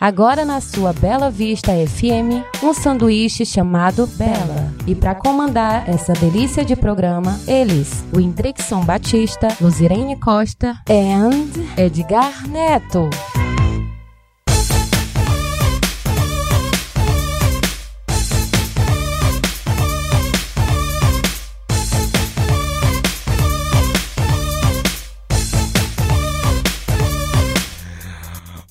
Agora na sua Bela Vista FM, um sanduíche chamado Bela. E para comandar essa delícia de programa, eles, o Indrixon Batista, Luzirene Costa e Edgar Neto.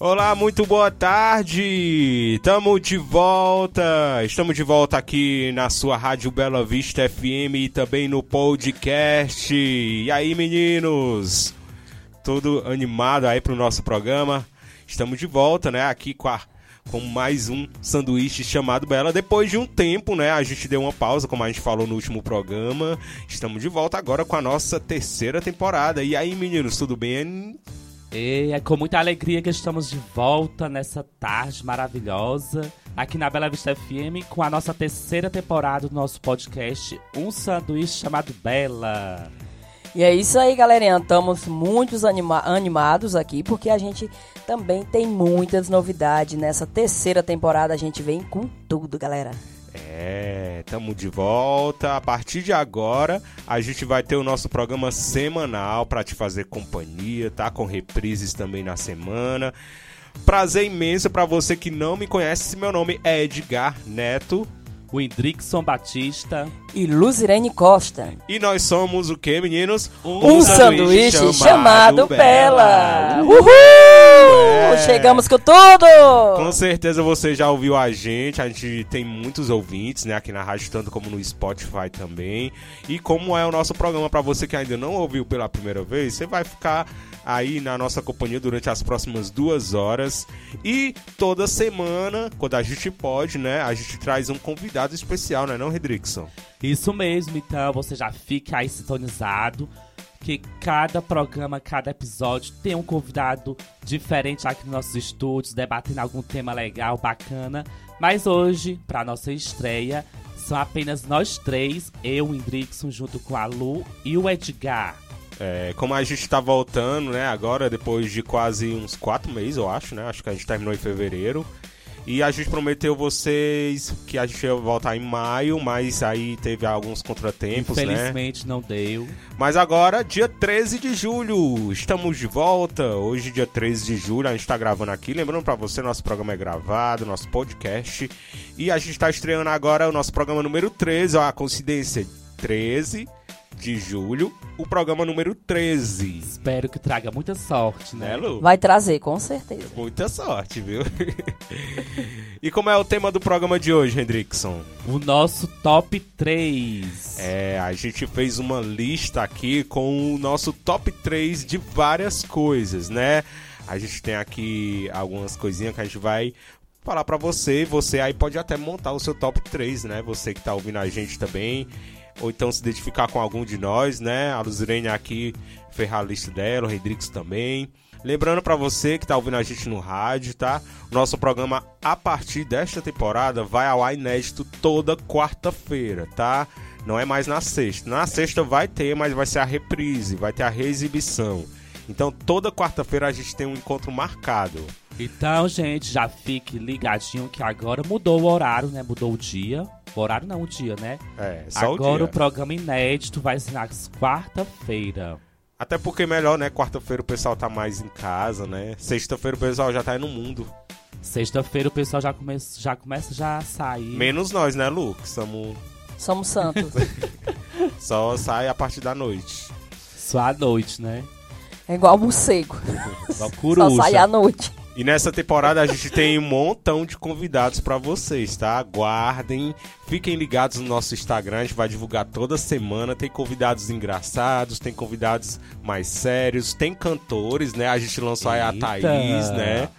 Olá, muito boa tarde. Tamo de volta. Estamos de volta aqui na sua Rádio Bela Vista FM e também no podcast. E aí, meninos? Tudo animado aí pro nosso programa? Estamos de volta, né? Aqui com a com mais um sanduíche chamado Bela. Depois de um tempo, né? A gente deu uma pausa, como a gente falou no último programa. Estamos de volta agora com a nossa terceira temporada. E aí, meninos, tudo bem? E é com muita alegria que estamos de volta nessa tarde maravilhosa aqui na Bela Vista FM com a nossa terceira temporada do nosso podcast Um Sanduíche chamado Bela. E é isso aí, galerinha. Estamos muitos anima animados aqui porque a gente também tem muitas novidades. Nessa terceira temporada a gente vem com tudo, galera. É, estamos de volta. A partir de agora, a gente vai ter o nosso programa semanal para te fazer companhia, tá? Com reprises também na semana. Prazer imenso para você que não me conhece. Meu nome é Edgar Neto. O Indrixon Batista e Luzirene Costa. E nós somos o que, meninos? Um, um sanduíche, sanduíche, chamado, chamado Bela. Bela. Uhul! É. Chegamos com tudo! Com certeza você já ouviu a gente. A gente tem muitos ouvintes, né? Aqui na rádio, tanto como no Spotify também. E como é o nosso programa, para você que ainda não ouviu pela primeira vez, você vai ficar aí na nossa companhia durante as próximas duas horas. E toda semana, quando a gente pode, né? A gente traz um convidado especial, né, não, Redrickson? Isso mesmo, então você já fica aí sintonizado que cada programa, cada episódio tem um convidado diferente aqui nos nossos estúdios, debatendo algum tema legal, bacana. Mas hoje, para nossa estreia, são apenas nós três, eu, o Indrickson, junto com a Lu e o Edgar. É, como a gente tá voltando, né, agora, depois de quase uns quatro meses, eu acho, né? Acho que a gente terminou em fevereiro. E a gente prometeu vocês que a gente ia voltar em maio, mas aí teve alguns contratempos, né? Infelizmente né? não deu. Mas agora, dia 13 de julho, estamos de volta. Hoje, dia 13 de julho, a gente tá gravando aqui. Lembrando para você, nosso programa é gravado, nosso podcast. E a gente tá estreando agora o nosso programa número 13, ó, a coincidência 13 de julho, o programa número 13. Espero que traga muita sorte, né, Lu? Vai trazer, com certeza. Muita sorte, viu? e como é o tema do programa de hoje, Hendrickson? O nosso top 3. É, a gente fez uma lista aqui com o nosso top 3 de várias coisas, né? A gente tem aqui algumas coisinhas que a gente vai falar para você. Você aí pode até montar o seu top 3, né? Você que tá ouvindo a gente também ou então se identificar com algum de nós, né? A Luzirene aqui ferrar a lista dela, o Redrix também. Lembrando para você que tá ouvindo a gente no rádio, tá? Nosso programa a partir desta temporada vai ao ar inédito toda quarta-feira, tá? Não é mais na sexta. Na sexta vai ter, mas vai ser a reprise, vai ter a reexibição. Então toda quarta-feira a gente tem um encontro marcado. Então, gente, já fique ligadinho que agora mudou o horário, né? Mudou o dia. O horário não, o dia, né? É, só Agora o, dia. o programa inédito vai ser nas quarta-feira. Até porque melhor, né? Quarta-feira o pessoal tá mais em casa, né? Sexta-feira o pessoal já tá aí no mundo. Sexta-feira o pessoal já, come já começa já a sair. Menos nós, né, Lu? Que somos... Somos santos. Só sai a partir da noite. Só à noite, né? É igual morcego. Só coruja. Só sai à noite. E nessa temporada a gente tem um montão de convidados para vocês, tá? Aguardem, fiquem ligados no nosso Instagram, a gente vai divulgar toda semana. Tem convidados engraçados, tem convidados mais sérios, tem cantores, né? A gente lançou aí a Thaís, né?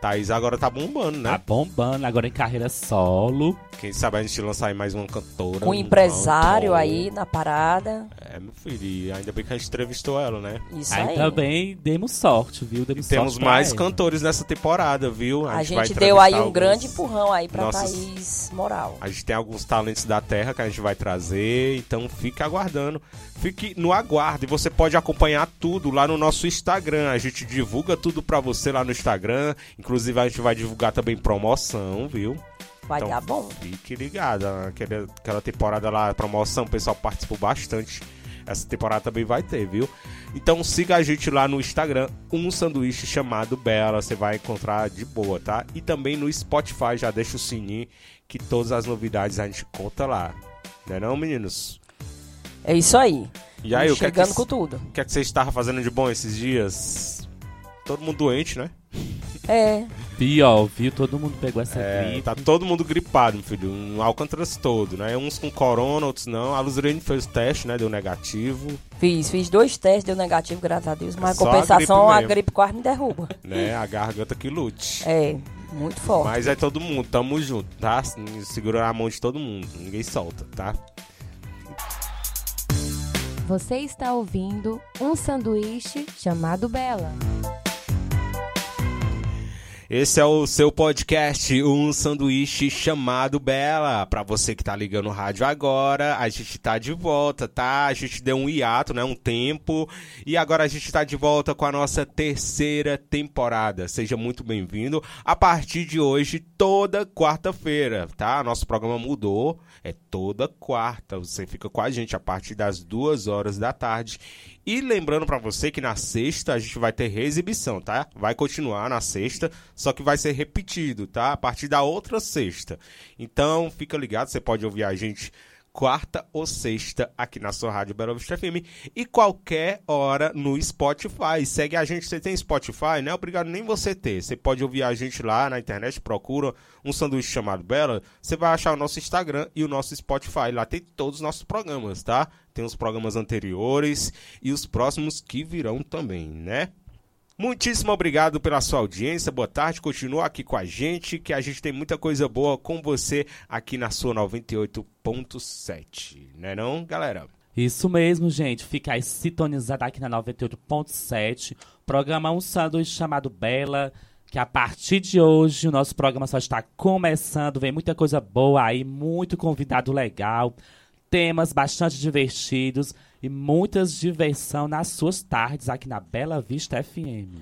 Thaís agora tá bombando, né? Tá bombando, agora em carreira solo. Quem sabe a gente lançar aí mais uma cantora. Com um empresário cantor. aí na parada. É, meu filho, e ainda bem que a gente entrevistou ela, né? Isso aí. Ainda bem, demos sorte, viu? E Demos temos sorte pra mais ela. cantores nessa temporada, viu? A, vai gente deu aí um entrevistar grande alguns- empurrão aí pra nossos- Thaís Moral. A gente tem alguns talentos da terra que a gente vai trazer, então fique aguardando. Fique no aguardo e você pode acompanhar tudo lá no nosso Instagram. A gente divulga tudo pra você lá no Instagram. Inclusive a gente vai divulgar também promoção, viu? Vai Então, dar bom. Fique ligado. Aquela, aquela temporada lá, promoção, o pessoal participou bastante. Essa temporada também vai ter, viu? Então siga a gente lá no Instagram, um sanduíche chamado Bela. Você vai encontrar de boa, tá? E também no Spotify, já deixa o sininho que todas as novidades a gente conta lá. Não é não, meninos? É isso aí. E aí, o que, é que, Chegando com tudo. o que é que você estava fazendo de bom esses dias? Todo mundo doente, né? É. Pior, viu? Todo mundo pegou essa É, gripe. tá todo mundo gripado, meu filho. Um Alcantara todo, né? Uns com corona, outros não. A Luzirene fez o teste, né? Deu negativo, Fiz, fiz dois testes, deu negativo, graças a Deus. Mas a compensação, gripe a gripe quase me derruba. né? A garganta que lute. É, muito forte. Mas é todo mundo, tamo junto, tá? Segura a mão de todo mundo, ninguém solta, tá? Você está ouvindo um sanduíche chamado Bela. Esse é o seu podcast, um sanduíche chamado Bela. Pra você que tá ligando o rádio agora, a gente tá de volta, tá? A gente deu um hiato, né? Um tempo. E agora a gente tá de volta com a nossa terceira temporada. Seja muito bem-vindo. A partir de hoje, toda quarta-feira, tá? Nosso programa mudou. É toda quarta. Você fica com a gente a partir das duas horas da tarde. E lembrando pra você que na sexta a gente vai ter reexibição, tá? Vai continuar na sexta, só que vai ser repetido, tá? A partir da outra sexta. Então, fica ligado, você pode ouvir a gente quarta ou sexta aqui na sua rádio Belo Vista FM e qualquer hora no Spotify. Segue a gente, você tem Spotify, não é obrigado nem você ter. Você pode ouvir a gente lá na internet, procura um sanduíche chamado Bela, você vai achar o nosso Instagram e o nosso Spotify. Lá tem todos os nossos programas, tá? Tem os programas anteriores e os próximos que virão também, né? Muitíssimo obrigado pela sua audiência. Boa tarde. Continua aqui com a gente, que a gente tem muita coisa boa com você aqui na sua 98.7. Né não, galera? Isso mesmo, gente. Fica aí sintonizado aqui na 98.7. Programa Um Sanduíche chamado Bela. Que a partir de hoje o nosso programa só está começando. Vem muita coisa boa aí, muito convidado legal. Temas bastante divertidos e muitas diversão nas suas tardes aqui na Bela Vista FM.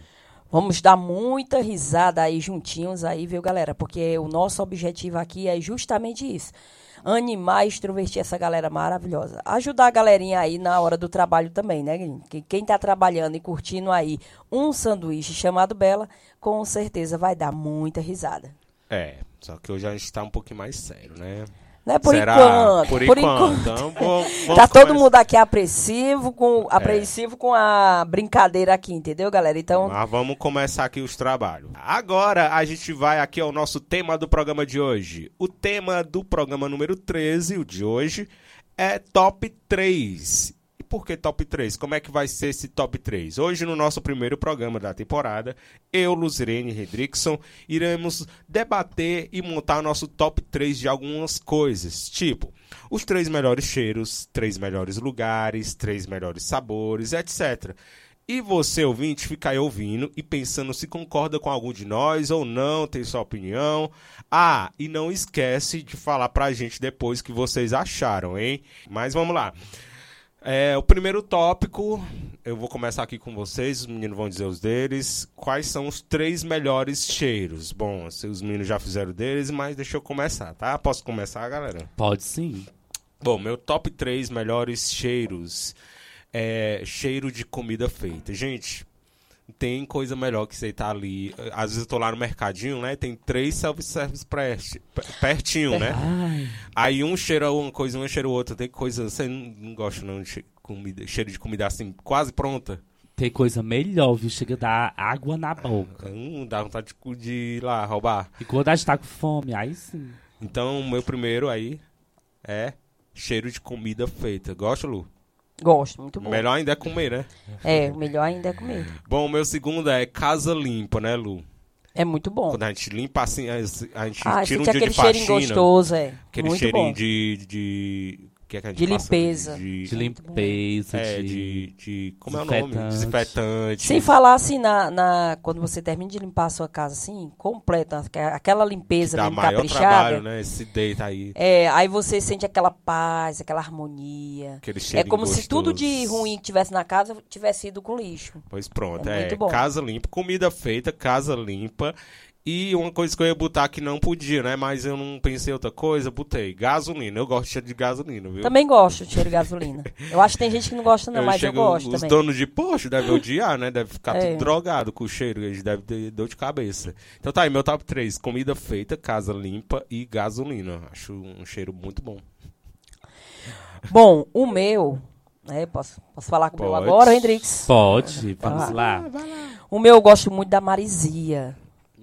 Vamos dar muita risada aí juntinhos aí, viu, galera? Porque o nosso objetivo aqui é justamente isso. Animar e extrovertir essa galera maravilhosa. Ajudar a galerinha aí na hora do trabalho também, né? Que quem tá trabalhando e curtindo aí um sanduíche chamado Bela, com certeza vai dar muita risada. É, só que hoje a gente tá um pouquinho mais sério, né? Né? Por Será? enquanto. Por, por enquanto. enquanto. Então, Tá todo começar. mundo aqui apreensivo com, apreensivo com a brincadeira aqui, entendeu, galera? Então, Mas vamos começar aqui os trabalhos. Agora a gente vai aqui ao nosso tema do programa de hoje. O tema do programa número 13, o de hoje, é top 3. Por que top 3? Como é que vai ser esse top 3? Hoje, no nosso primeiro programa da temporada, eu, Luzirene Redrickson, iremos debater e montar nosso top 3 de algumas coisas, tipo os três melhores cheiros, três melhores lugares, três melhores sabores, etc. E você, ouvinte, fica aí ouvindo e pensando se concorda com algum de nós ou não, tem sua opinião. Ah, e não esquece de falar pra gente depois o que vocês acharam, hein? Mas vamos lá. É, o primeiro tópico, eu vou começar aqui com vocês, os meninos vão dizer os deles. Quais são os três melhores cheiros? Bom, se os meninos já fizeram deles, mas deixa eu começar, tá? Posso começar, galera? Pode sim. Bom, meu top 3 melhores cheiros é cheiro de comida feita. Gente, tem coisa melhor que você tá ali. Às vezes eu tô lá no mercadinho, né? Tem três self-service pertinho, né? Ai, Aí um cheira uma coisa, um cheira outra. Tem coisa. Você não, gosta não de comida, cheiro de comida assim, quase pronta? tem coisa melhor, viu? Chega a dar água na boca. Hum, dá vontade de, de ir lá roubar. E quando a gente tá com fome, aí sim. Então, o meu primeiro aí é cheiro de comida feita. Gosta, Lu? Gosto, muito bom. Melhor ainda é comer, né? É, o melhor ainda é comer. Bom, o meu segundo é casa limpa, né, Lu? É muito bom. Quando a gente limpa assim, a gente Ah, tira um dia aquele de cheirinho faxina. gostoso, é. Aquele muito cheirinho bom. de, de. Que é que a gente De limpeza. De, De limpeza, É, de... de, de. Como é o nome? Desinfetante. Sem falar assim, na, na- quando você termina de limpar a sua casa assim, completa, aque- aquela limpeza Dá mesmo maior caprichada. trabalho, né? Esse deita aí. É, aí você sente aquela paz, aquela harmonia. Aquele É cheirinho como se tudo de gostoso. ruim que tivesse na casa tivesse ido com lixo. Pois pronto, É é, muito bom. casa limpa, comida feita, casa limpa. E uma coisa que eu ia botar que não podia, né? Mas eu não pensei em outra coisa, botei gasolina. Eu gosto de cheiro de gasolina, viu? Também gosto de cheiro de gasolina. Eu acho que tem gente que não gosta não, mas eu gosto Os também. donos de posto devem odiar, né? Deve ficar É. tudo drogado com o cheiro, eles devem ter dor de cabeça. Então tá aí, meu top 3. Comida feita, casa limpa e gasolina. Acho um cheiro muito bom. Bom, o meu, né, posso, posso falar com o meu agora, Hendrix? Pode, vamos Ah. lá. O meu eu gosto muito da Marizia,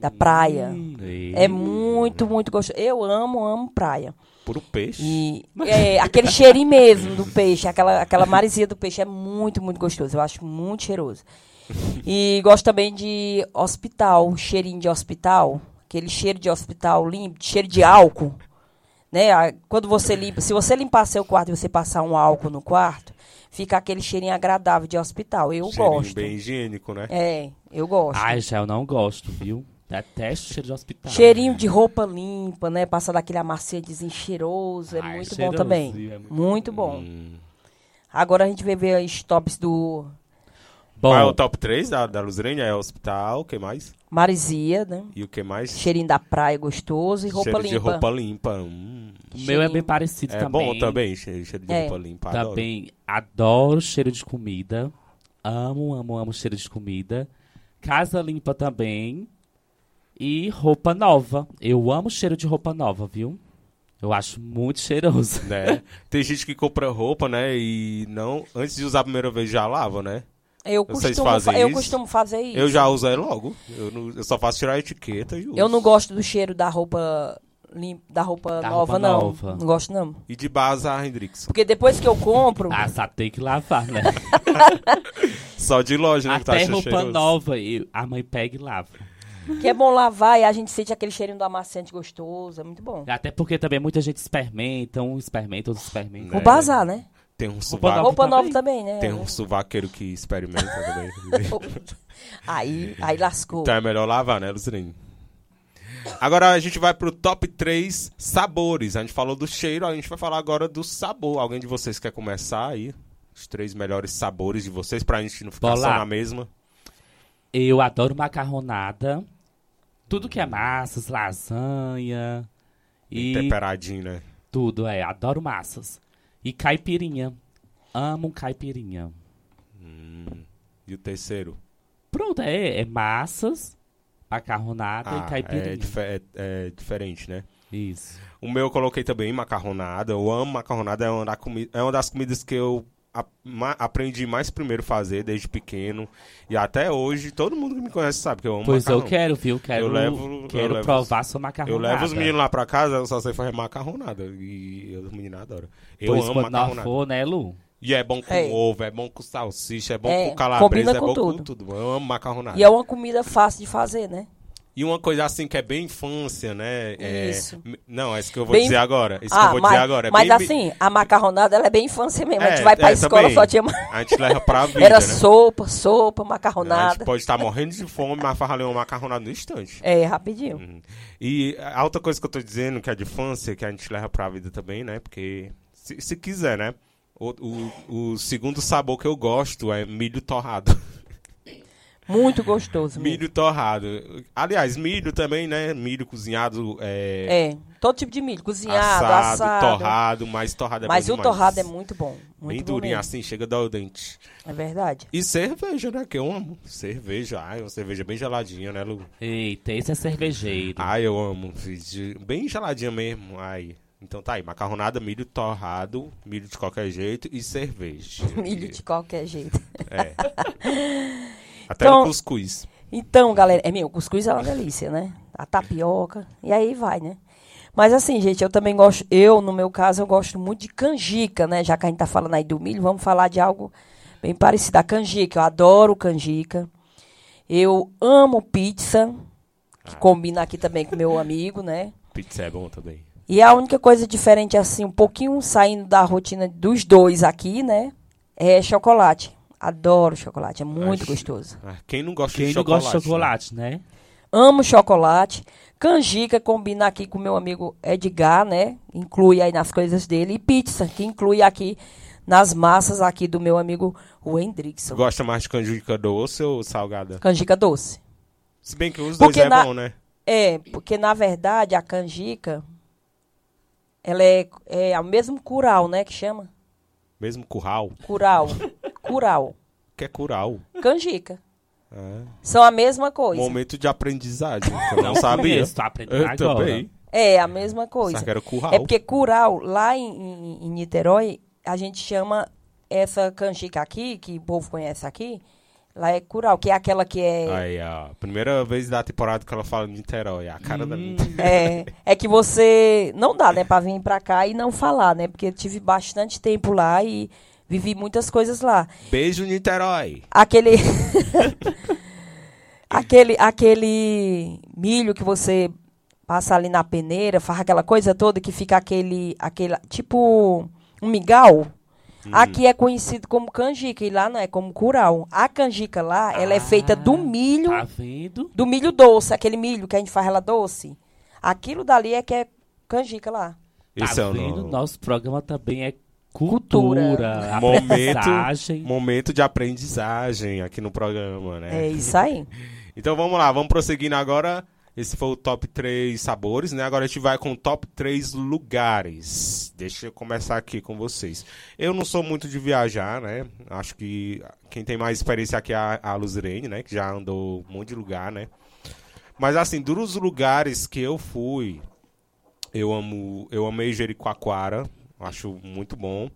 da praia. Hum, É muito, muito gostoso. Eu amo, amo praia. Puro peixe. E é, aquele cheirinho mesmo do peixe, aquela, aquela maresia do peixe é muito, muito gostoso. Eu acho muito cheiroso. E gosto também de hospital, cheirinho de hospital. Aquele cheiro de hospital limpo, cheiro de álcool. Né? Quando você limpa, se você limpar seu quarto e você passar um álcool no quarto, fica aquele cheirinho agradável de hospital. Eu Cheirinho gosto. bem higiênico, né? É, eu gosto. Ai, já eu não gosto, viu? Detesto cheiro de hospital. Cheirinho de roupa limpa, né? Passar daquele amaciantezinho cheiroso. É Ai, muito bom também. é muito muito bom. Hum. Agora a gente vai ver os tops do Qual é o Bom, top 3 da, da Luzerene? É hospital, o que mais? Marizia, né? E o que mais? Cheirinho da praia gostoso e roupa cheiro limpa. de roupa limpa. Hum. o meu é bem parecido É também. bom também, cheiro, cheiro de É. roupa limpa. adoro. Também adoro cheiro de comida. Amo, amo, amo cheiro de comida. Casa limpa também. E roupa nova. Eu amo cheiro de roupa nova, viu? Eu acho muito cheiroso. né? Tem gente que compra roupa, né? E não. Antes de usar a primeira vez já lava, né? Eu Vocês costumo, fazem fa- eu isso? costumo fazer isso. Eu já uso aí logo. Eu, não- eu só faço tirar a etiqueta e uso. Eu não gosto do cheiro da roupa limpa, da roupa Da nova, roupa não. nova. Não gosto, não. E de base a Hendrix. Porque depois que eu compro, Ah, só tem que lavar, né? Só de loja, né? que tá Até roupa cheiroso. nova. E a mãe pega e lava. Que é bom lavar e a gente sente aquele cheirinho do amaciante gostoso. É muito bom. Até porque também muita gente experimenta, um experimenta, outro experimenta. É. O bazar, né? Tem um Roupa sovaco. Roupa nova também, né? Tem um suvaqueiro que experimenta também. Aí, aí lascou. então é melhor lavar, né, Lucirene? Agora a gente vai pro top 3 sabores. A gente falou do cheiro, a gente vai falar agora do sabor. Alguém de vocês quer começar aí? Os três melhores sabores de vocês, pra gente não ficar Bora só lá. na mesma. Eu adoro macarronada. Tudo que é massas, lasanha E e temperadinho, né? tudo, é. Adoro massas. E caipirinha. Amo caipirinha. E o terceiro? Pronto, é, é massas, macarronada Ah, e caipirinha. é, dife- é- é diferente, né? Isso. O meu eu coloquei também macarronada. Eu amo macarronada. É uma, da é uma das comidas que eu a- ma- aprendi mais primeiro a fazer desde pequeno. E até hoje, todo mundo que me conhece sabe que eu amo Pois macarrão. eu quero, viu? Quero, Eu levo- eu quero levo provar sua Eu levo os meninos lá pra casa, eu só sei fazer macarronada. E os meninos adoram. Eu Pois amo quando macarronada. for, né, Lu? E é bom com É. ovo, é bom com salsicha, é bom É, com calabresa, é bom tudo. com tudo. Eu amo macarronada. E é uma comida fácil de fazer, né? E uma coisa assim que é bem infância, né? É- Isso. Não, é isso que eu vou Bem- dizer agora. Isso que ah, eu vou mas, dizer agora. É mas bem- assim, a macarronada ela é bem infância mesmo. a É, gente vai pra é, escola, também. só tinha. A gente leva pra vida, Era né? sopa, sopa, A macarronada. gente pode estar morrendo de fome, mas ali uma macarronada no instante. É, rapidinho. Uhum. E a outra coisa que eu tô dizendo, que é de infância, que a gente leva pra vida também, né? Porque, se, se quiser, né? O, o, o segundo sabor que eu gosto é milho torrado. Muito gostoso. mesmo. milho torrado. Aliás, milho também, né? Milho cozinhado, é, É, todo tipo de milho, cozinhado, assado, assado. torrado, mas torrado é Mas bom o demais. torrado é muito bom. Muito Bem bom durinho mesmo. assim, chega a dar o dente. É verdade. E cerveja, né? Que eu amo. Cerveja. Ai, uma cerveja bem geladinha, né, Lu? Eita, esse é cervejeiro. Ai, eu amo. Bem geladinha mesmo. Ai. Então tá aí, macarronada, milho torrado, milho de qualquer jeito e cerveja. Milho de qualquer jeito. É. Até Então- no cuscuz. Então, galera, é meu, cuscuz é uma delícia, né? A tapioca, e aí vai, né? Mas assim, gente, eu também gosto, eu, no meu caso, eu gosto muito de canjica, né? Já que a gente tá falando aí do milho, vamos falar de algo bem parecido. A canjica, eu adoro canjica. Eu amo pizza. que combina aqui também com meu amigo, né? Pizza é bom também. E a única coisa diferente, assim, um pouquinho saindo da rotina dos dois aqui, né? É chocolate. Adoro chocolate, é muito Acho- gostoso. Ah, Quem não gosta Quem de não chocolate? gosta de chocolate, né? Amo chocolate. Canjica combina aqui com meu amigo Edgar, né? Inclui aí nas coisas dele. E pizza, que inclui aqui nas massas aqui do meu amigo o Hendrickson. Gosta mais de canjica doce ou salgada? Canjica doce. Se bem que os Porque dois é na- bom, né? É, porque na verdade a canjica, ela é, é o mesmo curau, né? Que chama? Mesmo curral. Curau. curau. Que é curral. Canjica. É. São a mesma coisa. Momento de aprendizagem. Eu não sabia. Eu agora. também. É a mesma coisa. Sabe que era curral. É porque curau, lá em, em- em Niterói, a gente chama essa canjica aqui, que o povo conhece aqui, lá é curau, que é aquela que é. Aí, ó. Primeira vez da temporada que ela fala de Niterói. A cara da Hum. Niterói. É, é que você. Não dá, né, pra vir pra cá e não falar, né? Porque eu tive bastante tempo lá e vivi muitas coisas lá. Beijo, Niterói. Aquele. aquele, aquele milho que você passa ali na peneira, faz aquela coisa toda que fica aquele. aquele tipo. um migal. Aqui é conhecido como canjica e lá não é como curau. A canjica lá, ela é feita do milho, Tá vendo? do milho doce, aquele milho que a gente faz ela doce. Aquilo dali é que é canjica lá. Esse tá é o nome. Nosso programa também é Cultura. cultura, Momento, aprendizagem. momento de aprendizagem aqui no programa, né? É isso aí. Então vamos lá, vamos prosseguindo agora. Esse foi o top 3 sabores, né? Agora a gente vai com o top 3 lugares. Deixa eu começar aqui com vocês. Eu não sou muito de viajar, né? Acho que quem tem mais experiência aqui é a, a Luzirene, né? Que já andou um monte de lugar, né? Mas assim, dos lugares que eu fui, eu amo, eu amei Jericoacoara, acho muito bom.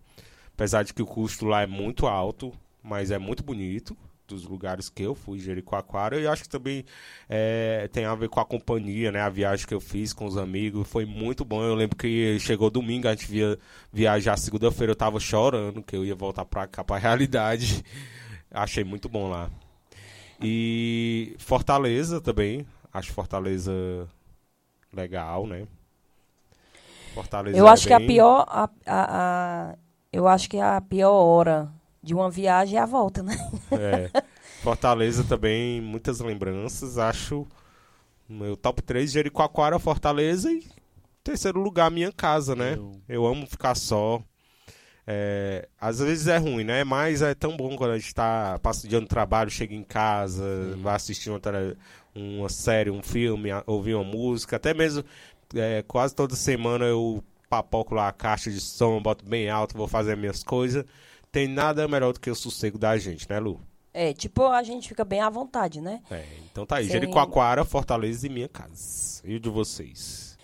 Apesar de que o custo lá é muito alto, mas é muito bonito dos lugares que eu fui, Jericoacoara. E acho que também é, tem a ver com a companhia, né? A viagem que eu fiz com os amigos foi muito bom. Eu lembro que chegou domingo, a gente via viajar segunda-feira, eu tava chorando que eu ia voltar pra cá, pra realidade. Achei muito bom lá. E Fortaleza também. Acho Fortaleza legal, né? Fortaleza Eu é acho que a bem- pior. A, a- a- eu acho que a pior hora de uma viagem é a volta, né? É. Fortaleza também, muitas lembranças. Acho meu top 3, Jericoacoara, Fortaleza e terceiro lugar, minha casa, né? Eu- Eu amo ficar só. É, às vezes é ruim, né? Mas é tão bom quando a gente tá, passa o dia no trabalho, chega em casa, vai assistir uma, uma série, um filme, ouvir uma música. Até mesmo é, quase toda semana eu papoco lá a caixa de som, boto bem alto, vou fazer minhas coisas. Tem nada melhor do que o sossego da gente, né, Lu? É, tipo, a gente fica bem à vontade, né? É, então tá aí. Sim. Jericoacoara, Fortaleza e minha casa. E o de vocês?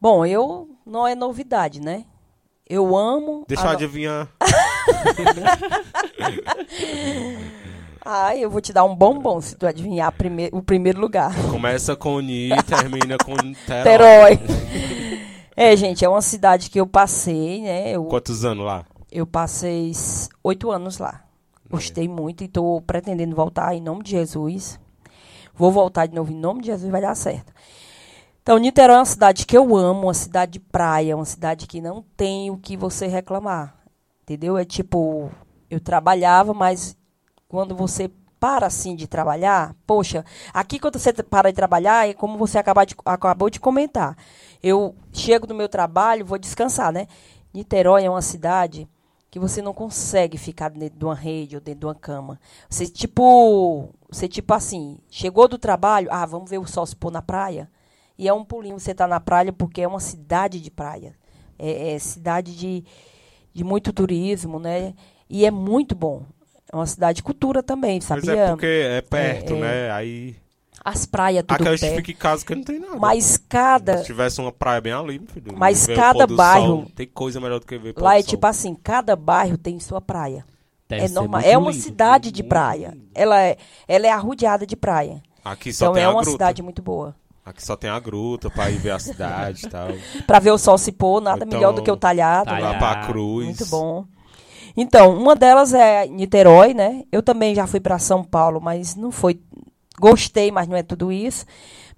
Bom, eu não é novidade, né? Eu amo. Deixa a eu adivinhar. Ai, eu vou te dar um bombom se tu adivinhar o primeiro lugar. Começa com Ni e termina com Niterói. Terói. É, gente, é uma cidade que eu passei, né? Eu, Quantos anos lá? eu passei oito anos lá. Gostei muito e tô pretendendo voltar em nome de Jesus. Vou voltar de novo em nome de Jesus, vai dar certo. Então, Niterói é uma cidade que eu amo, uma cidade de praia, uma cidade que não tem o que você reclamar. Entendeu? É tipo, eu trabalhava, mas quando você para assim de trabalhar, poxa, aqui quando você para de trabalhar, é como você acabar de- acabou de comentar. Eu chego do meu trabalho, vou descansar, né? Niterói é uma cidade que você não consegue ficar dentro de uma rede ou dentro de uma cama. Você tipo, você tipo assim, chegou do trabalho, ah, vamos ver o sol se pôr na praia. E é um pulinho você tá na praia porque é uma cidade de praia. É, é cidade de, de muito turismo, né? E é muito bom. É uma cidade de cultura também, Mas sabia? é porque é perto, É, é. né? Aí. As praias tudo Aquela gente perto. fica em casa que não tem nada. Mas cada Se tivesse uma praia bem ali, meu filho. Mas cada bairro- sol, tem coisa melhor do que ver lá é tipo assim, cada bairro tem sua praia. Deve é normal. É uma lindo, cidade de praia. lindo. Ela é, ela é arrodeada de praia. Aqui só Então tem é a uma gruta. cidade muito boa. Aqui só tem a gruta pra ir ver a cidade e tal. Pra ver o sol se pôr, nada Então, melhor do que o talhado. Talhado. Lá Ah, pra Cruz. Muito bom. Então, uma delas é Niterói, né? Eu também já fui para São Paulo, mas não foi. Gostei, mas não é tudo isso.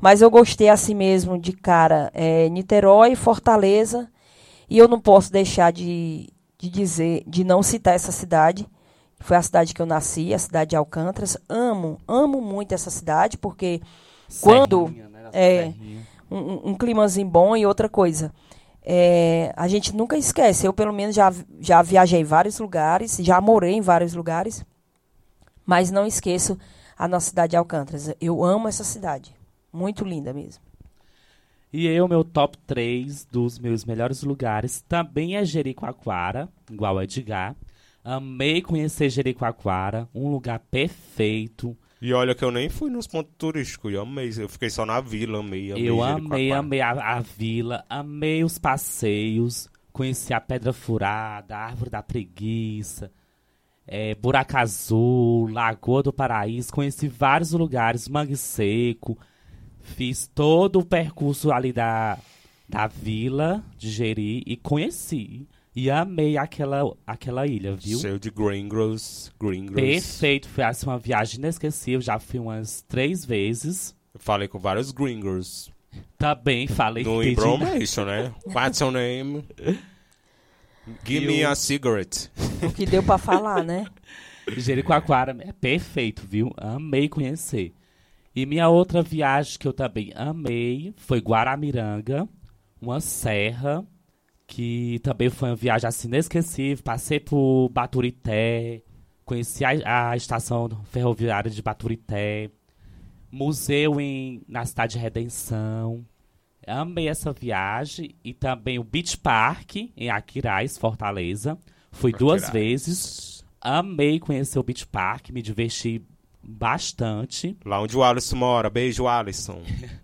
Mas eu gostei assim mesmo de cara, é, Niterói, Fortaleza, e eu não posso deixar de, de dizer, de não citar essa cidade. Foi a cidade que eu nasci, a cidade de Alcântaras. Amo, amo muito essa cidade, porque quando Serrinha, né, da é, um, um- um climazinho bom e outra coisa. É, a gente nunca esquece. Eu, pelo menos, já, já viajei em vários lugares, já morei em vários lugares, mas não esqueço a nossa cidade de Alcântaras. Eu amo essa cidade. Muito linda mesmo. E eu, meu top 3 dos meus melhores lugares também é Jericoacoara, igual a Edgar. Amei conhecer Jericoacoara, um lugar perfeito. E olha que eu nem fui nos pontos turísticos, eu amei. Eu fiquei só na vila, amei, amei. eu amei, amei a, a vila, amei os passeios, conheci a Pedra Furada, a Árvore da Preguiça, é, Buraco Azul, Lagoa do Paraíso, conheci vários lugares, Mangue Seco, fiz todo o percurso ali da, da vila de Jeri e conheci. E amei aquela, aquela ilha, viu? Cheio de gringos, gringos. Perfeito, foi assim, uma viagem inesquecível, já fui umas três vezes. Eu falei com vários gringos. Também falei No information, né? What's your name? Give me Eu- a cigarette. O que deu para falar, né? Jericoacoara é perfeito, viu? Amei conhecer. E minha outra viagem que eu também amei foi Guaramiranga, uma serra, que também foi uma viagem assim inesquecível. Passei por Baturité, conheci a, a estação ferroviária de Baturité, museu em, na cidade de Redenção. Amei essa viagem e também o Beach Park em Aquiraz, Fortaleza. Fui duas Aquiraz. vezes. Amei conhecer o Beach Park, me diverti bastante. Lá onde o Alisson mora. Beijo, Alisson.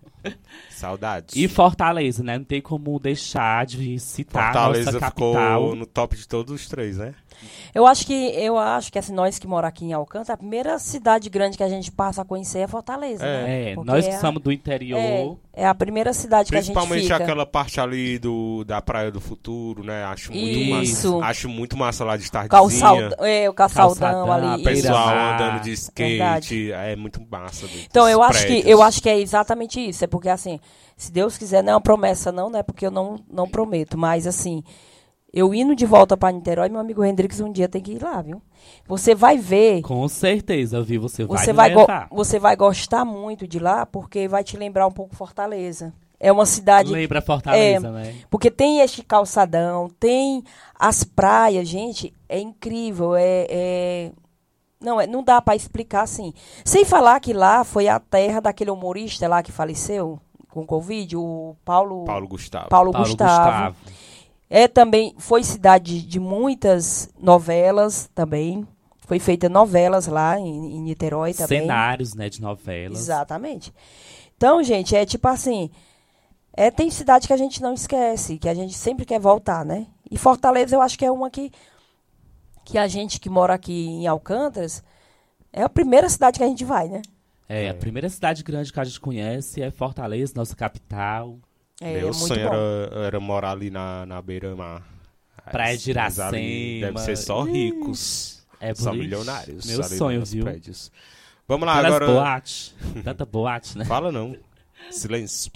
Saudades. E Fortaleza, né? Não tem como deixar de citar a Fortaleza nossa ficou capital. no top de todos os três, né? Eu acho que eu acho que assim, nós que moramos aqui em Alcântara, a primeira cidade grande que a gente passa a conhecer é Fortaleza, É. né? É, nós que é a- somos do interior. É, é a primeira cidade que a gente Principalmente fica. aquela parte ali do, da Praia do Futuro, né? Acho muito Isso. massa. Acho muito massa lá de tardezinha. Calçaldão, é, o calçaldão, Calçadão, ali. Isso. Pessoal andando de skate. Verdade. É muito massa. do- Então eu acho que eu acho que é exatamente isso, é porque assim, se Deus quiser, não é uma promessa não, né? Porque eu não não prometo, mas assim, eu indo de volta para Niterói, meu amigo Hendrix um dia tem que ir lá, viu? Você vai ver, Com certeza, viu? Você vai você vai você vai gostar muito de lá, porque vai te lembrar um pouco Fortaleza. É uma cidade Lembra Fortaleza, É. né? Porque tem este calçadão, tem as praias, gente, é incrível, é, é- não é, não dá para explicar assim. Sem falar que lá foi a terra daquele humorista lá que faleceu com Covid, o Paulo Paulo Gustavo. Paulo Paulo Gustavo. É também foi cidade de muitas novelas também. Foi feita novelas lá em, em Niterói também. Cenários, né, de novelas. Exatamente. Então, gente, é tipo assim. É, tem cidade que a gente não esquece, que a gente sempre quer voltar, né? E Fortaleza eu acho que é uma que, que a gente que mora aqui em Alcântaras é a primeira cidade que a gente vai, né? É, É. a primeira cidade grande que a gente conhece é Fortaleza, nossa capital. É, Meu muito sonho bom. era, era morar ali na, na beira-mar. Praia de Iracema. Deve ser só ricos. É só milionários. Meu sonho, viu? prédios. Vamos lá, Aquelas agora. boates. Tanta boate, né? Fala não. Silêncio.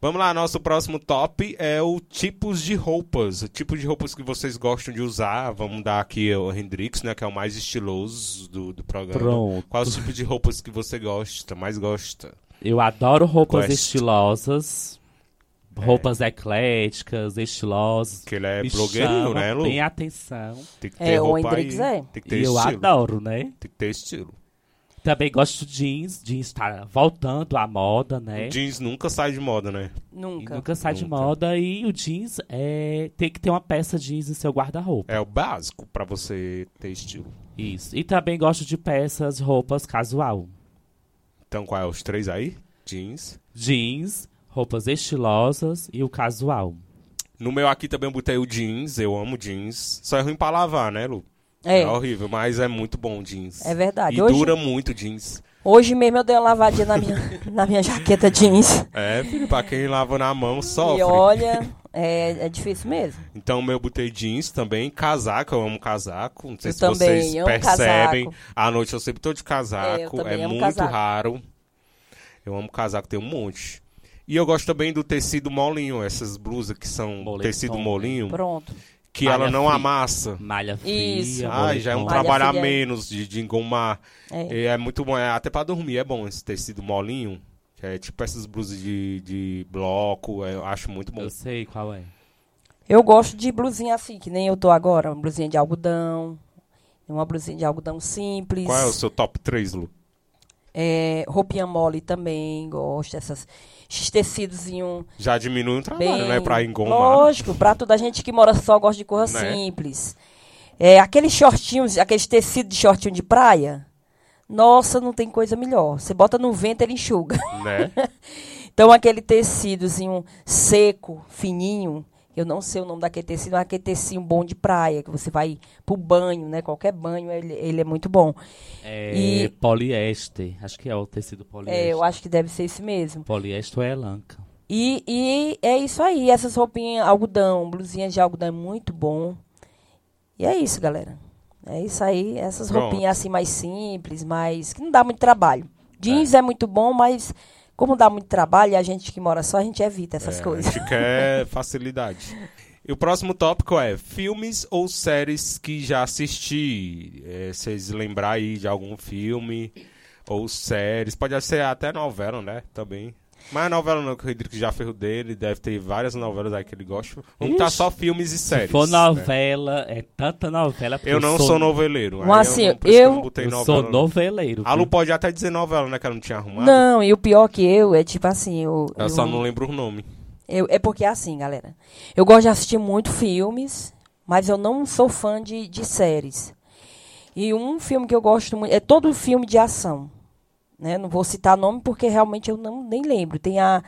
Vamos lá, nosso próximo top é o tipos de roupas. O tipo de roupas que vocês gostam de usar. Vamos dar aqui o Hendrix, né? Que é o mais estiloso do, do programa. Pronto. Qual é o tipo de roupas que você gosta, mais gosta? Eu adoro roupas Gosto. estilosas. Roupas ecléticas, estilosas. Que ele é blogueirinho, né, Lu? Bem atenção. Tem que É, ter o roupa Hendrix aí. é. Tem que ter E eu estilo. adoro, né? Tem que ter estilo. Também gosto de jeans. Jeans tá voltando à moda, né? O jeans nunca sai de moda, né? E Nunca. nunca sai de Nunca. moda. E o jeans é... tem que ter uma peça jeans em seu guarda-roupa. É o básico pra você ter estilo. Isso. E também gosto de peças, roupas casual. Então, qual é os três aí? Jeans. Jeans, roupas estilosas e o casual. No meu aqui também eu botei o jeans. Eu amo jeans. Só é ruim pra lavar, né, Lu? É, É horrível, mas é muito bom o jeans. é verdade. E Hoje, dura muito jeans. Hoje mesmo eu dei uma lavadinha na minha, na minha jaqueta jeans. É, filho, pra quem lava na mão, E sofre. olha, é, é difícil mesmo. Então, o meu botei jeans também. Casaco, eu amo casaco. Não sei Eu se também vocês percebem. casaco. À noite eu sempre tô de É, eu casaco. É, amo muito casaco. raro. Eu amo casaco, tem um monte. E eu gosto também do tecido molinho, essas blusas que são Moletom, tecido né? molinho, Pronto. Que Malha ela não fria. amassa. Malha fria. Isso. Ah, já é um. Malha a fria. menos de, de engomar. É. É. é muito bom, é, até pra dormir é bom esse tecido molinho. que É tipo essas blusas de, de bloco, é, eu acho muito bom. Eu sei qual é. Eu gosto de blusinha assim, que nem eu tô agora. Uma blusinha de algodão. Uma blusinha de algodão simples. Qual é o seu top 3, Lu? É, roupinha mole também, gosto. Essas, esses tecidozinho Já diminui o trabalho, bem... né? Pra engomar. Lógico, pra toda a gente que mora só, gosta de cor Né? simples. É, aqueles shortinhos, aqueles tecidos de shortinho de praia. Nossa, não tem coisa melhor. Você bota no vento, ele enxuga. Né? Então, aquele tecidozinho seco, fininho, eu não sei o nome daquele tecido, mas aquele tecido bom de praia, que você vai pro banho, né? Qualquer banho, ele, ele é muito bom. É E- poliéster. Acho que é o tecido poliéster. É, eu acho que deve ser esse mesmo. Poliéster ou é lanca. E, e é isso aí, essas roupinhas, algodão, blusinhas de algodão é muito bom. E é isso, galera. É isso aí, essas Pronto. roupinhas assim mais simples, mais. que não dá muito trabalho. Jeans é, muito bom, mas como dá muito trabalho e a gente que mora só, a gente evita essas É, coisas. A gente quer facilidade. E o próximo tópico é filmes ou séries que já assisti. É, vocês lembrar aí de algum filme ou séries. Pode ser até novela, né? Também. Mas novela não, que o Rodrigo já ferrou dele. Deve ter várias novelas aí que ele gosta. Vamos estar Ixi, só filmes e séries. Se for né? novela, é tanta novela. Eu não sou, noveleiro. Mas assim, eu- não botei Eu novela, sou não. noveleiro. A Lu pode até dizer novela, né? Que ela não tinha arrumado. Não, e o pior que eu é tipo assim, eu, Eu eu- só não lembro o nome. eu- é porque é assim, galera. Eu gosto de assistir muito filmes, mas eu não sou fã de, de séries. E um filme que eu gosto muito é todo filme de ação. Né? Não vou citar nome porque realmente eu não nem lembro. Tem a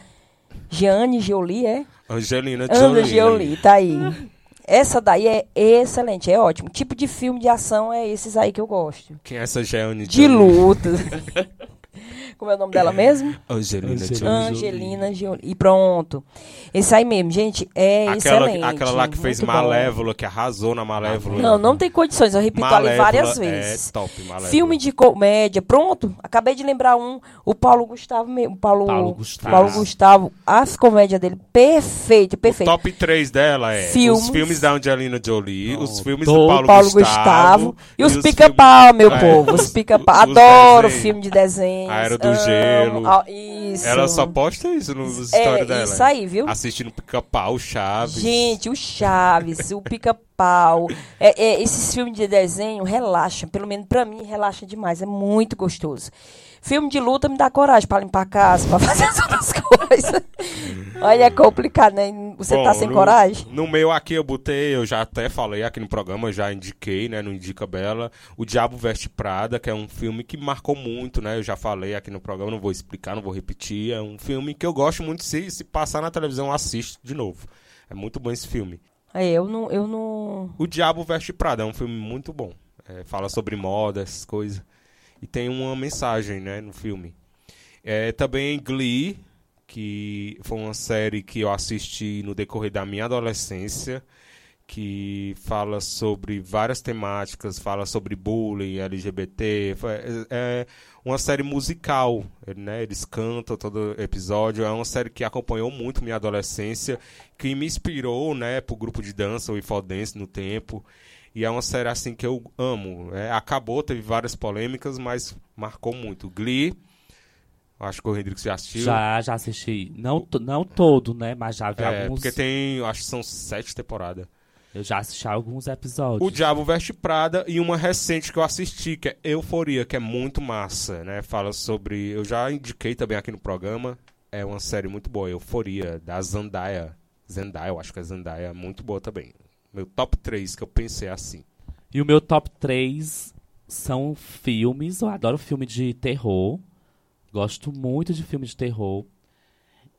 Jeanne Jolie, é? Angelina Jolie. Jolie, tá aí. Essa daí é excelente, é ótimo. Tipo de filme de ação é esses aí que eu gosto. Quem é essa Jeanne De luta. Como é o nome dela mesmo? Angelina Jolie. Angelina Jolie. E pronto. Esse aí mesmo, gente, é Aquela, excelente. aquela lá que fez muito bom. Malévola, que arrasou na Malévola. Não, não tem condições, eu repito ali Malévola várias É vezes. top, Malévola. Filme de comédia, pronto. Acabei de lembrar um, o Paulo Gustavo mesmo. Paulo, Paulo Gustavo. Paulo Gustavo. As comédias dele, perfeito, O perfeito. top 3 dela é Filmes. os filmes da Angelina Jolie, os filmes do do Paulo, Paulo Gustavo, Gustavo. E os filmes- pica-pau, meu É, povo. Os os- pica-pau. os Adoro desenhos. filme de desenhos. Do amo. Gelo. Ah, isso. Ela só posta isso nos É, stories dela. isso aí, viu? Assistindo pica-pau, Chaves. Gente, o Chaves, o Pica-Pau. É, é, esses filmes de desenho relaxam. Pelo menos pra mim, relaxa demais. É muito gostoso. Filme de luta me dá coragem pra limpar a casa, pra fazer as outras coisas. Olha, é complicado, né? Você tá Bom, sem no- coragem? No meu aqui eu botei, eu já até falei aqui no programa, já indiquei, né, no Indica Bela, O Diabo Veste Prada, que é um filme que marcou muito, né, eu já falei aqui no programa, não vou explicar, não vou repetir, é um filme que eu gosto muito, se, se passar na televisão eu assisto de novo. É muito bom esse filme. É, eu não, eu não. O Diabo Veste Prada é um filme muito bom, É, fala sobre moda, essas coisas, e tem uma mensagem, né, no filme. É, também Glee, que foi uma série que eu assisti no decorrer da minha adolescência, que fala sobre várias temáticas, fala sobre bullying, LGBT, é, é uma série musical, né? Eles cantam todo episódio, é uma série que acompanhou muito minha adolescência, que me inspirou, né, pro grupo de dança, o Ifodance no tempo. E é uma série assim que eu amo. É, acabou, teve várias polêmicas, mas marcou muito. Glee, acho que o Rodrigo já assistiu. Já, já assisti. Não, não todo, né? Mas já vi É, alguns. porque tem, acho que são sete temporadas. Eu já assisti alguns episódios. O Diabo Veste Prada e uma recente que eu assisti, que é Euforia, que é muito massa, né? Fala sobre. Eu já indiquei também aqui no programa. É uma série muito boa, Euforia, da Zendaya. Zendaya, eu acho que é Zendaya, muito boa também. Meu top 3 que eu pensei assim. E o meu top 3 são filmes. Eu adoro filme de terror. Gosto muito de filme de terror.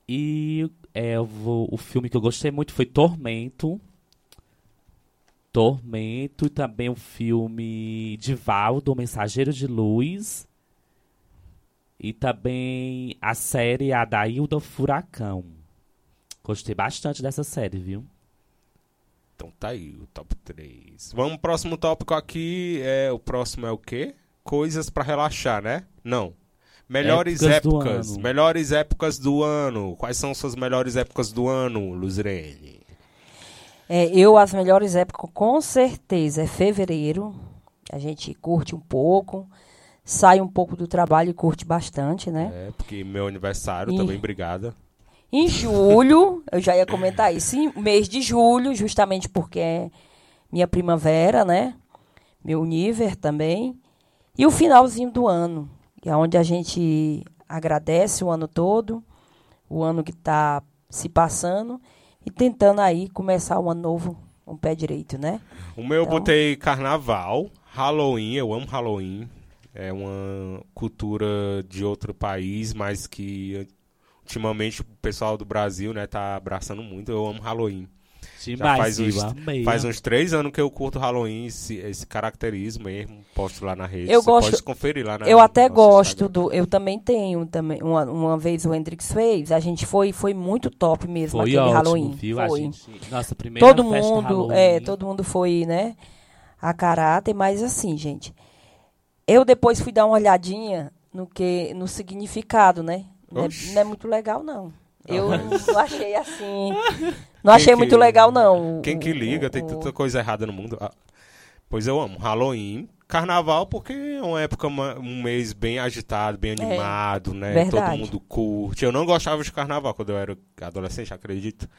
E é, vou- o filme que eu gostei muito foi Tormento. Tormento e também o filme Divaldo, o Mensageiro de Luz. E também a série Adaildo Furacão. Gostei bastante dessa série, viu? Então tá aí, o top 3. Vamos pro próximo tópico aqui. É, o próximo é o quê? Coisas pra relaxar, né? Não. Melhores Épocas épocas, melhores épocas do ano. Quais são suas melhores épocas do ano, Luzirene? É, eu, as melhores épocas, com certeza, é fevereiro. A gente curte um pouco, sai um pouco do trabalho e curte bastante, né? É, porque meu aniversário Ih. também, obrigada. Em julho, eu já ia comentar isso, em mês de julho, justamente porque é minha primavera, né? Meu nível também. E o finalzinho do ano, que é onde a gente agradece o ano todo, o ano que está se passando, e tentando aí começar um ano novo o pé direito, né? O meu eu Então- botei carnaval, Halloween, eu amo Halloween. É uma cultura de outro país, mas que ultimamente o pessoal do Brasil, né, tá abraçando muito. Eu amo Halloween. Demais, faz uns- Amei. Faz uns três anos que eu curto Halloween, esse, esse caracterismo mesmo. Posto lá na rede. Eu Você gosto- pode conferir lá na Eu até gosto Instagram. do. Eu também tenho também. Uma, uma vez o Hendrix fez, a gente foi, foi muito top mesmo Foi aquele ótimo, Halloween. viu? A Foi. gente, nossa primeira todo festa mundo, Halloween. é, todo mundo foi, né, a caráter, mas assim, gente, eu depois fui dar uma olhadinha no que no significado, né? Não é, não é muito legal não. Eu não achei assim, não achei que- muito legal não. o- Quem que o- liga, tem o- tanta coisa errada no mundo. Ah, pois eu amo. Halloween, carnaval, porque é uma época, um mês bem agitado, bem animado, né? Todo É, verdade. mundo curte. Eu não gostava de carnaval quando eu era adolescente, acredito.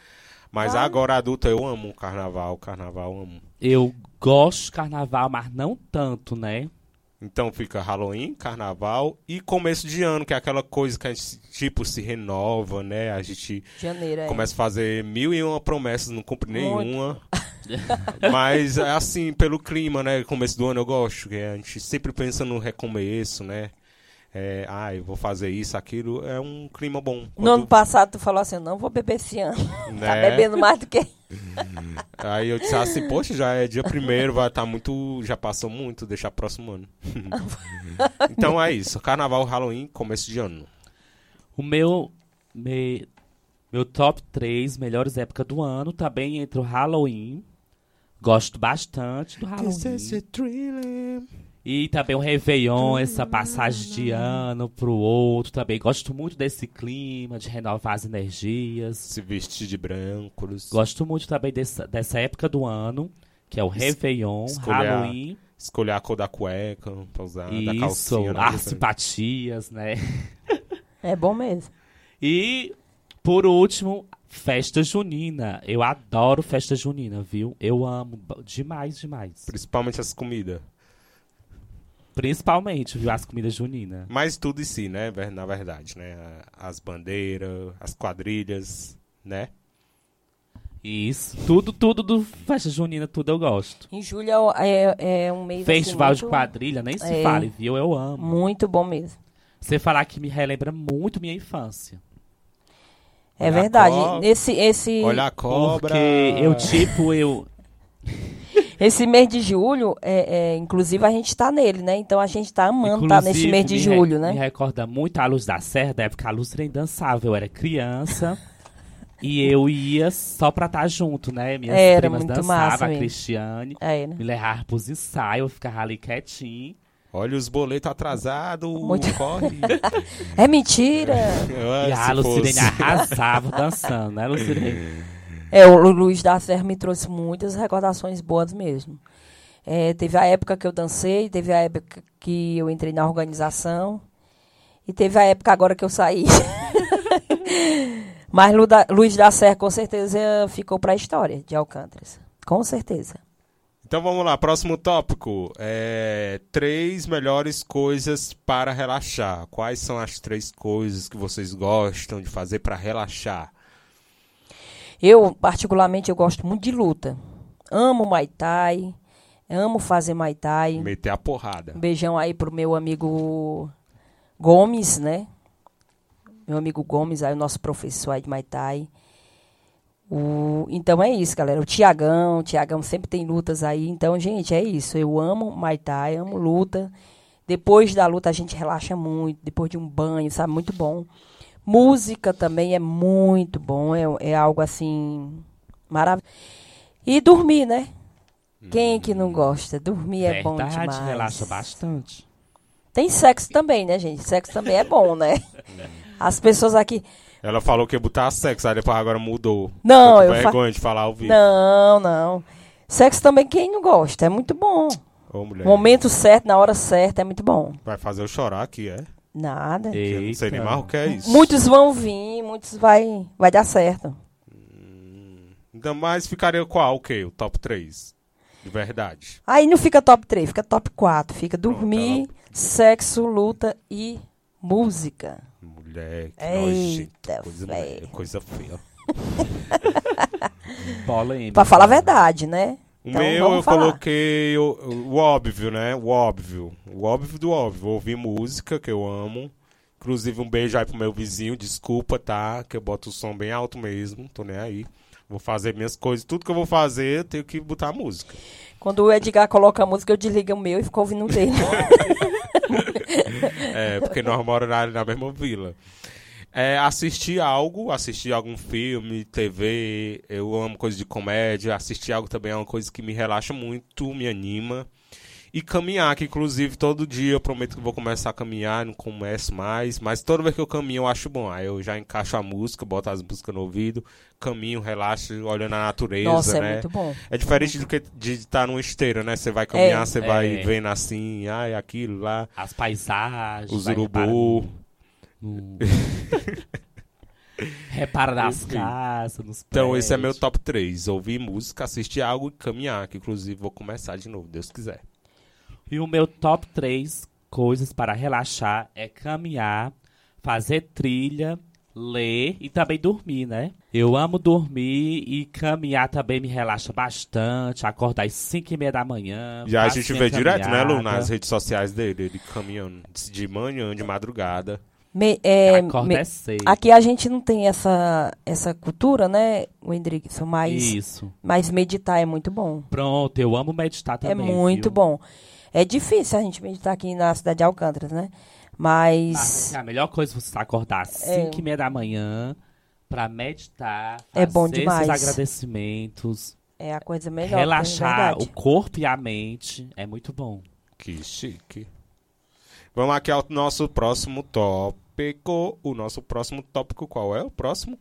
Mas Ah. agora adulta eu amo carnaval, carnaval eu amo. Eu gosto de carnaval, mas não tanto, né? Então fica Halloween, Carnaval e começo de ano, que é aquela coisa que a gente, tipo, se renova, né? A gente Janeiro, é. começa a fazer mil e uma promessas, não cumpre nenhuma. Mas, é assim, pelo clima, né? Começo do ano eu gosto, que a gente sempre pensa no recomeço, né? É, ah, eu vou fazer isso, aquilo. É um clima bom. No Quando, ano passado tu falou assim, eu não vou beber esse ano. Tá né? bebendo mais do que Aí eu disse assim, poxa, já é dia primeiro, vai estar muito. Já passou muito, deixar próximo ano. então é isso. Carnaval, Halloween, começo de ano. O meu, me- meu top 3 melhores épocas do ano também entre o Halloween. Gosto bastante do Halloween. E também o Réveillon, essa passagem de ano pro outro também. Gosto muito desse clima, de renovar as energias. Se vestir de brancos. Gosto muito também dessa, dessa época do ano, que é o Réveillon, escolher a- Halloween. Escolher a cor da cueca pra usar, da Isso, calcinha. né? as simpatias, né? É bom mesmo. E, por último, festa junina. Eu adoro festa junina, viu? Eu amo demais, demais. Principalmente as comidas. Principalmente, viu? As comidas juninas. Mas tudo em si, né? Na verdade, né? As bandeiras, as quadrilhas, né? Isso. Tudo, tudo do festa junina, tudo eu gosto. Em julho é, é, é um mês assim, Festival de muito- quadrilha, nem se É. fale, viu? Eu amo. Muito bom mesmo. Você falar que me relembra muito minha infância. É Olha a verdade. Esse, esse, Olha a cobra. Porque eu, tipo, eu. Esse mês de julho, é, é, inclusive a gente tá nele, né? Então a gente tá amando estar nesse inclusive, mês de julho, re- né? Me recorda muito a Luz da Serra, da época a Luz nem dançava. Eu era criança. e eu ia só pra estar junto, né? Minhas Era primas muito dançavam, massa a mesmo. Cristiane. É, né? Me levava pros ensaios, eu ficava ali quietinho. Olha os boletos atrasados, Muito- corre. É mentira! Ah, e a Lucirene fosse. arrasava dançando, né, Lucirene? É, o Lu- Luiz da Serra me trouxe muitas recordações boas mesmo. É, teve a época que eu dancei, teve a época que eu entrei na organização e teve a época agora que eu saí. Mas Luiz da Serra com certeza ficou para a história de Alcântaras. Com certeza. Então vamos lá, próximo tópico. É, três melhores coisas para relaxar. Quais são as três coisas que vocês gostam de fazer para relaxar? Eu, particularmente, eu gosto muito de luta. Amo Muay Thai, amo fazer Muay Thai. Meter a porrada. Um beijão aí pro meu amigo Gomes, né? Meu amigo Gomes, aí o nosso professor aí de Muay Thai. O... Então é isso, galera. O Tiagão, o Tiagão sempre tem lutas aí. Então, gente, é isso. Eu amo Muay Thai, amo luta. Depois da luta a gente relaxa muito. Depois de um banho, sabe? Muito bom. Música também é muito bom. É, é algo assim maravilhoso. E dormir, né? Quem que não gosta? Dormir é bom Verdade, demais. relaxa bastante. Tem sexo também, né, gente? Sexo também é bom, né? As pessoas aqui. Ela falou que ia botar sexo, aí depois agora mudou. Não, com eu fa- vergonha de falar ao vivo. Não, não. Sexo também, quem não gosta? É muito bom. Ô, mulher. Momento certo, na hora certa, é muito bom. Vai fazer eu chorar aqui, é? Nada. Que eu não sei nem Eita. mais o que é isso. Muitos vão vir, muitos vai, vai dar certo. Ainda mais ficaria qual, o quê? O top 3. De verdade. Aí não fica top 3, fica top 4. Fica dormir, Pronto, sexo, luta e música. Mulher, que Eita, nojento. Coisa, véi. coisa feia. Polêmica. Pra falar a verdade, né? O Então, meu eu falar. coloquei o, o óbvio, né? O óbvio. O óbvio do óbvio. Ouvir música, que eu amo. Inclusive, um beijo aí pro meu vizinho. Desculpa, tá? Que eu boto o som bem alto mesmo. Tô nem aí. Vou fazer minhas coisas. Tudo que eu vou fazer, eu tenho que botar música. Quando o Edgar coloca a música, eu desligo o meu e fico ouvindo o dele. É, porque nós moramos na, na mesma vila. É, assistir algo, assistir algum filme, TV, eu amo coisa de comédia, assistir algo também é uma coisa que me relaxa muito, me anima. E caminhar, que inclusive todo dia eu prometo que vou começar a caminhar, não começo mais, mas toda vez que eu caminho eu acho bom. Aí eu já encaixo a música, boto as músicas no ouvido, caminho, relaxo, olhando a natureza, Nossa, né? é muito bom. É diferente do que de estar numa esteira, né? Você vai caminhar, É. você vai É. vendo assim, ai, aquilo lá, As paisagens. os vai urubu. reparando no- Repara nas casas, nos Então, esse é meu prédios. top 3. Ouvir música, assistir algo e caminhar, que inclusive vou começar de novo, Deus quiser. E o meu top 3 coisas para relaxar é caminhar, fazer trilha, ler e também dormir, né? Eu amo dormir e caminhar também me relaxa bastante. Acordar às 5 e meia da manhã. Já a gente vê direto, né, Lu, caminhada. nas redes sociais dele, ele caminhando de manhã, de madrugada. Me- é, me- é cedo. aqui a gente não tem essa, essa cultura, né, Wendrickson? Mas, Isso. mas meditar é muito bom. Pronto, eu amo meditar também. é muito viu? bom. É difícil a gente meditar aqui na cidade de Alcântara, né? Mas Ah, A melhor coisa é você acordar às É. 5 e meia da manhã pra meditar, É bom fazer demais. seus agradecimentos, é a coisa melhor. relaxar é o corpo e a mente. É muito bom. Que chique. Vamos aqui ao nosso próximo tópico. O nosso próximo tópico qual é? O próximo?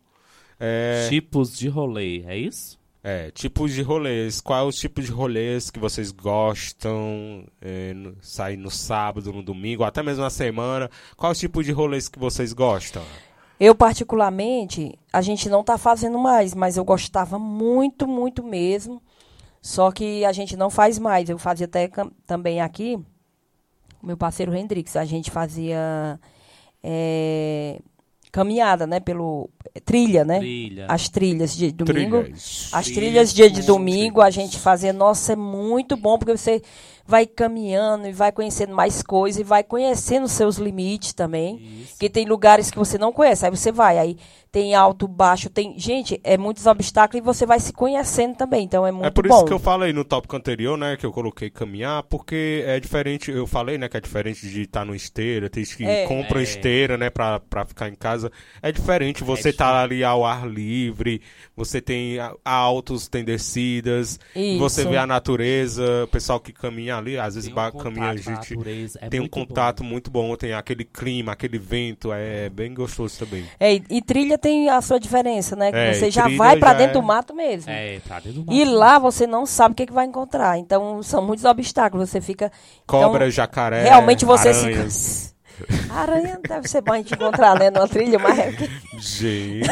É, Tipos de rolê, é isso? é, tipos de rolês. Quais os tipos de rolês que vocês gostam? É, no- sair no sábado, no domingo, até mesmo na semana. Quais os tipos de rolês que vocês gostam? Eu, particularmente, a gente não tá fazendo mais, mas eu gostava muito, muito mesmo. Só que a gente não faz mais. Eu fazia até também aqui, meu parceiro Hendrix, a gente fazia é, caminhada, né? Pelo. Trilha, né? Trilha. As trilhas de domingo. Trilhas. As Trilhas, trilhas dia de trilhas. domingo a gente fazia, nossa, é muito bom, porque você vai caminhando e vai conhecendo mais coisas e vai conhecendo seus limites também. Isso. Porque tem lugares que você não conhece, aí você vai, aí tem alto, baixo, tem. Gente, é muitos obstáculos e você vai se conhecendo também, então é muito É por bom. isso que eu falei no tópico anterior, né, que eu coloquei caminhar, porque é diferente, eu falei, né, que é diferente de estar no esteira, tem que É. compra É. esteira, né, pra, pra ficar em casa. É diferente, você É tá ali ao ar livre, você tem a- altos, tem descidas, Isso. você vê a natureza, o pessoal que caminha ali, às vezes um contato caminha a a gente... natureza, é tem um muito bom. contato muito bom, tem aquele clima, aquele vento, é bem gostoso também. É, e, e trilha tem a sua diferença, né? Que É, você já vai pra já dentro é- do mato mesmo. É, tá dentro do E mato. lá você não sabe o que, que vai encontrar. Então, são muitos obstáculos. Você fica. Cobra, Então, jacaré, realmente você aranhas. se. Aranha deve ser bom a gente encontrar, né? Numa trilha, mas. é que- Gente.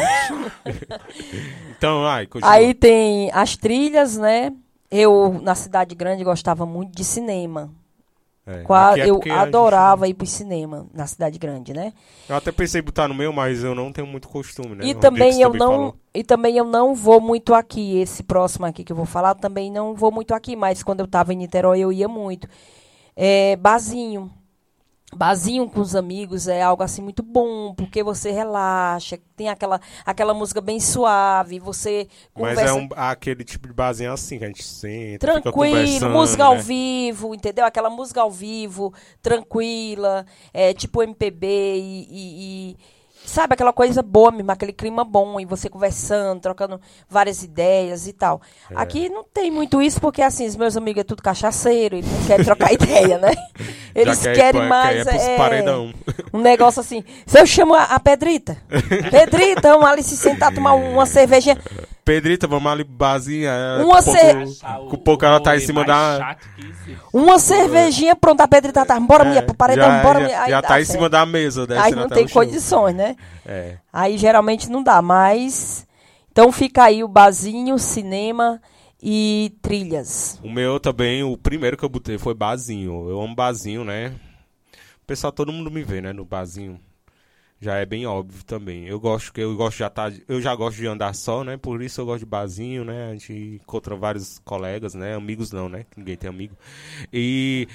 então, ai, continua. Aí tem as trilhas, né? Eu, na cidade grande, gostava muito de cinema. É, Qua- é eu porque a gente- adorava ir pro cinema na cidade grande, né? Eu até pensei em botar no meu, mas eu não tenho muito costume, né? E também eu também não falou. e também eu não vou muito aqui. Esse próximo aqui que eu vou falar também não vou muito aqui, mas quando eu tava em Niterói eu ia muito. É, barzinho. Barzinho com os amigos é algo assim muito bom, porque você relaxa, tem aquela, aquela música bem suave, você Mas conversa é um, aquele tipo de barzinho assim, que a gente senta, fica tranquilo, música ao né? vivo, entendeu? Aquela música ao vivo, tranquila, é, tipo MPB e, e, e- sabe, aquela coisa boa mesmo, aquele clima bom, e você conversando, trocando várias ideias e tal. É. Aqui não tem muito isso, porque assim, os meus amigos é tudo cachaceiro, eles não querem trocar ideia, né? Eles quer querem pra- mais. quer é, paredão. um negócio assim. Se eu chamo a, a Pedrita, Pedrita, vamos ali se sentar, tomar uma cervejinha. Pedrita, vamos ali basinha. Uma com ce- pouco- Com pouco ela tá em cima da. Uma cervejinha, pronto, a Pedrita tá. Bora, minha, pro paredão, já, bora, já, minha. Aí já tá em cima da mesa, Aí descendo não até tem condições, né? É. Aí geralmente não dá, mas. Então fica aí o barzinho, cinema e trilhas. O meu também, o primeiro que eu botei foi barzinho. Eu amo barzinho, né? O pessoal, todo mundo me vê, né, no barzinho. Já é bem óbvio também. Eu gosto que eu gosto já tá, eu já gosto de andar só, né? Por isso eu gosto de barzinho, né? A gente encontra vários colegas, né? Amigos não, né? Ninguém tem amigo. E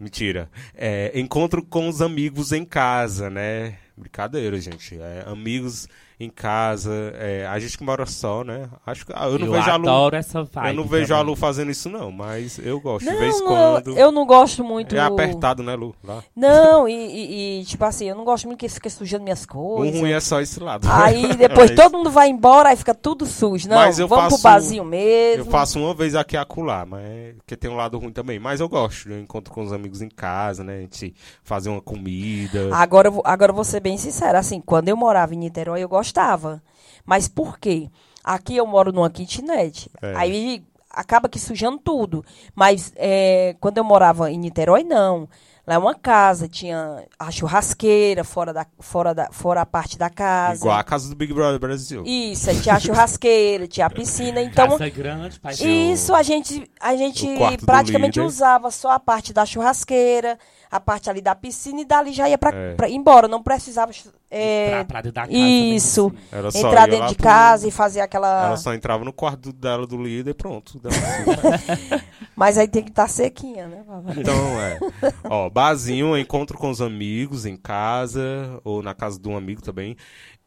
mentira. É, encontro com os amigos em casa, né? Brincadeira, gente. É, amigos em casa. é, a gente que mora só, né? Acho que ah, eu não eu vejo a Lu. adoro essa vibe. Eu não vejo a também. Lu fazendo isso, não, mas eu gosto. de Não, vez em quando. eu não gosto muito. É apertado, né, Lu? Lá. Não, e, e- e, tipo assim, eu não gosto muito que fica sujando minhas O coisas. ruim é só esse lado. Aí depois Mas todo mundo vai embora, aí fica tudo sujo. Não, Mas eu vamos faço- pro barzinho mesmo. Eu faço uma vez aqui e acolá, mas é porque tem um lado ruim também. Mas eu gosto. Eu encontro com os amigos em casa, né? A gente fazer uma comida. Agora, eu vou- agora eu vou ser bem sincera, assim, quando eu morava em Niterói, eu gostava. Mas por quê? Aqui eu moro numa kitnet. É. Aí acaba que sujando tudo. Mas é, quando eu morava em Niterói, não. Lá é uma casa, tinha a churrasqueira fora, da, fora, da, fora a parte da casa. Igual a casa do Big Brother Brasil. Isso, tinha a churrasqueira, tinha a piscina. Então, Casa grande, pai. isso a gente, a gente praticamente usava só a parte da churrasqueira, a parte ali da piscina e dali já ia pra, É. pra- embora. Não precisava é, Pra, pra dentro da casa. isso, também, assim. Era só entrar dentro de pro- casa e fazer aquela. Ela só entrava no quarto dela do líder e pronto. tudo. Mas aí tem que estar sequinha, né? Então, é. Ó, barzinho, encontro com os amigos em casa, ou na casa de um amigo também.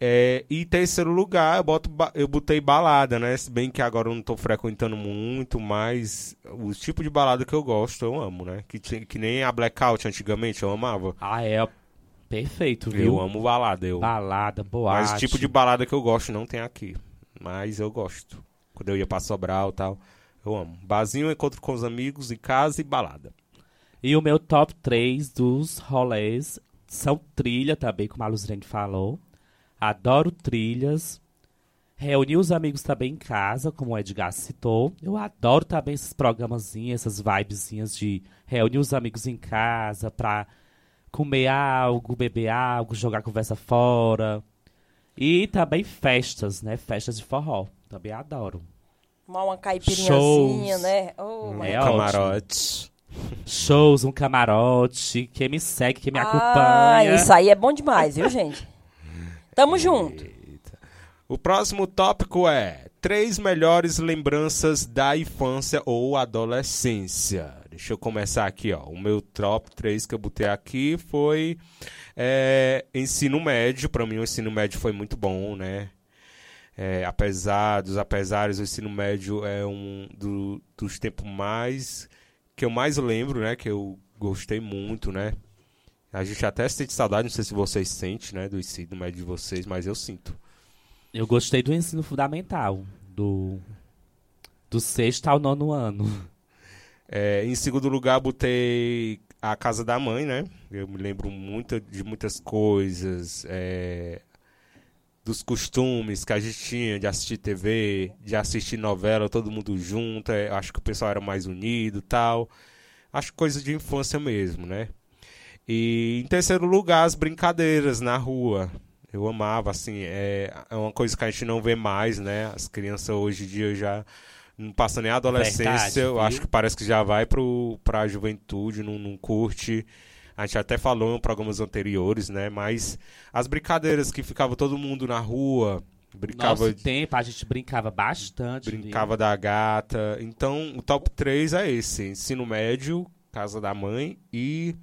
É, e terceiro lugar, eu, boto, eu botei balada, né? Se bem que agora eu não tô frequentando muito, mas o tipo de balada que eu gosto, eu amo, né? Que, que nem a Blackout antigamente, eu amava. Ah, é perfeito, viu? Eu amo balada, eu. Balada, boate. Mas o tipo de balada que eu gosto não tem aqui. Mas eu gosto. Quando eu ia pra Sobral e tal, eu amo. Barzinho, encontro com os amigos em casa e balada. E o meu top 3 dos rolês são trilha também, como a Luzirene falou. Adoro trilhas. Reunir os amigos também em casa, como o Edgar citou. Eu adoro também esses programazinhos, essas vibezinhas de reunir os amigos em casa pra comer algo, beber algo, jogar conversa fora. E também festas, né? Festas de forró. Também adoro. Tomar uma caipirinhazinha, Shows. né? Oh, É Um ótimo. camarote. Shows, um camarote. Quem me segue, quem me Ah, acompanha. isso aí é bom demais, viu, gente? Tamo junto. O próximo tópico é três melhores lembranças da infância ou adolescência. Deixa eu começar aqui, ó. O meu top 3 que eu botei aqui foi é, ensino médio. Para mim, o ensino médio foi muito bom, né? É, apesar dos apesares, o ensino médio é um do- dos tempos mais que eu mais lembro, né? Que eu gostei muito, né? A gente até sente saudade, não sei se vocês sentem, né? Do ensino médio de vocês, mas eu sinto. Eu gostei do ensino fundamental, do, do sexto ao nono ano. É, em segundo lugar, botei a casa da mãe, né? Eu me lembro muito de muitas coisas, é, dos costumes que a gente tinha de assistir TV, de assistir novela, todo mundo junto. é, acho que o pessoal era mais unido tal. Acho coisa de infância mesmo, né? E em terceiro lugar, as brincadeiras na rua. Eu amava, assim, é, é uma coisa que a gente não vê mais, né? As crianças hoje em dia já não passam nem a adolescência. Verdade, eu viu? acho que parece que já vai pro, pra juventude, não, não curte. A gente até falou em programas anteriores, né? Mas as brincadeiras que ficava todo mundo na rua, brincava, Nosso tempo, a gente brincava bastante. viu? brincava da gata. Então, o top 3 é esse: ensino médio, casa da mãe e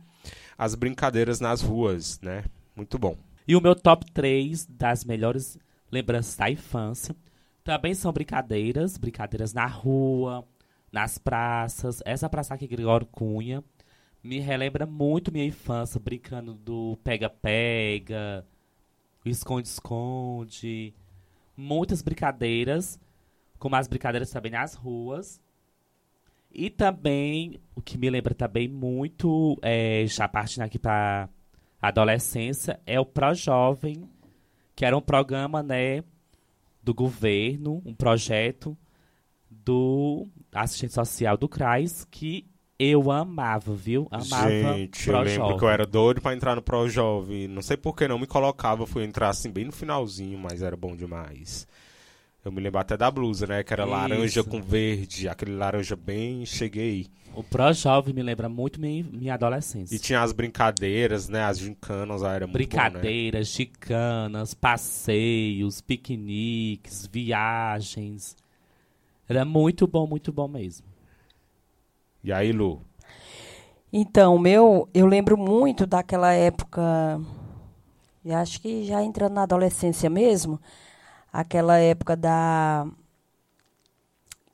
as brincadeiras nas ruas, né? Muito bom. E o meu top 3 das melhores lembranças da infância também são brincadeiras, brincadeiras na rua, nas praças. Essa praça aqui, Gregório Cunha, me relembra muito minha infância, brincando do pega-pega, esconde-esconde, muitas brincadeiras, como as brincadeiras também nas ruas. E também, o que me lembra também muito, é, já partindo aqui para adolescência, é o Pro Jovem, que era um programa, né, do governo, um projeto do assistente social do CRAS, que eu amava, viu? Amava Gente, eu lembro que eu era doido pra entrar no Pro Jovem. Não sei por que não me colocava, fui entrar assim bem no finalzinho, mas era bom demais. Eu me lembro até da blusa, né? Que era Isso. laranja com verde, aquele laranja bem cheguei. O Pro Jovem me lembra muito minha, minha adolescência. E tinha as brincadeiras, né? As gincanas, ah, era muito bom, né? Brincadeiras, chicanas, passeios, piqueniques, viagens. Era muito bom, muito bom mesmo. E aí, Lu? Então, o meu, eu lembro muito daquela época, e acho que já entrando na adolescência mesmo, aquela época da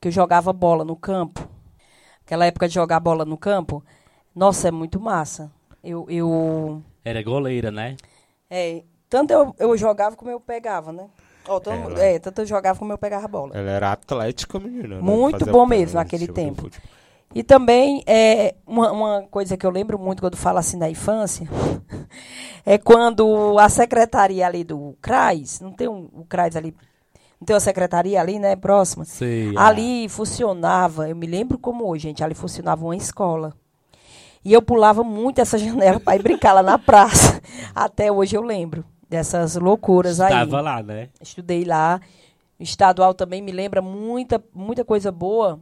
que eu jogava bola no campo. Aquela época de jogar bola no campo, nossa, é muito massa. Eu, eu Era goleira, né? é, tanto eu, eu jogava como eu pegava, né? Mundo- Ela- é, tanto eu jogava como eu pegava a bola. Ela era atlética, menina. né? Muito bom mesmo, naquele tempo. E também, é, uma, uma coisa que eu lembro muito quando falo assim da infância, é quando a secretaria ali do CRAS, não tem um, o CRAS ali, não tem uma secretaria ali, né, próxima? Sei. Ali funcionava, eu me lembro como hoje, gente, ali funcionava uma escola. E eu pulava muito essa janela para ir brincar lá na praça. Até hoje eu lembro dessas loucuras aí. Estava lá, né? Estudei lá. Estadual também me lembra muita, muita coisa boa.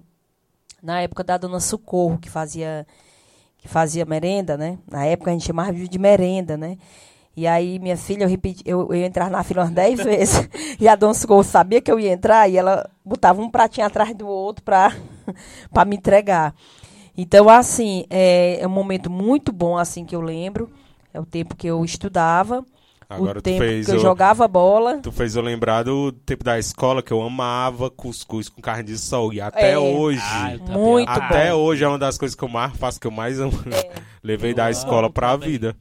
Na época da Dona Socorro, que fazia, que fazia merenda, né? Na época a gente chamava de merenda, né? E aí, minha filha, eu, repeti, eu, eu ia entrar na fila umas 10 vezes. E a Dona Socorro sabia que eu ia entrar e ela botava um pratinho atrás do outro para me entregar. Então, assim, é, é um momento muito bom, assim, que eu lembro. É o tempo que eu estudava, Agora o tu tempo fez que eu o- jogava bola. Tu fez eu lembrar do tempo da escola que eu amava cuscuz com carne de sol. E até É. hoje. Ah, eu também Muito até hoje é uma das coisas que eu mais faço, que eu mais amo. Levei Eu da amo escola pra também. vida.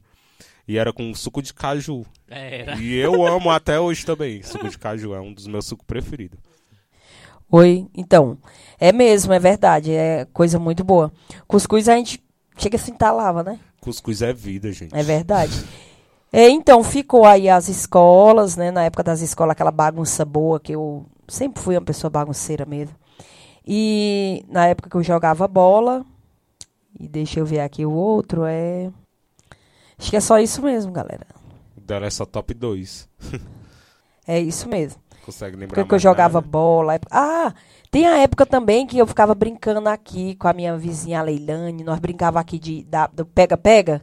E era com suco de caju. Era. E eu amo até hoje também. Suco de caju é um dos meus sucos preferidos. Oi, então, é mesmo, é verdade, é coisa muito boa. Cuscuz a gente chega se entalava, né? Cuscuz é vida, gente. É verdade. É, então, ficou aí as escolas, né? Na época das escolas, aquela bagunça boa, que eu sempre fui uma pessoa bagunceira mesmo. E na época que eu jogava bola, e deixa eu ver aqui o outro, é. Acho que é só isso mesmo, galera. O dela é só top 2. É isso mesmo. Consegue lembrar Porque que eu jogava nada? bola. época- Ah, tem a época também que eu ficava brincando aqui com a minha vizinha Leilane. Nós brincava aqui de da- do pega-pega.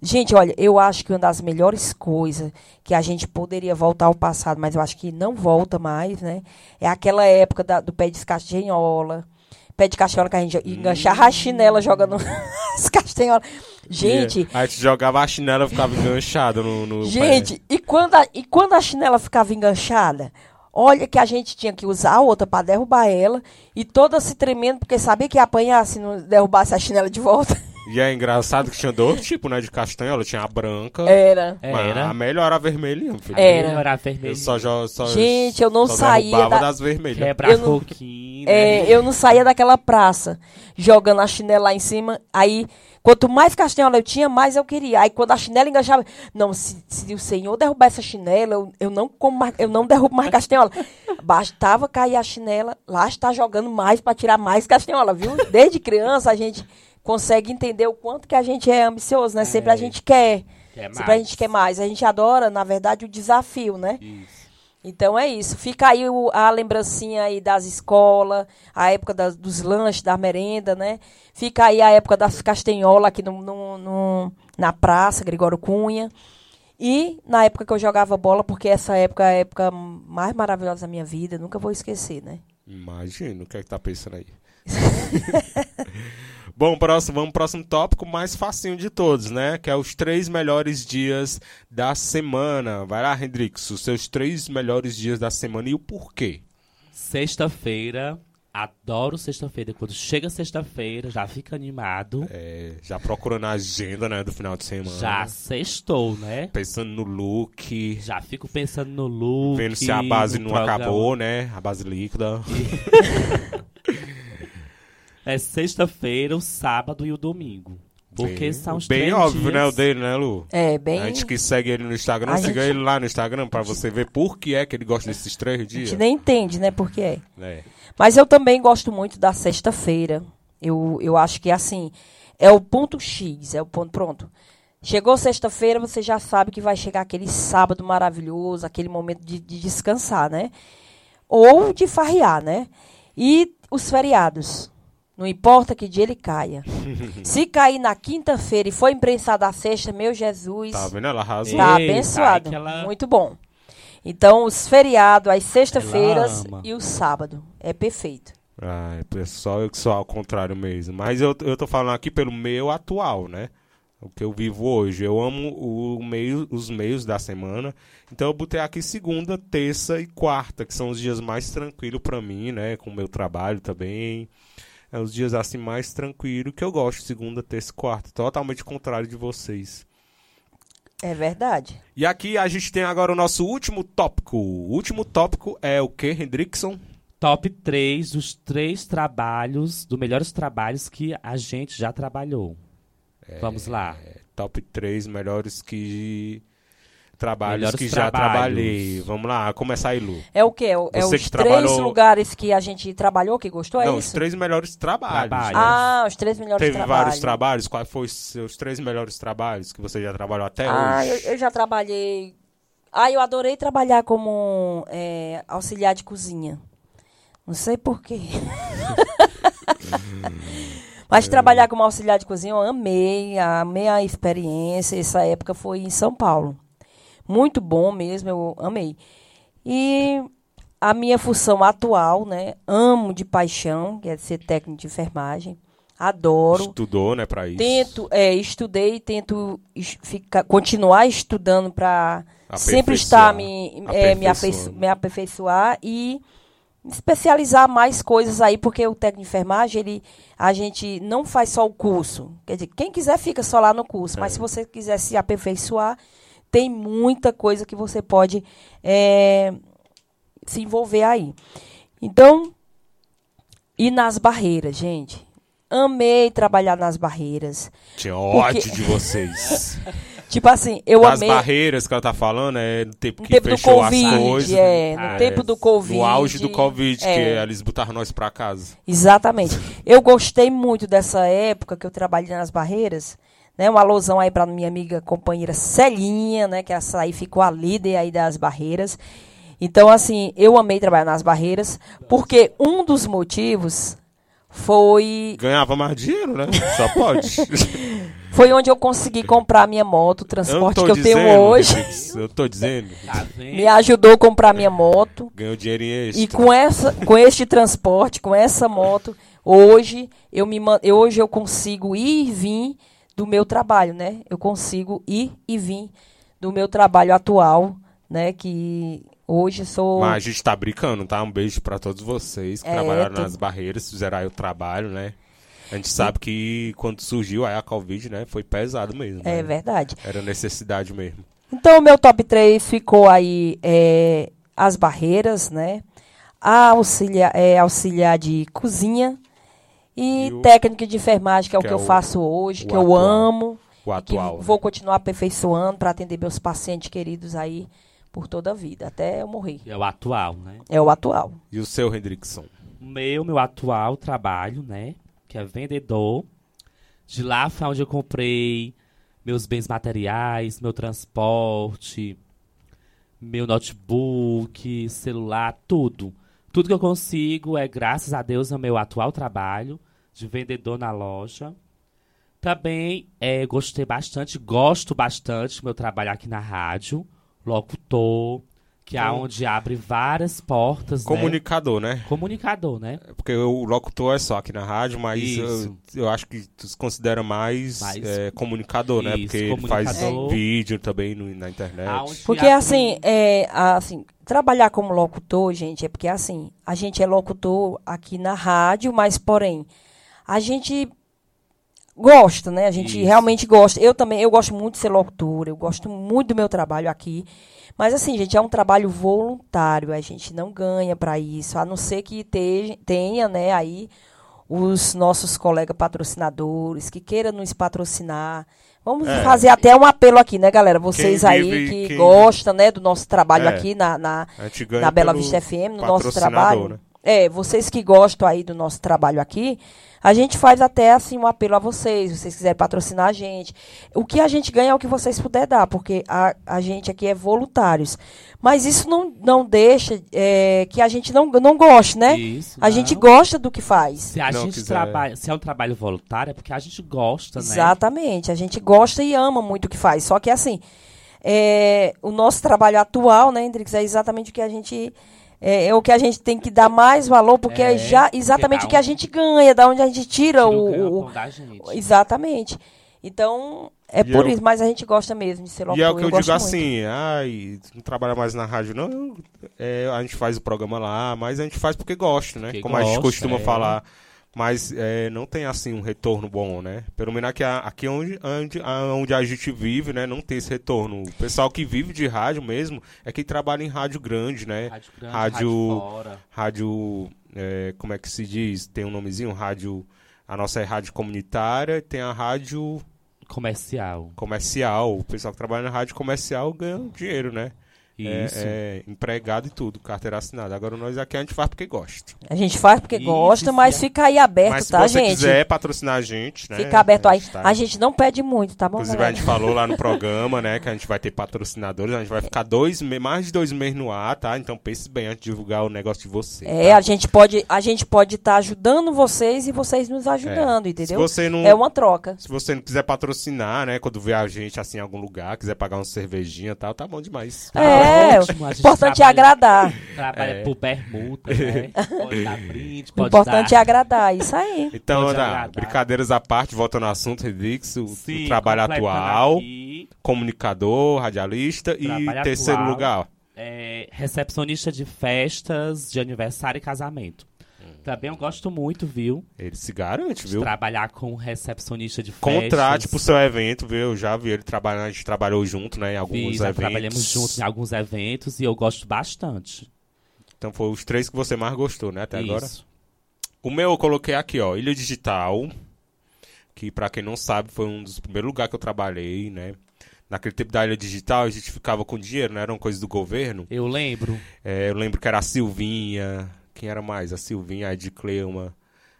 Gente, olha, eu acho que uma das melhores coisas que a gente poderia voltar ao passado, mas eu acho que não volta mais, né? É aquela época da- do pé de castanhola. Pé de castanhola que a gente enganchava a chinela jogando as castanholas. Gente, E Aí jogava a chinela e ficava enganchado no, no pé. Gente, e quando, a, e quando a chinela ficava enganchada, olha que a gente tinha que usar a outra para derrubar ela e toda se tremendo porque sabia que ia apanhar se não derrubasse a chinela de volta. E é engraçado que tinha dois tipos, né, de castanhola. Tinha a branca, Era. mas Era. a melhor era a vermelhinha, filho. Era. Era Eu vermelho. só, jo- só, Gente, eu não só saía da- das vermelhas. Quebrar Eu não- coquinho, É, né? eu não saía daquela praça jogando a chinela lá em cima. Aí, quanto mais castanhola eu tinha, mais eu queria. Aí, quando a chinela enganchava, não, se, se o senhor derrubar essa chinela, eu, eu não como mais, eu não derrubo mais castanhola. Bastava cair a chinela, lá está jogando mais para tirar mais castanhola, viu? Desde criança a gente consegue entender o quanto que a gente é ambicioso, né? Sempre a gente quer. Quer Sempre a mais. gente quer mais. A gente adora, na verdade, o desafio, né? Isso. Então é isso. Fica aí o- a lembrancinha aí das escolas, a época das- dos lanches, da merenda, né? Fica aí a época das castanholas aqui no, no- no- na praça, Gregório Cunha. E na época que eu jogava bola, porque essa época é a época mais maravilhosa da minha vida, nunca vou esquecer, né? Imagina o que é que tá pensando aí. Bom, próximo, vamos pro próximo tópico, mais facinho de todos, né? Que é os três melhores dias da semana. Vai lá, Hendrix, os seus três melhores dias da semana e o porquê. Sexta-feira Adoro sexta-feira. Quando chega sexta-feira, já fica animado. É, já procurando a agenda, né, do final de semana. Já sextou, né? Pensando no look. Já fico pensando no look. Vendo se a base não programa. acabou, né? A base líquida. É sexta-feira, o sábado e o domingo. Porque bem, são os Bem três óbvio, dias. né? O dele, né, Lu? É, bem. A gente que segue ele no Instagram, A siga gente- ele lá no Instagram pra você ver por que é que ele gosta desses três A dias. gente nem entende, né, por que é. É. Mas eu também gosto muito da sexta-feira. Eu, eu acho que, assim, é o ponto X, é o ponto. Pronto. Chegou sexta-feira, você já sabe que vai chegar aquele sábado maravilhoso, aquele momento de, de descansar, né? Ou de farrear, né? E os feriados. Não importa que dia ele caia. Se cair na quinta-feira e for imprensado a sexta, meu Jesus. Tá vendo? Ela arrasou. Tá abençoado. ela- Muito bom. Então, os feriados, as ama. e o sábado. É perfeito. Ai, pessoal, eu que sou ao contrário mesmo. Mas eu, eu tô falando aqui pelo meu atual, né? O que eu vivo hoje. Eu amo o meio, os meios da semana. Então eu botei aqui segunda, terça e quarta, que são os dias mais tranquilos pra mim, né? Com o meu trabalho também. É os dias assim mais tranquilos que eu gosto. Segunda, terça e quarta. Totalmente contrário de vocês. É verdade. E aqui a gente tem agora o nosso último tópico. O último tópico é o que, Hendrickson? Top 3 dos três trabalhos, dos melhores trabalhos que a gente já trabalhou. É. Vamos lá. Top 3 melhores que trabalhos Melhores que já trabalhos. trabalhei. Vamos lá, começar aí, Lu. É o quê? É É os que três trabalhou- lugares que a gente trabalhou que gostou? É Não, os isso? três melhores trabalhos. Trabalhos. Ah, os três melhores Teve trabalhos. vários trabalhos. Quais foram os seus três melhores trabalhos que você já trabalhou até Ah, eu, hoje? eu já trabalhei. Ah, eu adorei trabalhar como é, auxiliar de cozinha. Não sei porquê. Mas trabalhar como auxiliar de cozinha eu amei, amei a experiência. Essa época foi em São Paulo. Muito bom mesmo, eu amei. E a minha função atual, né? Amo de paixão, que é ser técnico de enfermagem. Adoro. Estudou, né, pra isso? Tento, é, estudei, tento ficar, continuar estudando para sempre estar me, é, me, aperfeiço- Aperfeiçoando. me aperfeiçoar e especializar mais coisas aí, porque o técnico de enfermagem, ele, a gente não faz só o curso. Quer dizer, quem quiser fica só lá no curso, mas se você quiser se aperfeiçoar, tem muita coisa que você pode é, se envolver aí. Então, e nas barreiras, gente. Amei trabalhar nas barreiras. Tinha Porque- ódio de vocês. Tipo assim, eu As amei. barreiras que ela tá falando é no tempo No que tempo do fechou Covid, as coisas. é, no É, tempo do Covid. No auge do Covid, é. que eles botaram nós pra casa. Exatamente. Eu gostei muito dessa época que eu trabalhei nas barreiras. Né, uma alusão aí para minha amiga companheira Celinha, né, que essa aí ficou a líder aí das barreiras. Então, assim, eu amei trabalhar nas barreiras, porque um dos motivos foi Ganhava mais dinheiro, né? Só pode. foi onde eu consegui comprar minha moto, o transporte que eu dizendo, tenho hoje. Eu tô dizendo. Tá? Me ajudou a comprar minha moto. Ganhou dinheirinho extra. E com essa, com este transporte, com essa moto, hoje eu me hoje eu consigo ir e vir do meu trabalho, né? Eu consigo ir e vir do meu trabalho atual, né? Que hoje sou Mas a gente tá brincando, tá? Um beijo pra todos vocês que É, trabalharam nas barreiras, fizeram aí o trabalho, né? A gente sabe que quando surgiu aí a Covid, né? Foi pesado mesmo. é né? verdade. Era necessidade mesmo. Então o meu top 3 ficou aí é, as barreiras, né? A auxiliar, é, auxiliar de cozinha e, E o- técnico de enfermagem, que é o que que, é eu o- faço hoje, o que eu atual. amo. O que atual. né? vou continuar aperfeiçoando para atender meus pacientes queridos aí por toda a vida, até eu morrer. É o atual, né? É o atual. E o seu, Hendrickson? O meu, meu atual trabalho, né? Que é vendedor. De lá foi onde eu comprei meus bens materiais, meu transporte, meu notebook, celular, tudo. Tudo que eu consigo é graças a Deus ao meu atual trabalho de vendedor na loja. Também é, gostei bastante, gosto bastante do meu trabalho aqui na rádio, locutor, Que é onde abre várias portas, né? Comunicador, né? Comunicador, né? Porque o locutor é só aqui na rádio, mas eu, eu acho que tu se considera mais, Mais- é, comunicador, né? Isso, Porque ele faz comunicador. vídeo também no- na internet. Aonde Porque abre- assim, é, assim, trabalhar como locutor, gente, é porque assim, a gente é locutor aqui na rádio, mas porém, a gente gosta, né? A gente Isso. realmente gosta. Eu também, eu gosto muito de ser locutora, eu gosto muito do meu trabalho aqui. Mas assim, gente, é um trabalho voluntário, a gente não ganha para isso, a não ser que te- tenha, né, aí os nossos colegas patrocinadores que queiram nos patrocinar. Vamos É. fazer até um apelo aqui, né, galera? Vocês Quem aí vive- que quem- gostam, né, do nosso trabalho É. aqui na, na, na Bela Vista FM, no nosso trabalho. né? É, vocês que gostam aí do nosso trabalho aqui, a gente faz até assim um apelo a vocês, se vocês quiserem patrocinar a gente. O que a gente ganha é o que vocês puderem dar, porque a, a gente aqui é voluntários. Mas isso não, não deixa é, que a gente não, não goste, né? Isso, A não. gente gosta do que faz. Se a Não gente quiser. trabalha, se é um trabalho voluntário, é porque a gente gosta, né? Exatamente. A gente gosta e ama muito o que faz. Só que assim, é, o nosso trabalho atual, né, Hendrix, é exatamente o que a gente. É, é o que a gente tem que dar mais valor, porque é, É, já exatamente o que a gente ganha, da onde a gente tira Tira o. o o- ganha-pão da gente. exatamente. Então, é E por eu- isso, mas a gente gosta mesmo de ser E locutor. é o que eu, gosto digo muito. assim, ai, não trabalha mais na rádio, não. é, a gente faz o programa lá, mas a gente faz porque gosta, né? Porque Como a gente gosta, costuma é. falar. Mas é, não tem assim um retorno bom, né? Pelo menos aqui, aqui onde, onde, onde a gente vive, né? Não tem esse retorno. O pessoal que vive de rádio mesmo é quem trabalha em rádio grande, né? Rádio grande, Rádio- rádio. Rádio, é, como é que se diz? Tem um nomezinho, rádio. A nossa é rádio comunitária e tem a rádio Comercial. comercial. O pessoal que trabalha na rádio comercial ganha dinheiro, né? É, Isso. é empregado e tudo, carteira assinada. Agora nós aqui a gente faz porque gosta. A gente faz porque Isso, gosta, mas é. fica aí aberto, Mas se tá, você gente? quiser patrocinar a gente, né? Fica aberto aí. tá- A gente não pede muito, tá bom, Inclusive a galera? gente falou lá no programa, né, que a gente vai ter patrocinadores, a gente vai ficar dois, mais de dois meses no ar, tá? Então pense bem antes de divulgar o negócio de você. É, tá? a gente pode a gente pode estar ajudando vocês e vocês nos ajudando, Se entendeu? você não É uma troca. se você não quiser patrocinar, né, quando vê a gente assim em algum lugar, quiser pagar uma cervejinha e tal, tá bom demais. Tá é, ótimo, a o gente importante é trabalha- agradar. Trabalha É. por permuta, né? Pode dar brinde, O pode importante dar... é agradar, isso aí. Então, Pode Ana, agradar. brincadeiras à parte, voltando ao assunto, Redix, o, o trabalho atual, aqui, comunicador, radialista e Trabalho terceiro atual. lugar. é, recepcionista de festas, de aniversário e casamento. Também eu gosto muito, viu? Ele se garante, viu? trabalhar com recepcionista de festas. Contrate pro seu evento, viu? Eu já vi ele trabalhando, a gente trabalhou junto, né, em alguns Fiz, eventos. trabalhamos juntos em alguns eventos e eu gosto bastante. Então foi os três que você mais gostou, né, até agora? Isso. O meu eu coloquei aqui, ó, Ilha Digital, que pra quem não sabe foi um dos primeiros lugares que eu trabalhei, né? Naquele tempo da Ilha Digital a gente ficava com dinheiro, não eram coisas do governo. Eu lembro. É, eu lembro que era a Silvinha, quem era mais? A Silvinha, a Edcleuma.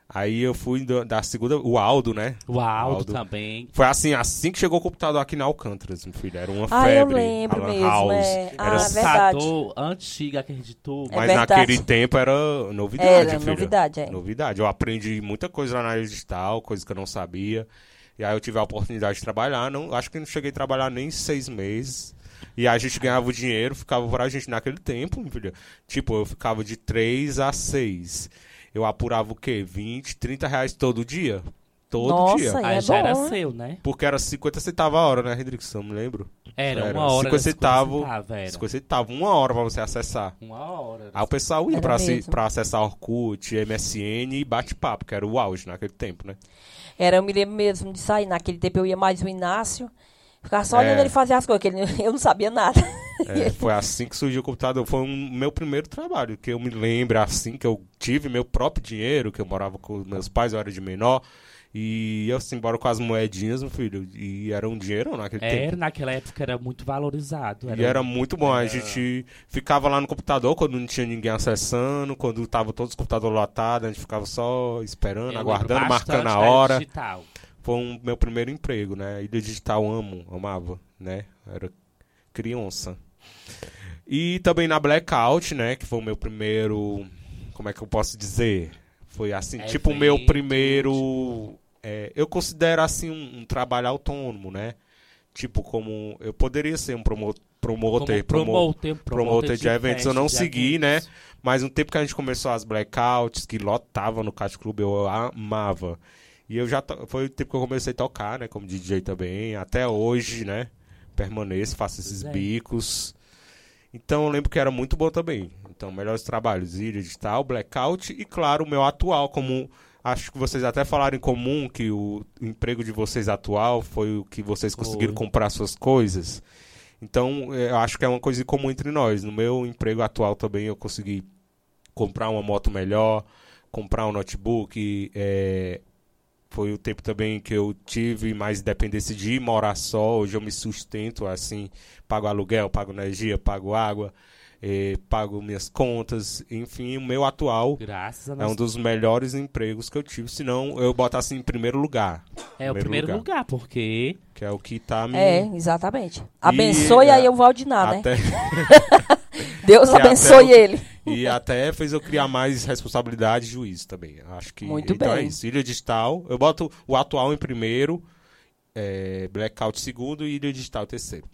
Aí eu fui do- da segunda, o Aldo, né? O Aldo, Aldo. também. Foi assim, assim que chegou o computador aqui na Alcântara, meu filho. Era uma Ah, eu febre. lembro a Lan mesmo, House. é. Era Ah, assim, verdade. Computador antigo, aquele de tubo. É Mas verdade. naquele tempo era novidade, Era filho. novidade, é. Novidade. Eu aprendi muita coisa lá na área digital, coisa que eu não sabia. E aí eu tive a oportunidade de trabalhar. Não, acho que não cheguei a trabalhar nem seis meses. E a gente ganhava o dinheiro, ficava pra gente naquele tempo, filho. Tipo, eu ficava de três a seis. Eu apurava o quê? 20, 30 reais todo dia? Todo Nossa, dia. Aí é já era bom, né? seu, né? Porque era 50 centavos a hora, né, Redrickson? Me lembro. Era, Era uma hora. 50 era centavos. centavos, era. 50 centavos, uma hora pra você acessar. Uma hora. Aí o pessoal ia pra, se- pra acessar Orkut, MSN e bate-papo, que era o auge naquele tempo, né? Era, eu me lembro mesmo de sair. Naquele tempo eu ia mais o Inácio. Ficava só É. olhando ele fazer as coisas, que ele, eu não sabia nada. É, foi assim que surgiu o computador. Foi um meu primeiro trabalho, que eu me lembro assim, que eu tive meu próprio dinheiro, que eu morava com os meus pais, eu era de menor. E eu assim, embora com as moedinhas, meu filho. E era um dinheiro naquele Era, tempo. naquela época era muito valorizado. E era muito bom. A gente ficava lá no computador quando não tinha ninguém acessando, quando tava todos os computadores lotados, a gente ficava só esperando, Eu aguardando, marcando a hora. Digital. Foi um meu primeiro emprego, né? Ilha Digital amo, amava, né? Era criança. E também na Blackout, né? Que foi o meu primeiro. Como é que eu posso dizer? Foi assim, tipo o meu primeiro. é, eu considero assim um, um trabalho autônomo, né? Tipo, como. Eu poderia ser um promo- promoter, promoter, promoter de eventos. Eu não de segui, eventos. né? Mas um tempo que a gente começou as blackouts, que lotava no Cat Club, eu amava. E eu já foi o tempo que eu comecei a tocar, né? Como DJ também. Até hoje, né? Permaneço, faço esses é. bicos. Então eu lembro que era muito bom também. Então, melhores trabalhos, ilha digital, blackout e, claro, o meu atual, como acho que vocês até falaram em comum que o emprego de vocês atual foi o que vocês conseguiram comprar suas coisas. Então, eh, eu acho que é uma coisa em comum entre nós. No meu emprego atual também eu consegui comprar uma moto melhor, comprar um notebook. eh, foi o tempo também que eu tive mais independência de ir morar só. Hoje eu me sustento assim, pago aluguel, pago energia, pago água, eh, pago minhas contas. Enfim, o meu atual é um dos melhores empregos que eu tive. Senão eu botasse em primeiro lugar, É o primeiro primeiro lugar. lugar, porque que é o que tá me. É, exatamente. Abençoe E, aí é, o Valdinar, né? Deus e abençoe o- ele. E até fez eu criar mais responsabilidade e juízo também. Acho que. Muito então bem. é isso. Ilha Digital. Eu boto o atual em primeiro, é, Blackout em segundo e Ilha Digital em terceiro.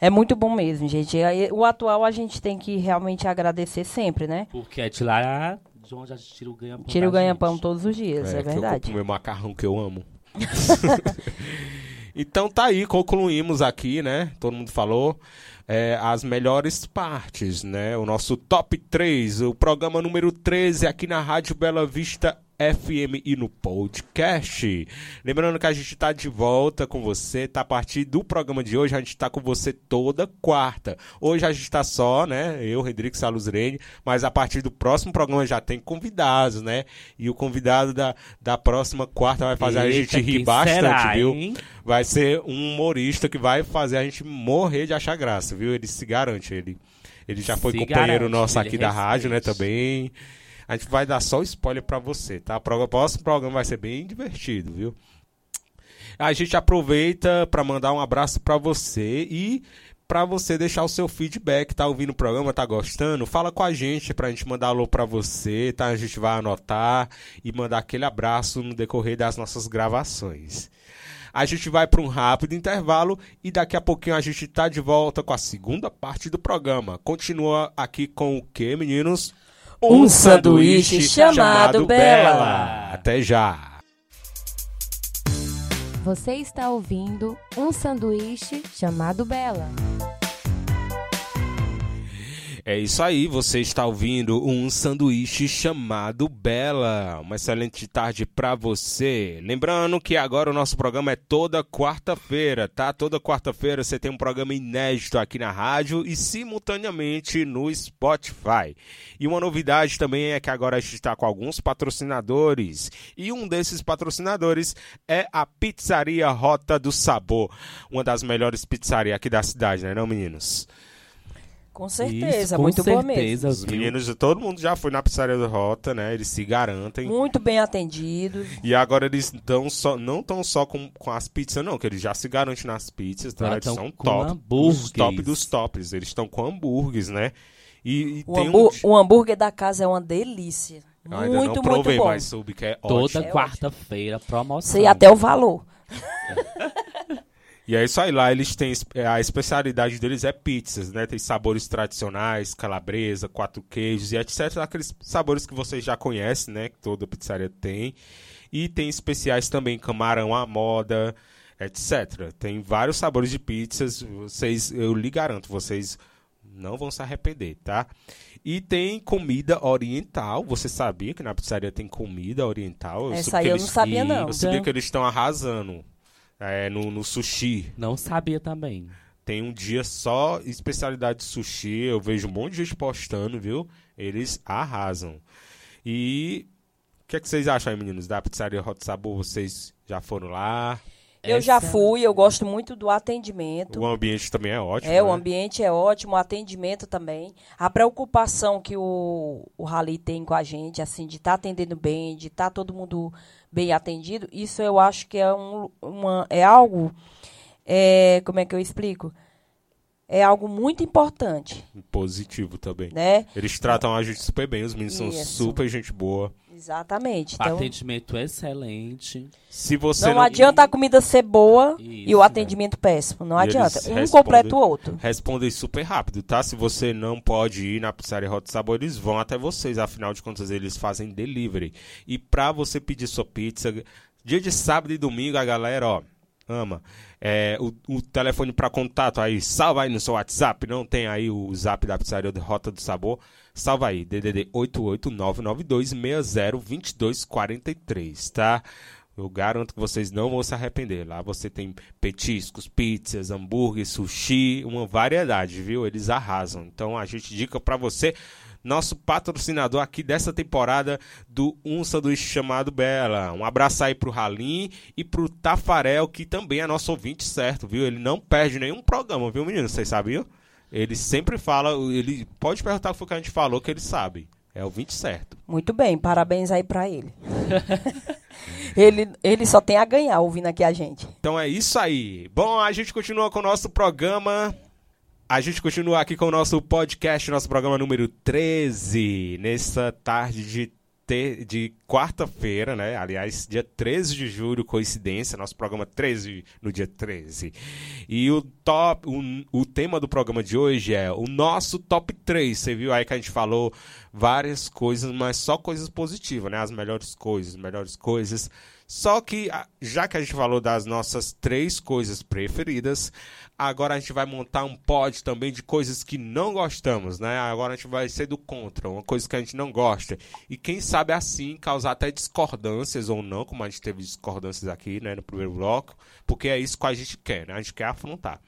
É muito bom mesmo, gente. O atual a gente tem que realmente agradecer sempre, né? porque é de lá de onde a gente tira o ganha-pão. Tira o ganha-pão todos os dias, é, que eu verdade. compro meu macarrão que eu amo. então tá aí, concluímos aqui, né? Todo mundo falou. É, as melhores partes, né? O nosso top 3, o programa número 13 aqui na Rádio Bela Vista FM e no podcast. Lembrando que a gente tá de volta com você, tá a partir do programa de hoje, a gente tá com você toda quarta. Hoje a gente tá só, né? Eu, Rodrigo Saluzrene, mas a partir do próximo programa já tem convidados, né? E o convidado da, da próxima quarta vai fazer a Eita, gente rir bastante, será, viu? Vai ser um humorista que vai fazer a gente morrer de achar graça, viu? Ele se garante, ele, ele já foi Se companheiro garante, nosso aqui da rádio, né, também. A gente vai dar só spoiler pra você, tá? O próximo programa vai ser bem divertido, viu? A gente aproveita pra mandar um abraço pra você e pra você deixar o seu feedback, tá ouvindo o programa, tá gostando? Fala com a gente pra gente mandar alô pra você, tá? A gente vai anotar e mandar aquele abraço no decorrer das nossas gravações. A gente vai para um rápido intervalo e daqui a pouquinho a gente tá de volta com a segunda parte do programa. Continua aqui com o que, meninos? Um sanduíche chamado Bela. Até já. Você está ouvindo um sanduíche chamado Bela. É isso aí, você está ouvindo um sanduíche chamado Bela. Uma excelente tarde pra você. Lembrando que agora o nosso programa é toda quarta-feira, tá? Toda quarta-feira você tem um programa inédito aqui na rádio e simultaneamente no Spotify. E uma novidade também é que agora a gente está com alguns patrocinadores. E um desses patrocinadores é a Pizzaria Rota do Sabor, uma das melhores pizzarias aqui da cidade, né, não, meninos? Com certeza, Isso, com muito boa mesmo. certeza, Os viu? meninos, todo mundo já foi na pizzaria do Rota, né? Eles se garantem. Muito bem atendido. E agora eles tão só, não estão só com, com as pizzas, não, que eles já se garantem nas pizzas, tá? Eles são top. hambúrgueres. Os top dos tops. Eles estão com hambúrgueres, né? E, e O, hambú- um. o hambúrguer da casa é uma delícia. Eu ainda Muito, não provei, muito bom. mas soube que é Toda ótimo. quarta-feira, promoção. Sei até o valor. E é isso aí, lá eles têm. A especialidade deles é pizzas, né? Tem sabores tradicionais, calabresa, quatro queijos e etc. Aqueles sabores que vocês já conhecem, né? Que toda pizzaria tem. E tem especiais também, camarão à moda, etc. Tem vários sabores de pizzas. Vocês, eu lhe garanto, vocês não vão se arrepender, tá? E tem comida oriental. Você sabia que na pizzaria tem comida oriental? Essa soube aí que eu não sabia, não. Eu sabia que eles estão arrasando é, no, no sushi. Não sabia também. Tem um dia só especialidade de sushi. Eu vejo um monte de gente postando, viu? Eles arrasam. E o que, é que vocês acham aí, meninos? Da pizzaria Hot Sabor, vocês já foram lá? Eu já Essa- fui, eu gosto muito do atendimento. O ambiente também é ótimo. É, o né? ambiente é ótimo, o atendimento também. A preocupação que o, o Rally tem com a gente, assim, de estar atendendo bem, de estar todo mundo bem atendido, isso eu acho que é, um, uma, é algo. é, como é que eu explico? É algo muito importante, Positivo também. né? Eles tratam a gente super bem, os meninos são Isso. super gente boa. Exatamente. Então, Atendimento excelente. Se você não, não, adianta a comida ser boa e Isso, o atendimento péssimo. Não E adianta. Um completa o outro. Respondem super rápido, tá? Se você não pode ir na pizzaria Hot Sabor, eles vão até vocês. Afinal de contas, eles fazem delivery. E pra você pedir sua pizza, dia de sábado e domingo, a galera, ó, ama. É, o, o telefone pra contato aí, salva aí no seu WhatsApp. Não tem aí o zap da pizzaria de Rota do Sabor. Salva aí, DDD 88992602243, tá? Eu garanto que vocês não vão se arrepender. Lá você tem petiscos, pizzas, hambúrguer, sushi, uma variedade, viu? Eles arrasam. Então a gente dica pra você, nosso patrocinador aqui dessa temporada do Um Sanduíche Chamado Bela. Um abraço aí pro Ralim e pro Tafarel, que também é nosso ouvinte certo, viu? Ele não perde nenhum programa, viu, menino? Vocês sabiam? Ele sempre fala, ele pode perguntar o que a gente falou, que ele sabe. É o ouvinte certo. Muito bem, parabéns aí pra ele. ele. Ele só tem a ganhar ouvindo aqui a gente. Então é isso aí. Bom, a gente continua com o nosso programa. A gente continua aqui com o nosso podcast, nosso programa número 13, nessa tarde de, ter- de quarta-feira, né? Aliás, dia 13 de julho, coincidência, nosso programa 13 no dia 13. E o top, o, o tema do programa de hoje é o nosso top 3. Você viu aí que a gente falou várias coisas, mas só coisas positivas, né? As melhores coisas, melhores coisas. Só que, a- já que a gente falou das nossas três coisas preferidas, agora a gente vai montar um pod também de coisas que não gostamos, né? Agora a gente vai ser do contra, uma coisa que a gente não gosta. E quem sabe assim causar até discordâncias ou não, como a gente teve discordâncias aqui, né, no primeiro bloco, porque é isso que a gente quer, né? A gente quer afrontar.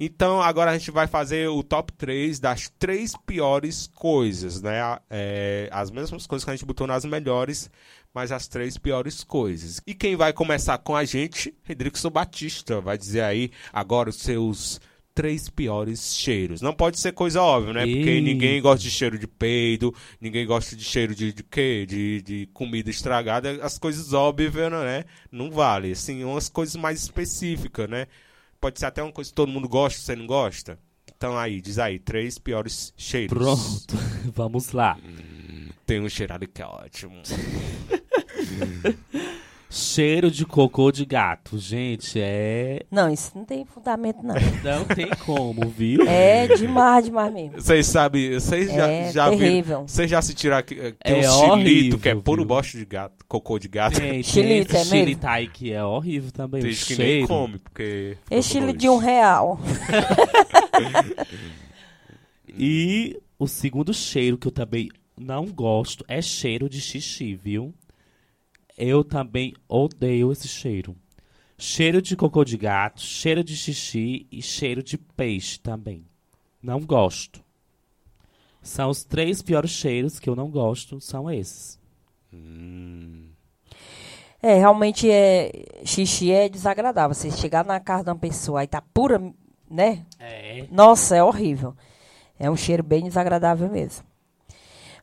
Então, agora a gente vai fazer o top 3 das três piores coisas, né? É, as mesmas coisas que a gente botou nas melhores, mas as três piores coisas. E quem vai começar com a gente, Redrickson Batista, vai dizer aí agora os seus três piores cheiros. Não pode ser coisa óbvia, né? Porque ninguém gosta de cheiro de peido, ninguém gosta de cheiro de, de quê? De, de comida estragada. As coisas óbvias, né? Não vale. Assim, umas coisas mais específicas, né? Pode ser até uma coisa que todo mundo gosta, você não gosta. Então aí, diz aí, três piores cheiros. Pronto, vamos lá. Tem um cheirado que é ótimo. Cheiro de cocô de gato. Gente, é. Não, isso não tem fundamento, não. Não tem como, viu? É demais, demais mesmo. Vocês sabem, vocês já, É já viram. terrível. Vocês já assistiram aqui, eh, É um xilito que é puro bosta de gato, cocô de gato. Tem, tem Xilito, é mesmo? que é horrível também. Tem que nem cheiro. come, porque. Estilo de um real. E o segundo cheiro que eu também não gosto é cheiro de xixi, viu? Eu também odeio esse cheiro. Cheiro de cocô de gato, cheiro de xixi e cheiro de peixe também. Não gosto. São os três piores cheiros que eu não gosto, são esses. É, realmente é. Xixi é desagradável. Você chegar na casa de uma pessoa aí tá pura, né? É. Nossa, é horrível. É um cheiro bem desagradável mesmo.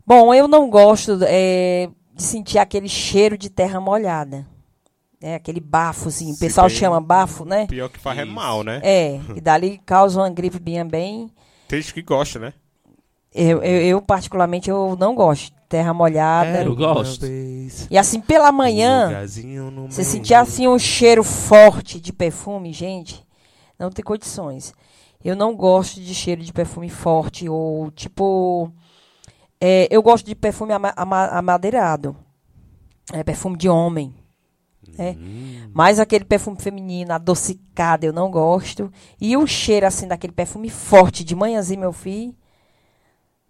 Bom, eu não gosto é, de sentir aquele cheiro de terra molhada. É, aquele bafozinho. O Se pessoal tem- chama bafo, né? Pior que faz é mal, né? É, e dali causa uma gripe bem, bem. Tem gente que gosta, né? Eu, eu, eu, particularmente, eu não gosto de terra molhada. Eu gosto. E assim, pela manhã, Um você sentir assim um cheiro forte de perfume, gente, não tem condições. Eu não gosto de cheiro de perfume forte ou tipo. É, eu gosto de perfume ama- ama- amadeirado. É perfume de homem. né? Mas aquele perfume feminino, adocicado, eu não gosto. E o cheiro assim daquele perfume forte de manhãzinho, meu filho,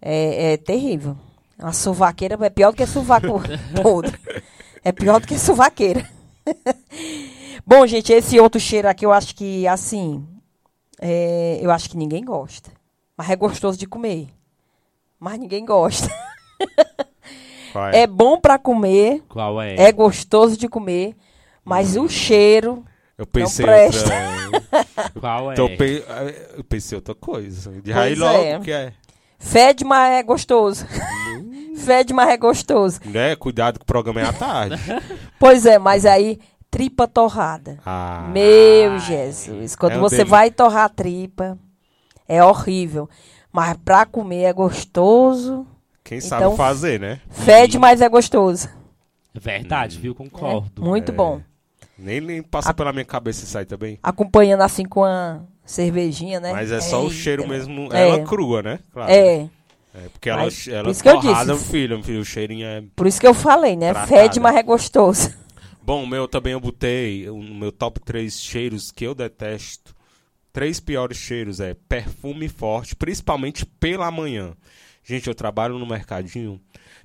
é, é terrível. Uma sovaqueira é pior do que sovaco podre. É pior do que sovaqueira. Bom, gente, esse outro cheiro aqui eu acho que, assim, é, eu acho que ninguém gosta. Mas é gostoso de comer. Mas ninguém gosta. Vai. É bom pra comer, Qual é? é gostoso de comer, mas o cheiro Eu pensei presta. outra. Qual é? Então, eu pe- eu pensei outra coisa. De Pois aí logo é. que é. fede, mas é gostoso. fede, mas é gostoso. Né? Cuidado que o programa é à tarde. Pois é, mas aí, tripa torrada. Ah, Meu Jesus. Quando é você delícia. vai torrar a tripa, é horrível. Mas pra comer é gostoso. Quem sabe Então, fazer, né? Fede, mas é gostoso. É verdade, viu? Concordo. Muito É. bom. Nem, nem passa pela minha cabeça isso aí também. Acompanhando assim com a cervejinha, né? Mas é só o cheiro mesmo. É. Ela crua, né? Claro. É, É, porque ela, Mas, ela por isso que eu disse. filho, filho, o cheirinho é por isso que eu falei, né? Tratada. Fede, mas é gostoso. Bom, o meu também eu botei o meu top 3 cheiros que eu detesto. Três piores cheiros é perfume forte, principalmente pela manhã. Gente, eu trabalho no mercadinho.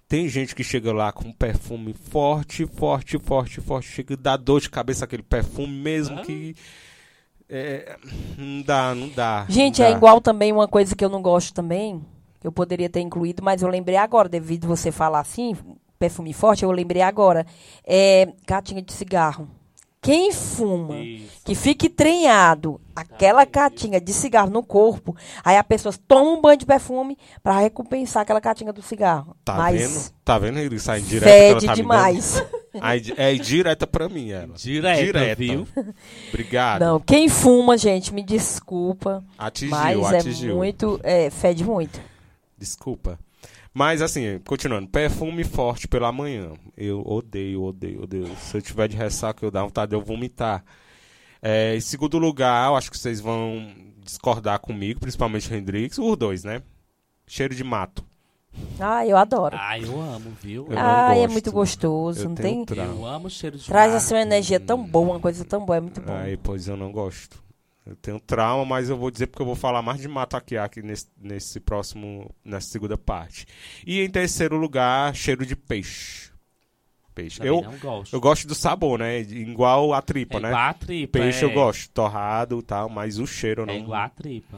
Tem gente que chega lá com perfume forte, forte, forte, forte. Chega e dá dor de cabeça aquele perfume, mesmo que. é, não dá, não dá. Gente, não é dá. igual também uma coisa que eu não gosto também, que eu poderia ter incluído, mas eu lembrei agora, devido você falar assim, perfume forte, eu lembrei agora. É catinha de cigarro. Quem fuma, Isso. que fique treinado aquela catinha de cigarro no corpo, aí a pessoa toma um banho de perfume para recompensar aquela catinha do cigarro. Tá mas vendo? Tá vendo? Ele sai direto. fede tá demais. Aí, é direta pra mim, ela. Direta, viu? Obrigado. Não, quem fuma, gente, me desculpa, Atingiu, mas atingiu. é muito, é, fede muito. Desculpa. Mas assim, continuando, perfume forte pela manhã. Eu odeio, odeio, odeio. Se eu tiver de ressaca, eu dá vontade de eu vomitar. É, em segundo lugar, eu acho que vocês vão discordar comigo, principalmente o Hendrix, os dois, né? Cheiro de mato. Ah, eu adoro. Ah, eu amo, viu? Eu Ah, é muito gostoso. Eu Não tenho tem... trauma. Eu amo cheiro de Traz mato. assim uma energia tão boa, uma coisa tão boa, é muito bom. Aí, pois eu não gosto. Eu tenho trauma, mas eu vou dizer porque eu vou falar mais de mato aqui, aqui nesse, nesse próximo, nessa segunda parte. E em terceiro lugar, cheiro de peixe. Peixe. Também Eu, gosto. eu gosto do sabor, né? Igual a tripa, é né? igual a tripa. Peixe é. eu gosto, torrado e tal, mas o cheiro eu não. É igual a tripa.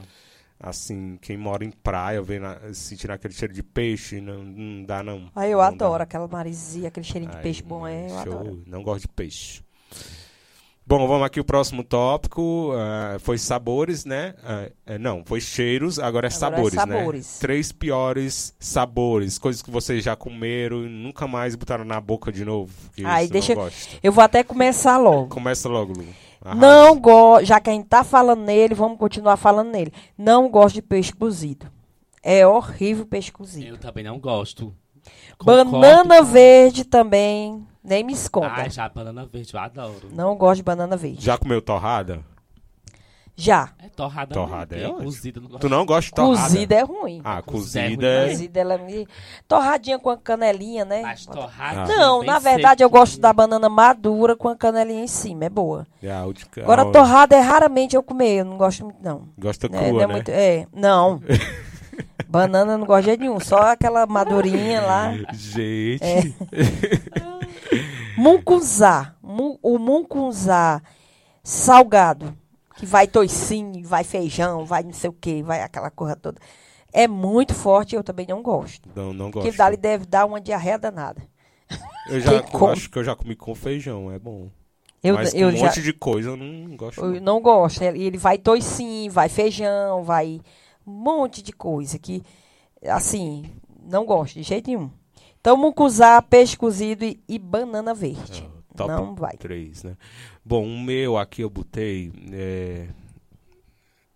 Assim, quem mora em praia, vendo, a- sentindo aquele cheiro de peixe, não, não dá não. Ah, eu Não adoro dá. aquela marisia, aquele cheirinho de peixe bom, é, eu show. adoro. Não gosto de peixe. Bom, vamos aqui o próximo tópico. ah, foi sabores, né? É, não, foi cheiros, agora é Agora é sabores, sabores. né? Três piores sabores, coisas que vocês já comeram e nunca mais botaram na boca de novo. Que Aí, deixa-. Eu vou até começar logo. Começa logo, Lu. Arrasa. Não gosto, já que a gente tá falando nele, vamos continuar falando nele. Não gosto de peixe cozido. É horrível peixe cozido. Eu também não gosto. Banana Concordo. verde também, nem me esconda. Ah, já banana verde eu adoro. Não gosto de banana verde. Já comeu torrada? Já. É torrada. Torrada é é ótimo. cozida. Não. Tu não gosta de torrada? Cozida é ruim. Ah, Cozida é cozida ruim, é... né? Cozida ela me... Torradinha com a canelinha, né? Mas torrada. Ah. Não, bem na verdade eu gosto da banana madura com a canelinha em cima, é boa. é a última- Agora a- torrada é raramente eu comer, eu não gosto muito não. Gosta É, crua, não é né? muito- é, não. Banana não gosto de nenhum, só aquela madurinha lá. Gente, É. O muncunzá salgado, que vai toicinho, vai feijão, vai não sei o que, vai aquela coisa toda. É muito forte, eu também não gosto. não, não gosto. Porque dali deve dar uma diarreia danada. Eu já acho que eu já comi com feijão, é bom. Eu, Mas eu um já monte de coisa eu não gosto. eu não. gosto. Ele vai toicinho, vai feijão, vai um monte de coisa que, assim, não gosto de jeito nenhum. Então, mucuzá, peixe cozido e, e banana verde. Ah, Top não vai. 3, né? Bom, o meu aqui eu botei. é,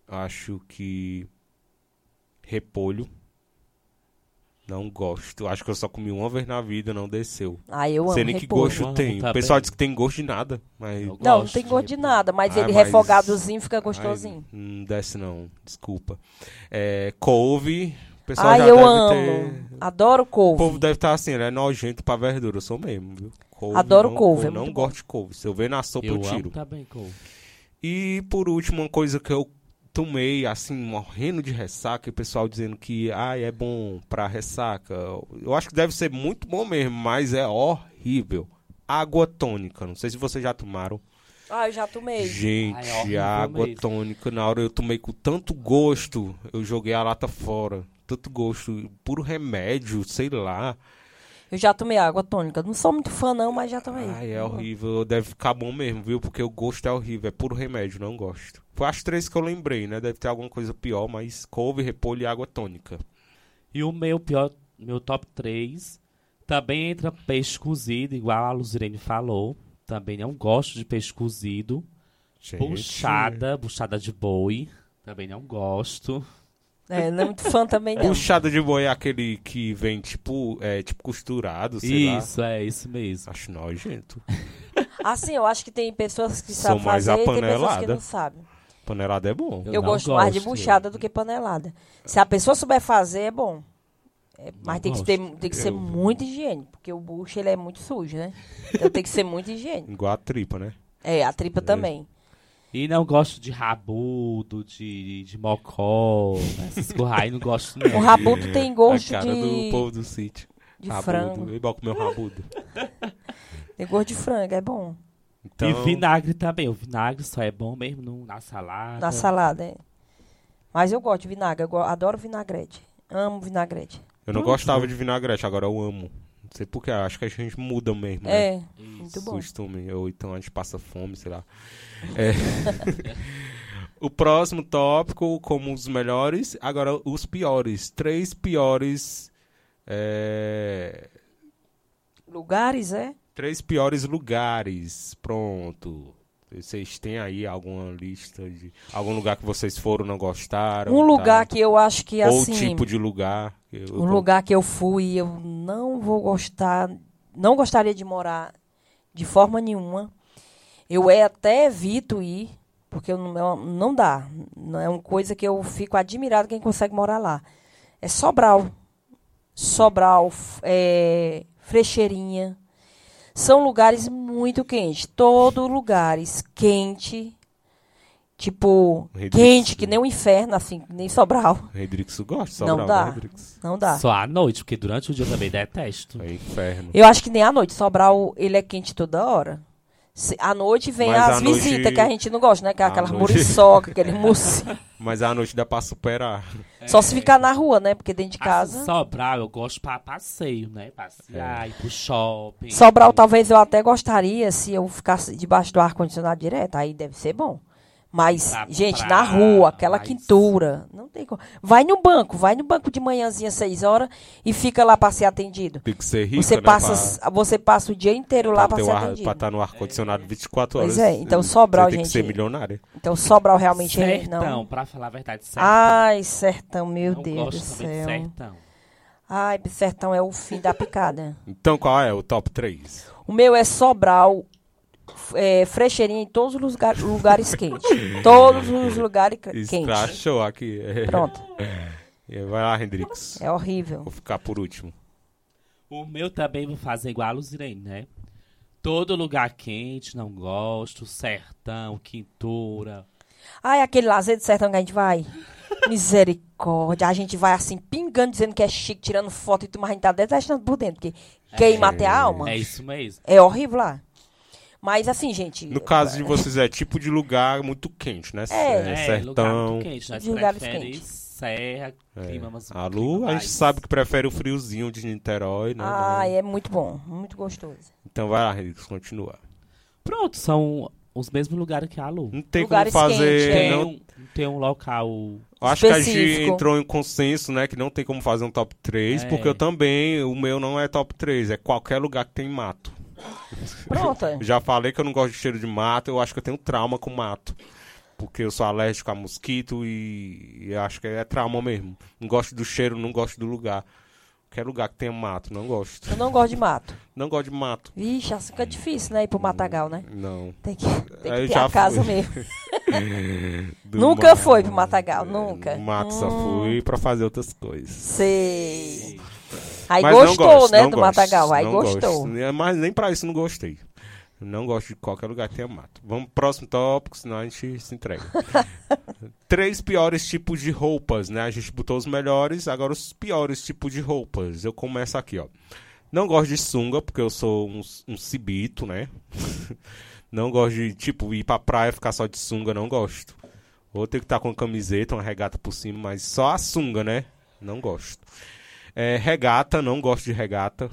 Acho que. Repolho. Não gosto. Acho que eu só comi uma vez na vida, não desceu. Ah, eu amo Sei nem que repolho. gosto Amo tem. O também. pessoal diz que tem gosto de nada. Mas. Eu Não, não gosto tem de gosto de repolho. nada, mas Ah, ele mas- refogadozinho fica Ai, gostosinho. não desce não, desculpa. É, couve. O pessoal Ai, já eu deve amo. ter. Adoro O couve. povo deve estar assim, ele é nojento pra verdura, eu sou mesmo, viu? Couve, Adoro não, couve, Eu é não muito bom. gosto de couve. Se eu ver na sopa, eu, Eu amo tiro. também couve. E por último, uma coisa que eu tomei, assim, morrendo de ressaca, e o pessoal dizendo que ah, é bom pra ressaca. Eu acho que deve ser muito bom mesmo, mas é horrível. Água tônica. Não sei se vocês já tomaram. Ah, eu já tomei. Gente, Ai, é horrível água mesmo. tônica, na hora eu tomei com tanto gosto, eu joguei a lata fora. Tanto gosto, puro remédio, sei lá. Eu já tomei água tônica. Não sou muito fã, não, mas já tomei. Ai, é horrível. Deve ficar bom mesmo, viu? Porque o gosto é horrível. É puro remédio, não gosto. Foi as três que eu lembrei, né? Deve ter alguma coisa pior, mas couve, repolho e água tônica. E o meu pior, meu top 3 também entra peixe cozido, igual a Luzirene falou. Também não gosto de peixe cozido. Gente, Buchada, buchada de boi. Também não gosto. É, não é muito fã também não. Puxada de boi é aquele que vem tipo, é, tipo costurado, sei lá. Isso, é isso mesmo. Acho nojento. Assim, eu acho que tem pessoas que São sabem mais fazer a e tem pessoas que panelada. não sabem. Panelada é bom. Eu Eu, não gosto, mais de gosto. buchada do que panelada. Se a pessoa souber fazer, é bom. É, mas tem que, gosto. ter, tem que ser Eu- muito higiênico, porque o bucho ele é muito sujo, né? Então tem que ser muito higiênico. Igual a tripa, né? É, a tripa também. E não gosto de rabudo, de, de mocó, essas coisas aí não gosto não. O rabudo tem gosto a cara de, do povo do sítio. de Rabudo. frango. Igual comer um rabudo. Tem gosto de frango, é bom. Então, E vinagre também. O vinagre só é bom mesmo no- na salada. Na salada, é. Mas eu gosto de vinagre, eu go- adoro vinagrete. Amo vinagrete. eu não Pronto. gostava de vinagrete, agora eu amo. Não sei porquê, acho que a gente muda mesmo, né? É, muito bom. Costume, ou então a gente passa fome, sei lá. É. o próximo tópico, como os melhores, agora os piores. Três piores. é, Lugares, é? Três piores lugares. Pronto. Vocês têm aí alguma lista de. Algum lugar que vocês foram e não gostaram? Um lugar tá? que eu acho que Ou assim. tipo de lugar. Eu- Um lugar que eu fui e eu não vou gostar, não gostaria de morar de forma nenhuma. Eu é até evito ir, porque eu não, eu- não dá. Não é uma coisa que eu fico admirado quem consegue morar lá. É Sobral. Sobral, é, Frecheirinha. São lugares muito quentes. Todos lugares quente. Tipo, Redix, quente, que né? nem o inferno, assim, nem Sobral. Redrix gosta, Não Sobral, dá. né, Redrix? Não dá. Só à noite, porque durante o dia eu também detesto. É inferno. Eu acho que nem à noite. Sobral, ele é quente toda hora. Se- à noite vem Mas as noite- visitas que a gente não gosta, né? Que é aquelas noite- muriçoca, aquele mocinho. Mas à noite dá pra superar. Só se ficar na rua, né? Porque dentro de Casa. casa. Sobral, eu gosto pra passeio, né? Passear, É. ir pro shopping. Sobral, talvez eu até gostaria se eu ficasse debaixo do ar-condicionado direto. Aí deve ser bom. Mas, Pra gente, praia, na rua, aquela mas- quintura. Não tem como. Vai no banco, vai no banco de manhãzinha, seis horas, e fica lá pra ser atendido. Tem que ser rico, Você né? passa, você passa o dia inteiro lá pra, pra ter ser o ar, atendido. pra estar no ar-condicionado 24 horas. Pois é, então Sobral, você tem que gente, ser milionário. Então, Sobral realmente é. Sertão, Não. pra falar a verdade, sertão. Ai, sertão, meu não Deus do céu. sertão. Ai, sertão é o fim da picada. Então qual é o top 3? O meu é Sobral, é, Frecheirinha em todos os lugar- lugares quentes. Todos os lugares que- quentes. Estrachou aqui. Pronto, E Vai lá, Hendrix. é horrível. Vou ficar por último. O meu também vou fazer igual a Luzirene, né? Todo lugar quente, não gosto. Sertão, quintura. Ai, aquele lazer do sertão que a gente vai. Misericórdia. A gente vai assim, pingando, dizendo que é chique, tirando foto e tudo, mas a gente tá detestando por dentro, porque queima até a alma. É isso mesmo. É horrível lá. Mas assim, gente. No caso de vocês, é tipo de lugar muito quente, né? É. lugar sertão. muito quente. De lugares quentes. serra, clima, mas um A clima Lu, a mais- gente sabe que prefere o friozinho de Niterói, né? Ai, é muito bom, muito gostoso. Então vai lá, Hendrix, continua. Pronto, são os mesmos lugares que a Lu. Não tem Lugares como fazer. quentes, é. Tem, não- um, tem um local. Eu Acho que a gente Específico. entrou em consenso, né? Que não tem como fazer um top 3, É. porque eu também, o meu não é top 3, é qualquer lugar que tem mato. Pronto. é. Já falei que eu não gosto de cheiro de mato, eu acho que eu tenho trauma com mato. Porque eu sou alérgico a mosquito e, e acho que é trauma mesmo. Não gosto do cheiro, não gosto do lugar. Qualquer lugar que tenha mato, não gosto. Eu não gosto de mato. Não gosto de mato. Vixe, assim fica difícil, né? Ir pro Matagal, né? Não. Tem que, tem que ter já a casa fui. mesmo. Nunca mato. foi pro Matagal, nunca. No mato só Hum. fui pra fazer outras coisas. Sei. Aí Mas gostou, gosto, né, do gosto, Matagal. Aí gostou. gosto. É, Mas nem pra isso não gostei. Não gosto de qualquer lugar que tenha mato. Vamos pro próximo tópico, senão a gente se entrega. Três piores tipos de roupas, né? A gente botou os melhores, agora os piores tipos de roupas. Eu começo aqui, ó. Não gosto de sunga, porque eu sou um, um cibito, né? não gosto de, tipo, ir pra praia ficar só de sunga, não gosto. Ou ter que estar com camiseta, uma regata por cima, mas só a sunga, né? Não gosto. É, regata, não gosto de regata.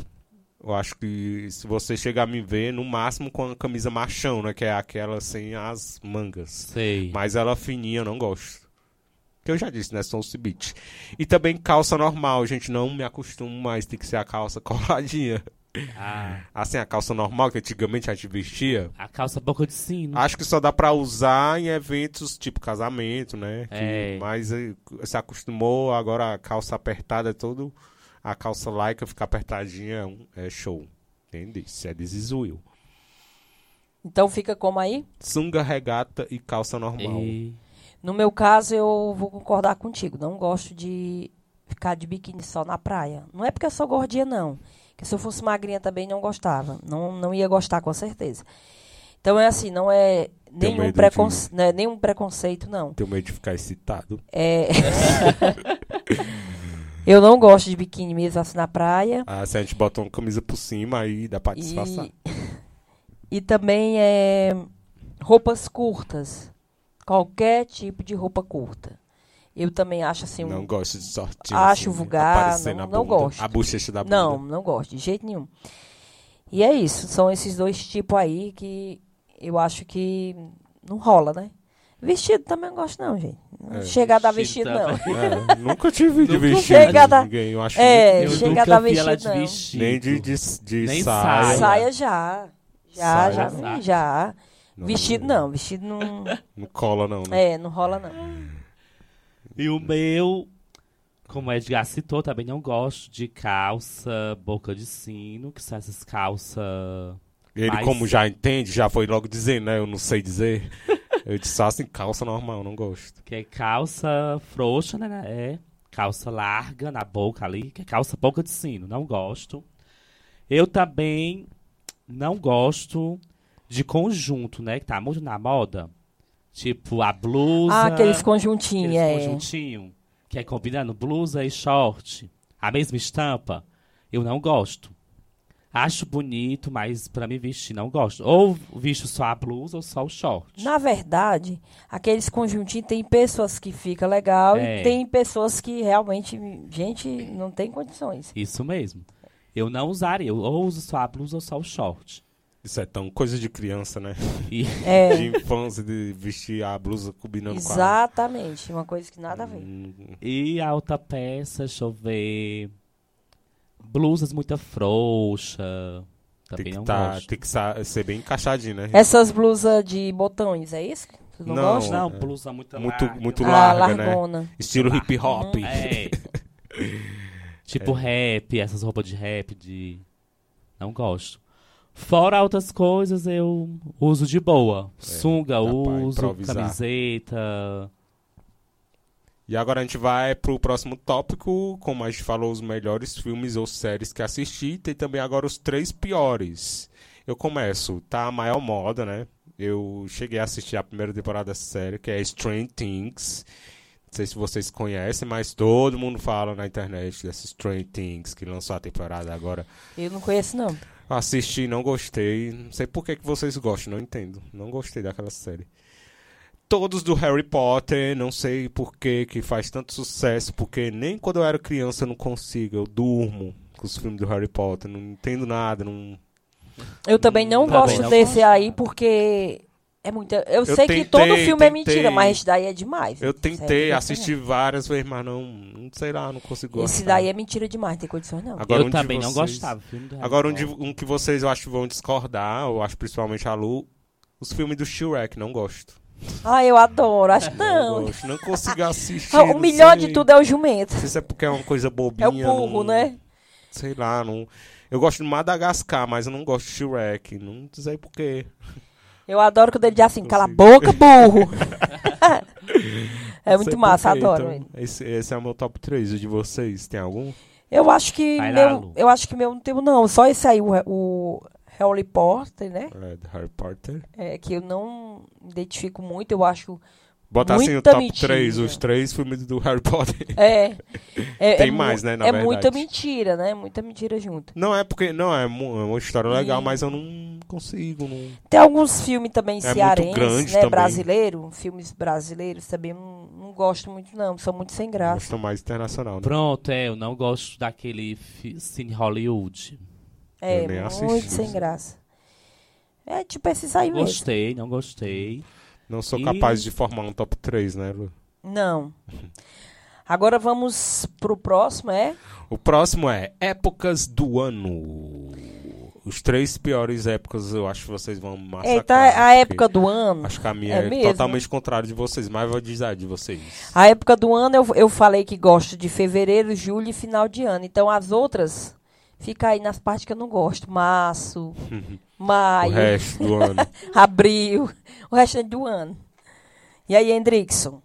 Eu acho que se você chegar a me ver, no máximo com a camisa machão, né? Que é aquela sem as mangas. Sei. Mas ela fininha, eu não gosto. Que eu já disse, né? Sou um cibite. E também calça normal, gente. Não me acostumo mais. Tem que ser a calça coladinha. Ah, Assim, a calça normal que antigamente a gente vestia. a calça boca de sino. Acho que só dá pra usar em eventos tipo casamento, né? Que- É. Mas eh, se acostumou, agora a calça apertada é todo. A calça laica fica apertadinha é show. Entende? Isso é desisuil. Então fica como aí? Sunga, regata e calça normal. E- No meu caso, eu vou concordar contigo. Não gosto de ficar de biquíni só na praia. Não é porque eu sou gordinha, não. Que se eu fosse magrinha também não gostava. Não, não ia gostar, com certeza. Então é assim, não é nenhum, preconce... não é nenhum preconceito, não. Tenho medo de ficar excitado. É... eu não gosto de biquíni mesmo assim na praia. Ah, se a gente bota uma camisa por cima, aí dá pra disfarçar. E, e também é roupas curtas. Qualquer tipo de roupa curta. Eu também acho assim um. Não gosto de sortinho. Acho assim, vulgar, não- não bunda, gosto. A bochecha da bunda. Não, não gosto, de jeito nenhum. E é isso, são esses dois tipos aí que eu acho que não rola, né? Vestido também não gosto, não, gente. É, chega a dar vestido não. É, nunca tive de vestido chega ninguém. Eu acho É, Eu muito- chega nunca a dar vi ela vestido, de não. vestido. Nem de, de, de Nem saia. saia. Já. Já, Saia, já, saia. já. Não, Vestido não, vestido não. Não cola, não. Né? É, não rola, não. E o meu, como o Edgar citou, também não gosto de calça boca de sino, que são essas calças. Ele, Mas- como já entende, já foi logo dizendo, né? Eu não sei dizer. Eu disse só assim, calça normal, não gosto. Que é calça frouxa, né? É. Calça larga na boca ali, que é calça boca de sino. Não gosto. Eu também não gosto de conjunto, né? Que tá muito na moda. Tipo, a blusa. Ah, aqueles conjuntinhos, aqueles é. conjuntinho, que é combinando blusa e short. A mesma estampa. Eu não gosto. Acho bonito, mas pra mim vestir não gosto. Ou visto só a blusa ou só o short. Na verdade, aqueles conjuntinhos tem pessoas que fica legal É. e tem pessoas que realmente, gente, não tem condições. Isso mesmo. Eu não usaria. Eu ou uso só a blusa ou só o short. Isso é tão coisa de criança, né? E É, De infância, de vestir a blusa combinando com a... exatamente, uma coisa que nada a ver. Hum, E a outra peça, deixa eu ver. Blusas muito frouxa. Tem Também que, não tá, gosto. tem que ser bem encaixadinho, né? Essas blusas de botões, é isso? Tu não, Não, gosta? Não, é. blusa muito Muito, larga. muito ah, larga, né? largona. Estilo hip hop. É. tipo rap, essas roupas de rap, de. Não gosto. Fora outras coisas, eu uso de boa. Sunga, dá pra uso, camiseta. E agora a gente vai pro próximo tópico, como a gente falou, os melhores filmes ou séries que assisti. Tem também agora os três piores. Eu começo, tá a maior moda, né? Eu cheguei a assistir a primeira temporada da série, que é Strange Things. Não sei se vocês conhecem, mas todo mundo fala na internet dessa Strange Things, que lançou a temporada agora. Eu não conheço, não. Assisti, não gostei. Não sei por que, que vocês gostam, não entendo. Não gostei daquela série. Todos do Harry Potter, não sei por que que faz tanto sucesso, porque nem quando eu era criança eu não consigo, eu durmo com os filmes do Harry Potter, não entendo nada, não... Eu também não Também gosto não desse gosto. aí porque é muita. Eu, sei tentei, que todo filme é tentei. mentira, mas esse daí é demais. Eu Sério, tentei não assistir várias vezes, mas não, não sei lá, não consigo Esse gostar. daí é mentira demais, não tem condições não. Agora, um eu de também não vocês- gostava. do Harry Agora um, de- um que vocês eu acho vão discordar, eu acho principalmente a Lu, os filmes do Shrek, não gosto. Ah, eu adoro. Acho que Não, não. gosto, não consigo assistir. Ah, o melhor sei. de tudo é o jumento. Não sei se é porque é uma coisa bobinha. É o burro, não- né? Sei lá, não. Eu gosto de Madagascar, mas eu não gosto de Shrek. Não sei porquê. Eu adoro quando ele diz assim, cala a boca, burro. é muito massa, porquê, adoro então, esse, esse é o meu top 3. O de vocês, tem algum? Eu acho que Vai meu, eu acho que meu não tem não, só esse aí o, o Harry Potter, né? É, do Harry Potter. É, que eu não identifico muito, eu acho Bota assim o top mentira. 3, os três filmes do Harry Potter. é, é Tem é mais, né, na É verdade. muita mentira, né? Muita mentira junto. Não é porque. Não, é, é uma história legal, E- mas eu não consigo. Não... Tem alguns filmes também muito cearenses, né? também. Brasileiro, filmes brasileiros também não, não gosto muito não, são muito sem graça. Gosto mais internacional, né? Pronto, é, eu não gosto daquele Cine Hollywood. É, Eu nem muito assisti. sem graça. É tipo esses aí mesmo. Gostei, não gostei. Não sou E- capaz de formar um top 3, né, Lu? Não. Agora vamos pro próximo, é? O próximo é Épocas do Ano. os três piores épocas, eu acho que vocês vão massacrar. Eita, a época do ano. Acho que a minha É é, totalmente contrária de vocês, mas vou dizer de vocês. A época do ano eu, eu falei que gosto de fevereiro, julho e final de ano. Então as outras fica aí nas partes que eu não gosto. Março, o maio, resto do ano. abril, o resto é do ano. E aí, Hendrickson?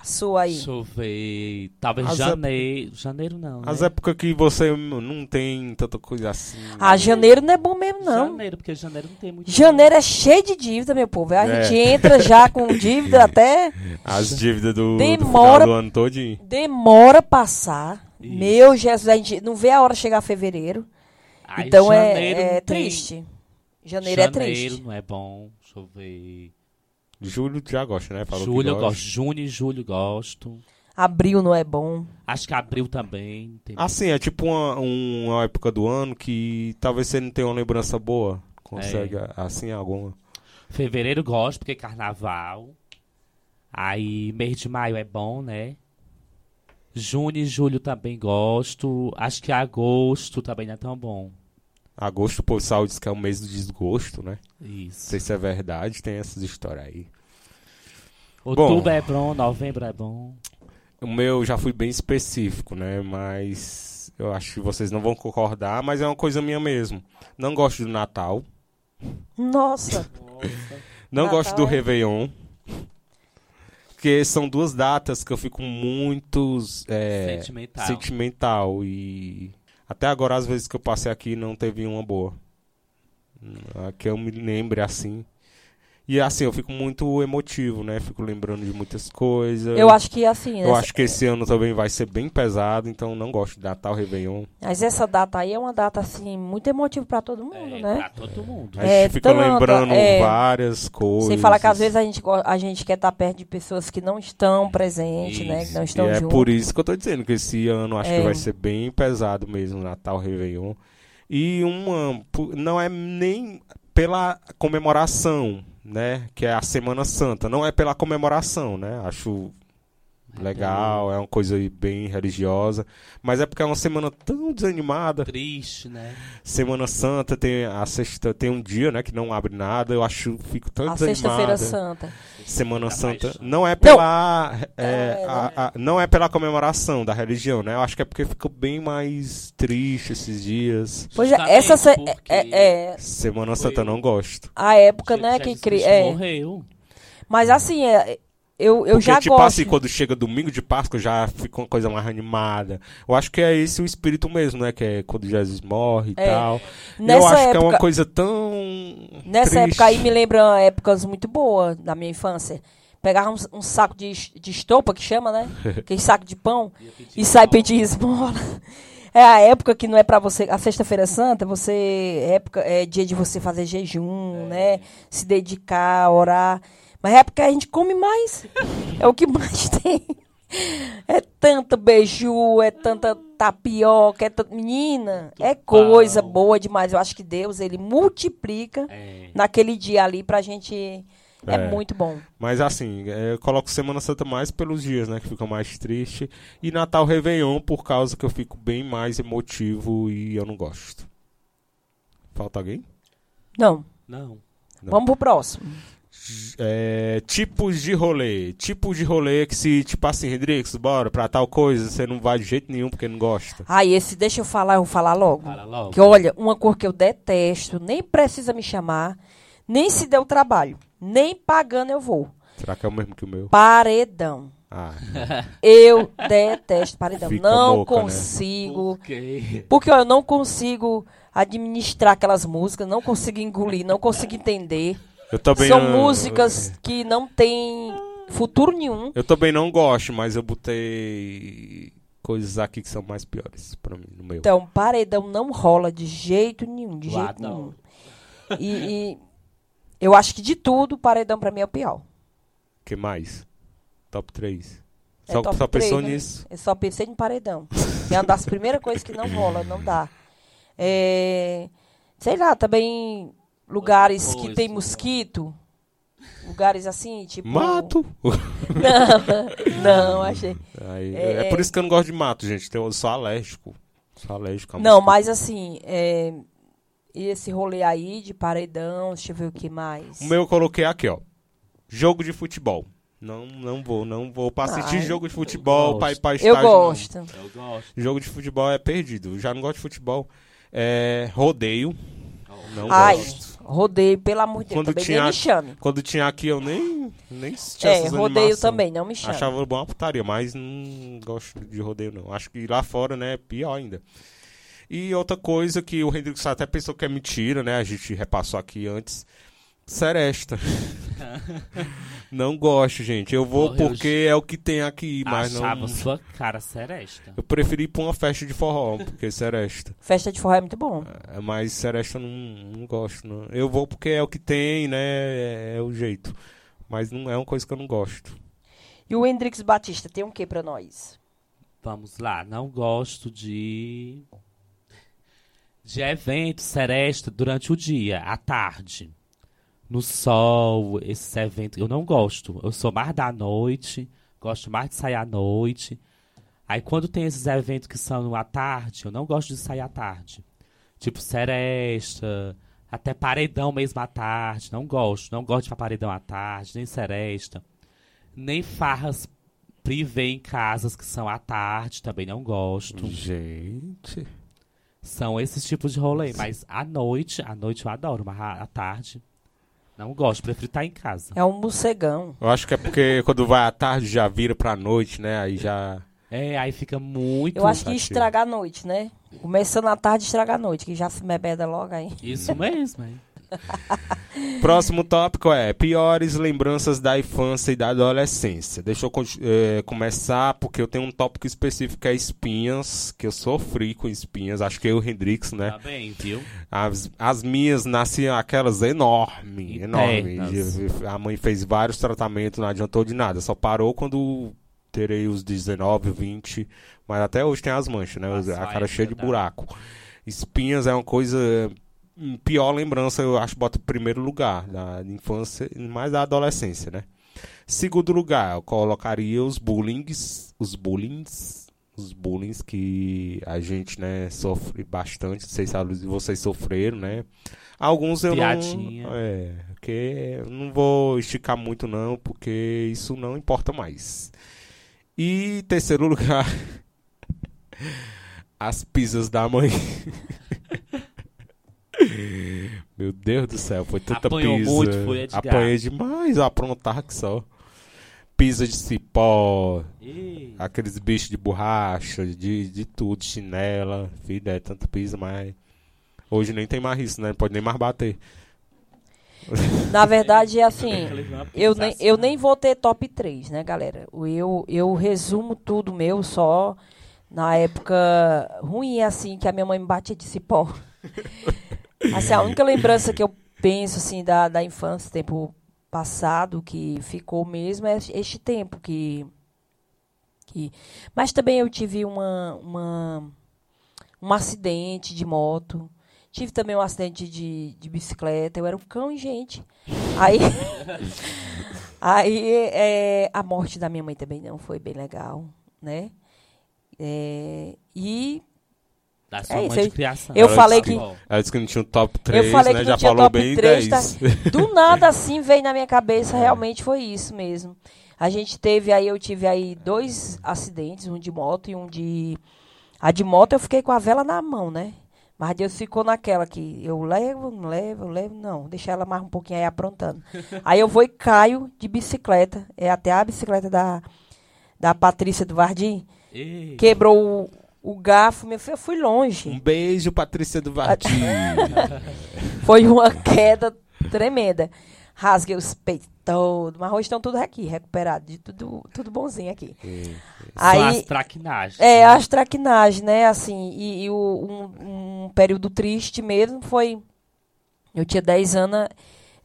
A sua aí. Deixa eu ver. Talvez As janeiro. Janeiro não. As né? épocas que você não tem tanta coisa assim. Ah, janeiro não é bom mesmo, não. Janeiro, porque janeiro não tem muito. Janeiro é cheio de dívida, meu povo. A É. gente entra já com dívida até As dívidas do, do Demora- final do ano todinho. demora passar. Isso. Meu Jesus, a gente não vê a hora chegar fevereiro. Aí então é, janeiro é não tem- triste. Janeiro, é triste. não é bom. Deixa eu ver. Julho já gosta, né? Falou julho eu gosto. Junho e julho gosto. Abril não é bom. Acho que abril também. Tem... Assim, é tipo uma, uma época do ano que talvez você não tenha uma lembrança boa. Consegue, É. assim, alguma. Fevereiro gosto, porque é carnaval. Aí mês de maio é bom, né? Junho e julho também gosto. Acho que agosto também não é tão bom. Agosto, o pessoal diz que é o mês do desgosto, né? Não Isso. sei se é verdade, tem essas histórias aí. Outubro é bom, novembro é bom. O meu já fui bem específico, né? Mas eu acho que vocês não vão concordar, mas é uma coisa minha mesmo. Não gosto do Natal. Nossa. Não Natal gosto do é- Réveillon. Porque são duas datas que eu fico muito é, Sentimental. sentimental. E até agora, às vezes que eu passei aqui, não teve uma boa. A que eu me lembre assim. E assim, eu fico muito emotivo, né? Fico lembrando de muitas coisas. Eu acho que assim, Eu né? acho que esse ano também vai ser bem pesado, então não gosto de Natal, Réveillon. Mas essa data aí é uma data, assim, muito emotiva pra todo mundo, É, né? pra todo mundo. A É, gente fica tanta, lembrando é. várias coisas. Sem falar que às vezes a gente, a gente quer estar perto de pessoas que não estão presentes, né? Que Isso. não E estão é juntos. por isso que eu tô dizendo que esse ano acho É. que vai ser bem pesado mesmo, Natal, Réveillon. E uma. Não é nem pela comemoração, né? Que é a Semana Santa. Não é pela comemoração, né? Acho legal, é uma coisa aí bem religiosa. Mas é porque é uma semana tão desanimada. Triste, né? Semana Santa tem a sexta, tem um dia, né, que não abre nada. Eu acho, fico tão A desanimada. Sexta-feira Santa. Semana Santa paixão. não é pela é, É, a- a- não é pela comemoração da religião, né? Eu acho que é porque ficou bem mais triste esses dias. Pois é, Justamente essa se- porque é, é Semana Santa eu não gosto. a época, né, que. Cristo É. morreu. Mas assim, é, eu, eu porque já tipo gosto. assim, quando chega domingo de Páscoa já fica uma coisa mais animada. Eu acho que é esse o espírito mesmo, né? Que é quando Jesus morre e É. tal. Nessa eu acho época, que é uma coisa tão Nessa triste. época aí me lembra épocas muito boas da minha infância. Pegava um, um saco de, de estopa, que chama, né? Aquele saco de pão. E sai pedir esmola. É a época que não é pra você. A Sexta-feira Santa, você. É, época, é dia de você fazer jejum, né? Se dedicar, orar. Mas é época que a gente come mais. É o que mais tem. É tanta beiju, é tanta tapioca, é tanta. Menina, é coisa boa demais. Eu acho que Deus, ele multiplica É. naquele dia ali pra gente. É, É. muito bom. Mas assim, é, eu coloco Semana Santa mais pelos dias, né? Que ficam mais triste. E Natal Réveillon por causa que eu fico bem mais emotivo e eu não gosto. Falta alguém? Não. Não. Não. Vamos pro próximo. É, tipos de rolê. Tipos de rolê que se, tipo assim, Rodrigues, bora pra tal coisa, você não vai de jeito nenhum porque não gosta. Ah, esse, deixa eu falar, eu vou falar logo. Fala logo. Que olha, uma cor que eu detesto, nem precisa me chamar, nem se deu trabalho, nem pagando eu vou. Será que é o mesmo que o meu? Paredão. Ah, Eu detesto paredão. Fica não moca, né? consigo. Por quê? Porque ó, eu não consigo administrar aquelas músicas, não consigo engolir, não consigo entender. Eu também São não, músicas que não têm futuro nenhum. Eu também não gosto, mas eu botei coisas aqui que são mais piores pra mim, no meu. Então, paredão não rola de jeito nenhum, de Eu jeito adoro. nenhum. E, e eu acho que de tudo, paredão pra mim é o pior. que mais? Top 3. É Só, top só pensou né? nisso? Eu só pensei em paredão. É uma das primeiras coisas que não rola, não dá. É, sei lá, também lugares que tem mosquito. Lugares assim, tipo. Mato! Não, não, achei. Aí, É, é, por isso que eu não gosto de mato, gente. Eu sou alérgico. Sou alérgico a Não, mas assim, é, e esse rolê aí de paredão, deixa eu ver o que mais. O meu eu coloquei aqui, ó. Jogo de futebol. Não, não vou, não vou pra assistir Ai, jogo de futebol, pra ir pra Eu estádio. não. gosto. Eu gosto. Jogo de futebol é perdido. Eu já não gosto de futebol. É, rodeio. Não Ai, gosto. Rodeio, pelo amor de Deus, Quando também tinha- nem me chame. Quando tinha aqui, eu nem, nem assistia É, rodeio animação. também, não me chame. Achava bom uma putaria, mas não gosto de rodeio, não. Acho que lá fora, né, é pior ainda. E outra coisa que o Hendrix até pensou que é mentira, né? A gente repassou aqui antes. Seresta. não gosto, gente. Eu vou Porra, eu porque é o que tem aqui, mas Achava não. sua cara seresta. Eu preferi ir pra uma festa de forró, porque Seresta. Festa de forró é muito bom. É, Mas Seresta eu não, não gosto, não. Eu vou porque é o que tem, né? É, é o jeito. Mas não é uma coisa que eu não gosto. E o Hendrix Batista tem um que pra nós? Vamos lá, não gosto de. de evento seresta durante o dia, à tarde. No sol, esses eventos. Eu não gosto. Eu sou mais da noite, gosto mais de sair à noite. Aí quando tem esses eventos que são à tarde, eu não gosto de sair à tarde. Tipo seresta, até paredão mesmo à tarde. Não gosto. Não gosto de paredão à tarde, nem seresta. Nem farras privê em casas que são à tarde, também não gosto. Gente. São esses tipos de rolê. Mas à noite, à noite eu adoro, mas à tarde não gosto. Prefiro estar em casa. É um morcegão. Eu acho que é porque quando vai à tarde já vira pra noite, né? Aí já. É, aí fica muito. Eu acho que estraga a noite, né? Começando à tarde, estraga a noite, que já se bebeda logo aí. Isso mesmo, hein? Próximo tópico é piores lembranças da infância e da adolescência. Deixa eu eh, começar porque eu tenho um tópico específico que é espinhas, que eu sofri com espinhas. Acho que eu e o Hendrix, né? Tá bem, viu? As, as minhas nasciam aquelas enormes, enormes. A mãe fez vários tratamentos, não adiantou de nada. Só parou quando terei os 19, 20. Mas até hoje tem as manchas, né? Nossa, a cara ainda cheia de tá. buraco. Espinhas é uma coisa. Pior lembrança, eu acho, bota em primeiro lugar. Da infância, mais da adolescência, né? Segundo lugar, eu colocaria os bullings. Os bullings. Os bullings que a gente, né, sofre bastante. Não sei se vocês sofreram, né? Alguns eu Piadinha. não. É, porque eu não vou esticar muito, não, porque isso não importa mais. E terceiro lugar, as pizzas da mãe. Meu Deus do céu, foi tanta Apanhou pizza. muito, foi, Edgar? Apanhei demais, aprontava que só. Pizza de cipó, Ih, aqueles bichos de borracha, de, de tudo, chinela. Filho, é tanta pizza, mas. Hoje nem tem mais isso, né? Não pode nem mais bater. Na verdade, é assim. Eu nem, eu nem vou ter top 3, né, galera? Eu, eu resumo tudo meu só na época ruim, assim, que a minha mãe me batia de cipó. Assim, a única lembrança que eu penso, assim, da, da infância, tempo passado, que ficou mesmo, é este tempo que... que... Mas também eu tive uma, uma, um acidente de moto. Tive também um acidente de, de bicicleta. Eu era um cão e gente. Aí... Aí, é, a morte da minha mãe também não foi bem legal, né? É, e Da sua É mãe isso, de eu- criação. eu Ela falei disse que- Ela disse que não tinha um top 3, falei né? que Já não tinha falou top bem 3, tá? 10. do nada assim veio na minha cabeça, realmente foi isso mesmo. A gente teve aí, eu tive aí dois acidentes, um de moto e um de. A de moto eu fiquei com a vela na mão, né? Mas Deus ficou naquela que eu levo, não levo, eu levo, não. Deixa ela mais um pouquinho aí aprontando. aí eu vou e caio de bicicleta. É até a bicicleta da, da Patrícia do Vardim. Quebrou o, o garfo, meu filho, eu fui longe. Um beijo, Patrícia do Vardim. Foi uma queda tremenda. Rasguei os peitos todos, mas hoje estão tudo aqui, recuperados, de tudo, tudo bonzinho aqui. só as Aí, traquinagens. é, né? as traquinagens, né, assim, e, e o- um, um período triste mesmo foi, eu tinha 10 anos,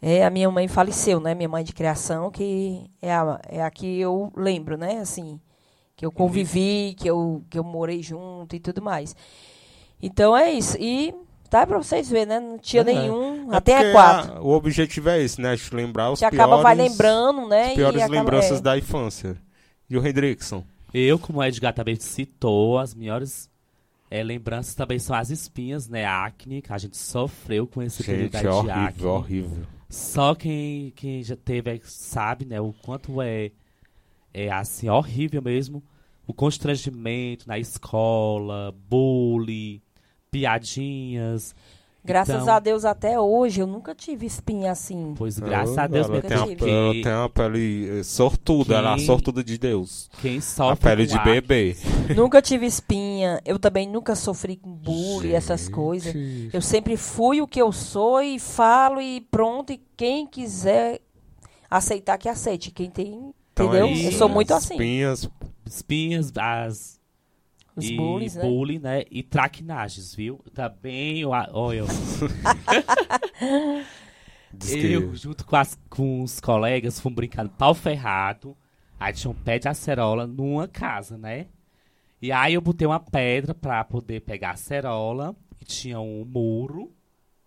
é, a minha mãe faleceu, né, minha mãe de criação, que é a, é a que eu lembro, né, assim, que eu convivi, que eu, que eu morei junto e tudo mais. Então é isso, e tá pra vocês verem, né, não tinha É. nenhum, É até é quatro. a- o objetivo é esse, né? Te lembrar os Você piores, acaba vai lembrando, né? as piores e acaba- lembranças é. da infância. E o Hendrickson? Eu, como o Edgar também citou, as melhores É, lembranças também são as espinhas, né? A acne, que a gente sofreu com esse período Gente, de é acne. horrível, horrível. Só quem, quem já teve é, sabe, né, o quanto é, é assim, horrível mesmo. O constrangimento na escola, bullying, piadinhas. Graças Então, a Deus, até hoje, eu nunca tive espinha assim. Pois graças a Deus ela mesmo, tem, uma, tive. ela porque tem uma pele eh, sortuda, ela é a Quem- sortuda de Deus. quem A sofre pele com de acne- bebê. nunca tive espinha. Eu também nunca sofri com bullying, essas coisas. Eu sempre fui o que eu sou e falo e pronto. E quem quiser aceitar, que aceite. Quem tem, Então entendeu? é isso, eu sou né? muito assim. Espinhas, espinhas, as Os e bullies, né? bullying, né? E traquinagens, viu? Também, eu, olha, eu, eu junto com, as, com os colegas fomos brincando pau ferrado. Aí tinha um pé de acerola numa casa, né? E aí eu botei uma pedra pra poder pegar a acerola. E tinha um muro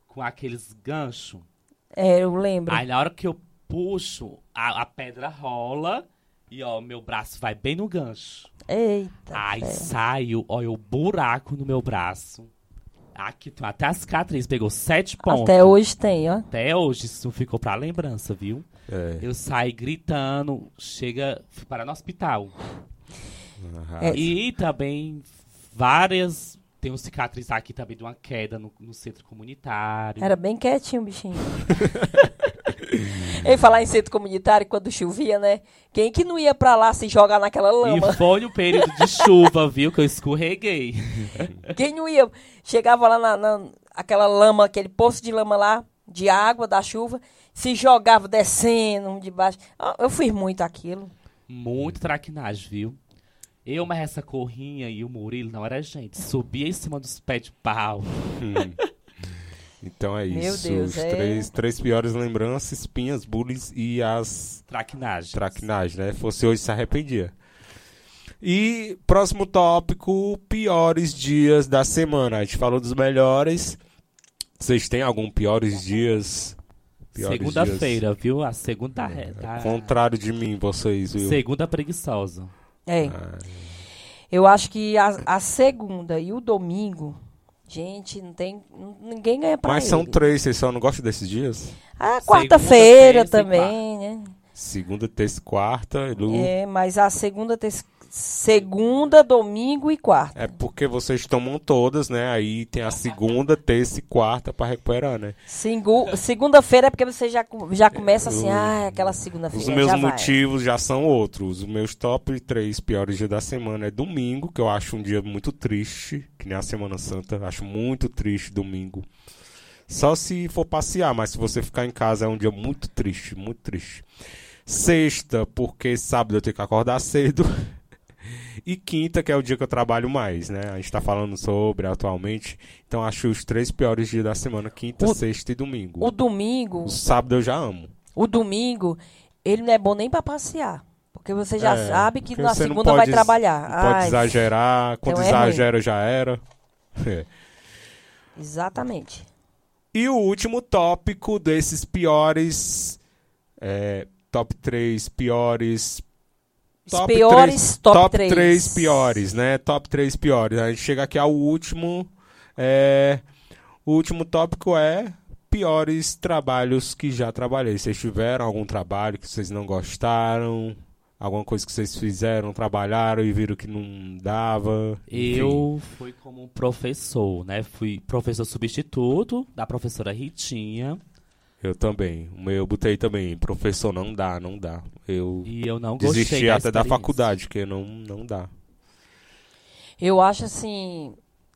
com aqueles ganchos. É, eu lembro. Aí na hora que eu puxo, a, a pedra rola. E ó, meu braço vai bem no gancho. Eita. Aí fé. saiu, olha, o buraco no meu braço. Aqui, tem até as cicatrizes, pegou sete pontos. Até hoje tem, ó. Até hoje, isso ficou pra lembrança, viu? É. Eu saí gritando, chega, fui parar no hospital. Aham. É. E também várias, tem um cicatriz aqui também de uma queda no, no centro comunitário. Era bem quietinho o bichinho. Ele falar em centro comunitário quando chovia, né? Quem que não ia pra lá se jogar naquela lama? E foi no período de chuva, viu? Que eu escorreguei. Quem não ia? Chegava lá na, na- aquela lama, aquele poço de lama lá, de água, da chuva, se jogava descendo de baixo. Ah, Eu fiz muito aquilo. Muito traquinagem, viu? Eu, mas essa corrinha e o Murilo não era gente. Subia em cima dos pés de pau. Hum. Então é Meu isso. Deus, Os é. três, três piores lembranças, espinhas, bullies e as Traquinagem. traquinagens, né? Fosse hoje, se arrependia. E próximo tópico, piores dias da semana. A gente falou dos melhores. Vocês têm algum piores dias? Piores Segunda-feira, viu? A segunda dias? tá... Contrário de mim, vocês, viu? Segunda preguiçosa. É. Ah, Eu acho que a, a segunda e o domingo, gente, não tem. Ninguém ganha pra Mas são ele. três, vocês só não gostam desses dias? A Segunda, quarta-feira também, né? Segunda, terça e quarta. Lu. É, mas a segunda, terça- segunda, domingo e quarta. É porque vocês tomam todas, né? Aí tem a segunda, terça e quarta pra recuperar, né? Segunda-feira é porque você já, já começa assim, Eu- ah, aquela Os segunda-feira. meus já vai. motivos já são outros. Os meus top três piores dias da semana é domingo, que eu acho um dia muito triste, que nem a Semana Santa. Acho muito triste domingo. Só se for passear, mas se você ficar em casa é um dia muito triste, muito triste. Sexta, porque sábado eu tenho que acordar cedo. E quinta, que é o dia que eu trabalho mais, né? A gente tá falando sobre atualmente. Então acho os três piores dias da semana: quinta, O- sexta e domingo. O domingo, O sábado eu já amo. o domingo, ele não é bom nem pra passear. Porque você já É, sabe que na segunda vai pode ex- trabalhar. Não pode Ai, exagerar. Quando então é ruim. exagera, já era. É. Exatamente. E o último tópico desses piores. é, top 3 piores. Os Top piores três- top, top 3. 3 piores, né? Top 3 piores. A gente chega aqui ao último. é, o último tópico é piores trabalhos que já trabalhei. Vocês tiveram algum trabalho que vocês não gostaram? Alguma coisa que vocês fizeram, trabalharam e viram que não dava? Enfim. Eu fui como um professor, né? Fui professor substituto da professora Ritinha. Eu também. Eu botei também. Professor, não dá, não dá. Eu E eu não gostei desisti até da faculdade, porque não, não dá. Eu acho assim.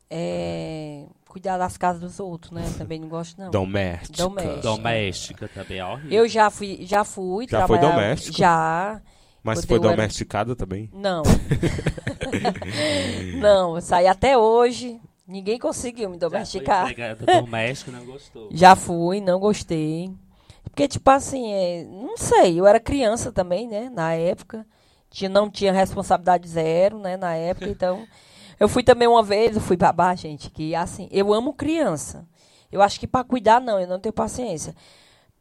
é, cuidar das casas dos outros, né? Também não gosto, não. Doméstica. Doméstica. Doméstica também é horrível. Eu já fui, já fui Já foi doméstico? Já. Mas foi era- domesticada também? Não. não, eu saí até hoje. Ninguém conseguiu me Já foi domesticar. doméstica, não gostou. Já fui, não gostei. Porque, tipo assim, é, não sei, eu era criança também, né? Na época. Tinha, não tinha responsabilidade zero, né? Na época, então. Eu fui também uma vez, eu fui babá, gente, que assim, eu amo criança. Eu acho que para cuidar, não, eu não tenho paciência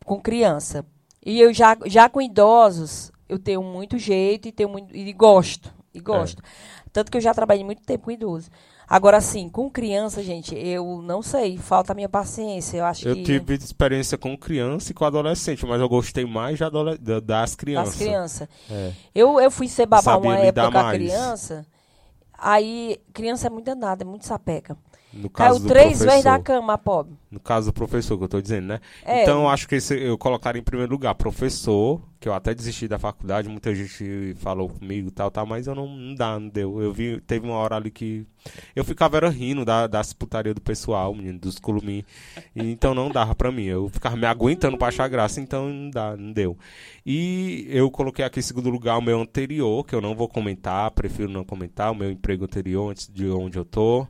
com criança. E eu já, já com idosos, eu tenho muito jeito e tenho muito. E gosto. E gosto. Tanto que eu já trabalhei muito tempo com idoso. Agora, assim, com criança, gente, eu não sei, falta a minha paciência. Eu acho Eu que. tive experiência com criança e com adolescente, mas eu gostei mais adole- da- das crianças. Das crianças. É. Eu, eu fui ser babá uma época criança. Aí, criança é muito danada, é muito sapeca. No Caiu caso do três vezes professor. da cama, pobre. No caso do professor, que eu tô dizendo, né? É. Então, eu acho que esse eu colocaria em primeiro lugar professor, que eu até desisti da faculdade, muita gente falou comigo e tal, tal, mas eu não, não dá, não deu. Eu vi, teve uma hora ali que eu ficava era rindo da, das putaria do pessoal, menino, dos culumim, e então não dava pra mim. Eu ficava me aguentando pra achar graça, então não dá, não deu. E eu coloquei aqui em segundo lugar o meu anterior, que eu não vou comentar, prefiro não comentar, o meu emprego anterior antes de onde eu tô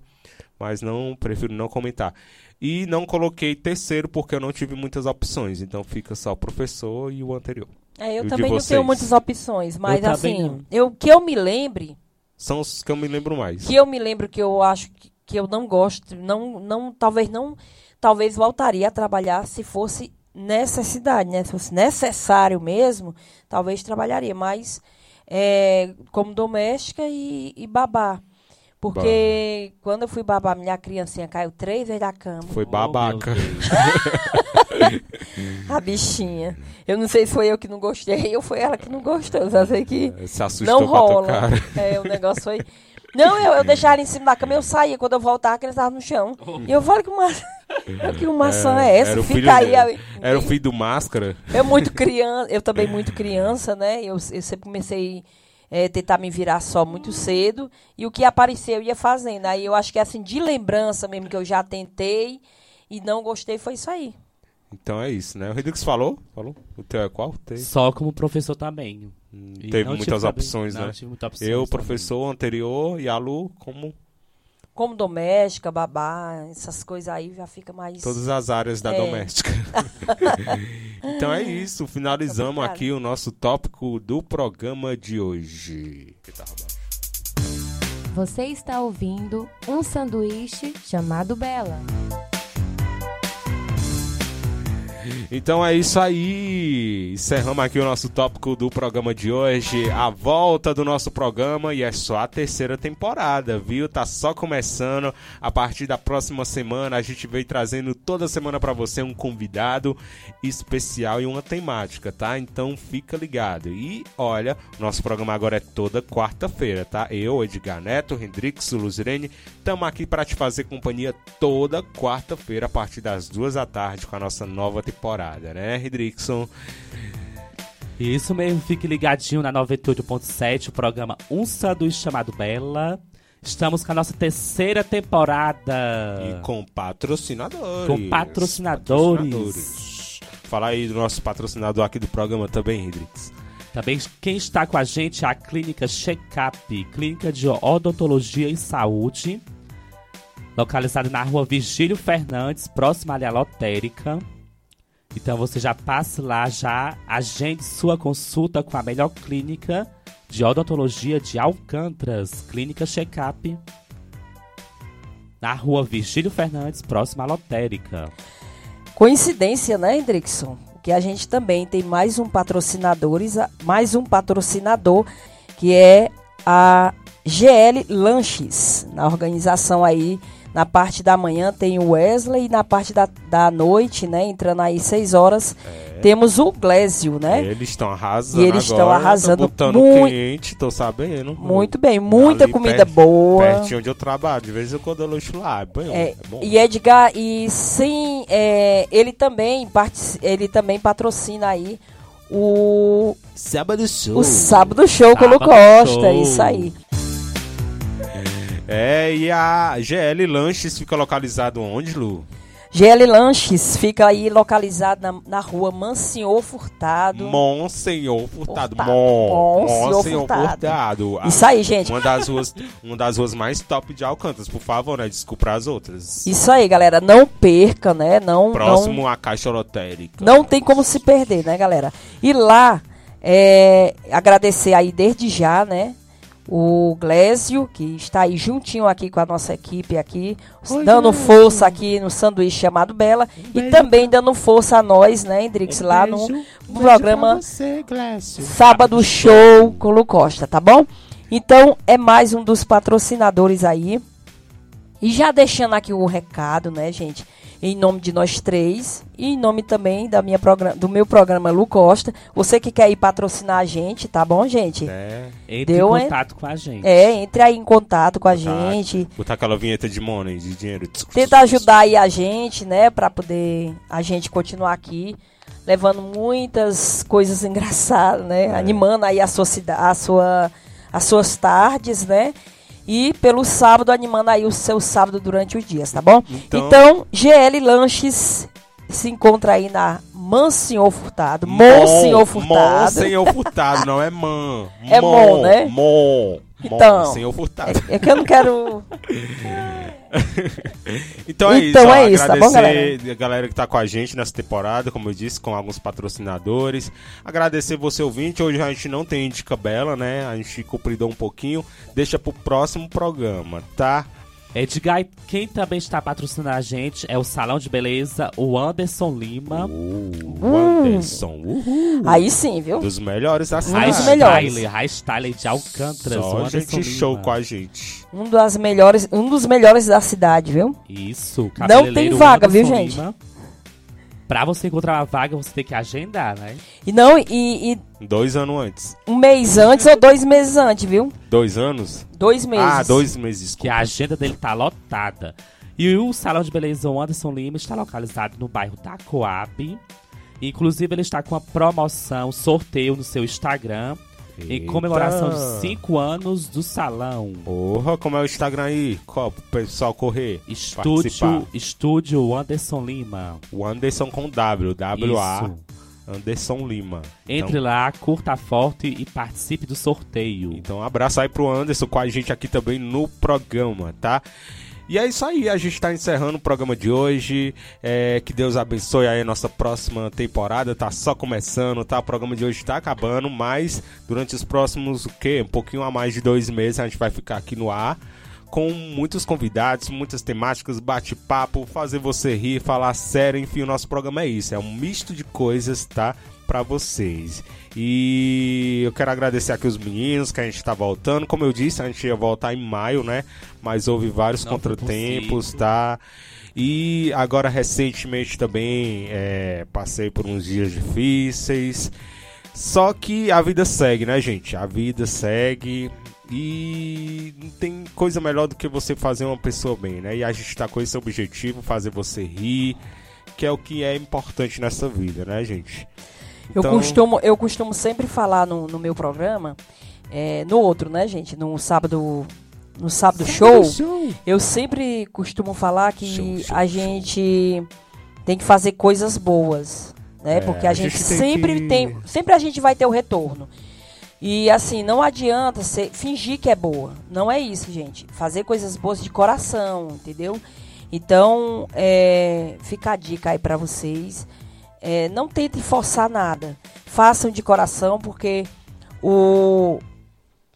mas não prefiro não comentar. E não coloquei terceiro porque eu não tive muitas opções, então fica só o professor e o anterior. É, eu E também não tenho muitas opções, mas Eu assim, eu, que eu me lembre, São os que eu me lembro mais. que eu me lembro que eu acho que, que eu não gosto, não, não, talvez não, talvez voltaria a trabalhar se fosse necessidade, né? Se fosse necessário mesmo, talvez trabalharia, mas é, como doméstica e, e babá. Porque quando eu fui babar, minha criancinha caiu três vezes da cama. Foi babaca. Oh, meu Deus. A bichinha. Eu não sei se foi eu que não gostei ou foi ela que não gostou. Eu só sei que Se assustou não a rola. cara. É, o negócio foi. Não, eu, eu deixava ela em cima da cama, eu saía. Quando eu voltava, que eles estavam no chão. E eu falei que uma. Que uma maçã é, essa? era o Fica filho aí. dele. aí. Era o filho do Máscara. Eu muito criança, eu também muito criança, né? Eu, eu sempre comecei a tentar me virar só muito cedo. E o que apareceu eu ia fazendo. Aí eu acho que assim, de lembrança mesmo que eu já tentei e não gostei, foi isso aí. Então é isso, né? O Redux falou? Falou? O teu é qual? Tem. Só como professor também. Hum, Teve não muitas também- opções, não né? tive muitas opções Eu, também. professor anterior, e a Lu, como Como doméstica, babá, essas coisas aí já fica mais. todas as áreas da É. doméstica. então é isso, finalizamos Obrigada. aqui o nosso tópico do programa de hoje. Você está ouvindo um sanduíche chamado Bela. Então é isso aí. Encerramos aqui o nosso tópico do programa de hoje. A volta do nosso programa e é só a terceira temporada, viu? Tá só começando. A partir da próxima semana a gente veio trazendo toda semana pra você um convidado especial e uma temática, tá? Então fica ligado. E olha, nosso programa agora é toda quarta-feira, tá? Eu, Edgar Neto, Hendrix, Luzirene, estamos aqui para te fazer companhia toda quarta-feira a partir das duas da tarde com a nossa nova temporada, né, Hendrickson? Isso mesmo, fique ligadinho na 98.7, o programa Um Sanduíche Chamado Bela. Estamos com a nossa terceira temporada. E com patrocinadores. Com patrocinadores. Patrocinadores. Fala aí do nosso patrocinador aqui do programa também, Hendrix. Também quem está com a gente é a Clínica Checkup, Clínica de Odontologia e Saúde, localizada na rua Vigílio Fernandes, próxima ali à lotérica. Então você já passe lá, já agende sua consulta com a melhor clínica de odontologia de Alcântaras, Clínica Checkup, na rua Vigílio Fernandes, próxima à lotérica. Coincidência, né, Hendrickson? Que a gente também tem mais um patrocinadores, mais um patrocinador, que é a GL Lanches. Na organização aí, na parte da manhã tem o Wesley e na parte da, da noite, né, entrando aí 6 horas, temos o Glésio, né? Eles estão arrasando E eles estão arrasando botando muito- quente, tô sabendo. Muito bem, muita Ali comida perto- boa. Pertinho onde eu trabalho, de vez em quando eu lancho lá, é bom. É, é bom. e Edgar, e sim, é, ele também partici- ele também patrocina aí o, Sábado show. o Sábado Show com o Lu Sábado Costa, Show. isso aí. É, e a GL Lanches fica localizado onde, Lu? GL Lanches fica aí localizado na, na rua Mansenhor Furtado. Monsenhor Furtado. Furtado. Mon, Monsenhor Monsenhor Furtado. Furtado. Isso aí, gente. Uma das ruas, uma das ruas mais top de Alcântaras, por favor, né? Desculpa as outras. Isso aí, galera. Não perca, né? Não, Próximo à Caixa Lotérica. não, não tem como se perder, né, galera? E lá, é, agradecer aí desde já, né? O Glésio, que está aí juntinho aqui com a nossa equipe aqui, Oi, dando Glésio. força aqui no sanduíche chamado Bela. e beijo também dando força a nós, né, Hendrix, lá no Beijo, programa você. Sábado Show com Lu Costa, tá bom? Então, é mais um dos patrocinadores aí E já deixando aqui o recado, né, gente? Em nome de nós três e em nome também da minha programa, do meu programa Lu Costa. Você que quer ir patrocinar a gente, tá bom, gente? É. Entre Deu, em contato com a gente. É, entre aí em contato com a Tá. gente. Botar aquela vinheta de money, de dinheiro. Tenta ajudar aí a gente, né, Pra poder a gente continuar aqui, levando muitas coisas engraçadas, né, É. animando aí a sua, a sua, as suas tardes, né, e pelo sábado animando aí o seu sábado durante os dias, tá bom? Então- Então, GL Lanches se encontra aí na Mansenhor Furtado, Monsenhor Furtado. Monsenhor Furtado, não é man. É mon, né? Mon. Então. Monsenhor Furtado. É que eu não quero Então é Então isso. ó, é isso, tá bom, agradecer a galera que tá com a gente nessa temporada, como eu disse, com alguns patrocinadores. Agradecer você ouvinte. Hoje a gente não tem Indica Bela, né? A gente compridou um pouquinho. Deixa pro próximo programa, tá? Edgar, quem também está patrocinando a gente é o Salão de Beleza, o Anderson Lima. O Anderson, uhul. Aí sim, viu? Dos melhores da Um cidade. melhores. Style, High Style de Alcântara. o Só Anderson gente Lima. show com a gente. Um das melhores, um dos melhores da cidade, viu? Isso, Não tem vaga, viu, Anderson gente? Lima. Pra você encontrar uma vaga, você tem que agendar, né? E não, e, e Dois anos antes. um mês antes ou dois meses antes, viu? Dois anos? Dois meses. Ah, dois meses. Que desculpa. a agenda dele tá lotada. E o Salão de Beleza o Anderson Lima está localizado no bairro da Coab. Inclusive, ele está com uma promoção, sorteio no seu Instagram, em comemoração de 5 anos do salão. Porra, como é o Instagram aí? Qual, pro pessoal correr? Estúdio. Estúdio Anderson Lima. O Anderson com W, W-A. Anderson Lima. Entre Então, lá, curta foto e participe do sorteio. então, um abraço aí pro Anderson com a gente aqui também no programa, tá? E é isso aí, a gente tá encerrando o programa de hoje. É, que Deus abençoe aí a nossa próxima temporada. Tá só começando, tá? O programa de hoje tá acabando, mas durante os próximos, o quê? Um pouquinho a mais de dois meses a gente vai ficar aqui no ar. Com muitos convidados, muitas temáticas, bate-papo, fazer você rir, falar sério, enfim, o nosso programa é isso. É um misto de coisas, tá? Pra vocês. E eu quero agradecer aqui os meninos que a gente tá voltando. Como eu disse, a gente ia voltar em maio, né? Mas houve vários Não contratempos, tá? E agora recentemente também é, passei por uns dias difíceis. Só que a vida segue, né, gente? A vida segue. E não tem coisa melhor do que você fazer uma pessoa bem, né? E a gente tá com esse objetivo, fazer você rir, que é o que é importante nessa vida, né, gente? Eu, Então- costumo, eu costumo sempre falar no, no meu programa, é, no outro, né, gente? No sábado. No sábado show, eu sempre costumo falar que Show, show, a show. gente tem que fazer coisas boas, né? É, Porque a, a gente, gente tem sempre que- tem, sempre a gente vai ter o retorno. E assim, não adianta ser, fingir que é boa. Não é isso, gente. Fazer coisas boas de coração, entendeu? Então, é, fica a dica aí pra vocês. É, não tentem forçar nada. Façam de coração, porque o,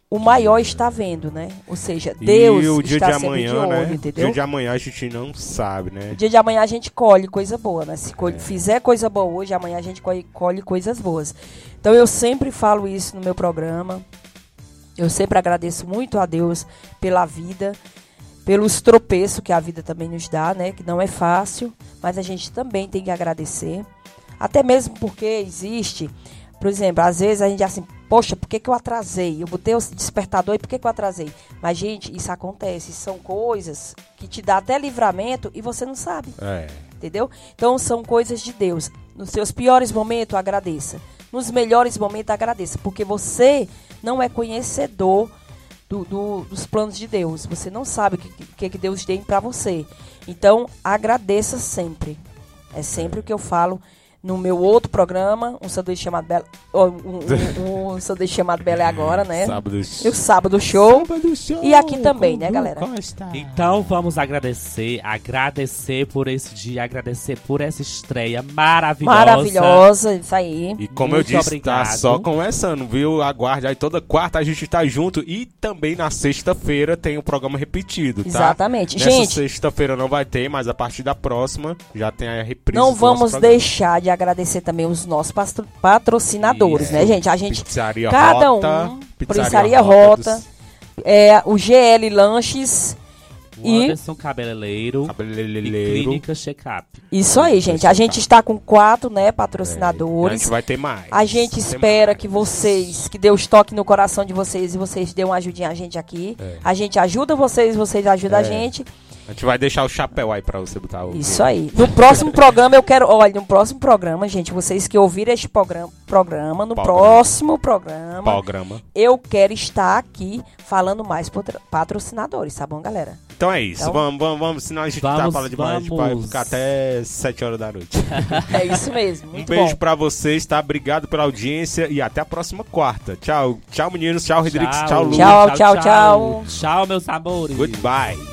o maior está vendo, né? Ou seja, Deus e o dia está de amanhã, de olho, né? entendeu? Dia de amanhã a gente não sabe, né? No dia de amanhã a gente colhe coisa boa, né? Se É. colhe- fizer coisa boa hoje, amanhã a gente colhe, colhe coisas boas. Então eu sempre falo isso no meu programa. Eu sempre agradeço muito a Deus pela vida, pelos tropeços que a vida também nos dá, né? Que não é fácil, mas a gente também tem que agradecer. Até mesmo porque existe, por exemplo, às vezes a gente assim, poxa, por que, que eu atrasei? Eu botei o despertador e por que, que eu atrasei? Mas, gente, isso acontece. São coisas que te dá até livramento e você não sabe É. entendeu? Então são coisas de Deus. Nos seus piores momentos, agradeça. Nos melhores momentos, agradeça. Porque você não é conhecedor do- do- dos planos de Deus. Você não sabe o que, que, que Deus tem para você. Então, agradeça sempre. É sempre o que eu falo no meu outro programa, um sanduíche chamado Bela. Um, um, um sanduíche chamado Bela é agora, né? Sábado. E o sábado show. Sábado show E aqui também, com né, galera? Costa. Então vamos agradecer, agradecer por esse dia, agradecer por essa estreia maravilhosa. Maravilhosa, isso aí. E como eu Muito disse, obrigado. tá só começando, viu? Aguarde aí toda quarta a gente tá junto e também na sexta-feira tem o programa repetido, tá? Exatamente. Nessa Gente, sexta-feira não vai ter, mas a partir da próxima já tem a reprise. Não do vamos deixar de agradecer também os nossos patrocinadores, Isso. né, gente? A gente, Pizzaria cada Rota, um, Pizzaria Rota, dos- é, o GL Lanches O E- Anderson Cabeleireiro e Cabeleireiro. Clínica Checkup. Isso aí, gente. A gente está com quatro, né, É, A patrocinadores. gente vai ter mais. A gente espera mais. que vocês, que Deus toque no coração de vocês e vocês dêem uma ajudinha a gente aqui. É. A gente ajuda vocês, vocês ajudam a É. gente. A gente vai deixar o chapéu aí pra você botar o. Isso aí. No próximo programa eu quero, olha, no próximo programa, gente, vocês que ouviram este programa, programa no Programa. próximo programa, Programa. eu quero estar aqui falando mais patro- patrocinadores, tá bom, galera? Então é isso. Então- Vamos, vamos, vamos. Senão a gente tá Vamos, falando demais. A gente vai vamos. ficar até 7 horas da noite. É isso mesmo. um beijo bom. pra vocês, tá? Obrigado pela audiência e até a próxima quarta. Tchau. Tchau, meninos. Tchau, Rodrigues. Tchau, Lu. Tchau, tchau, tchau. Tchau, meus amores. Goodbye.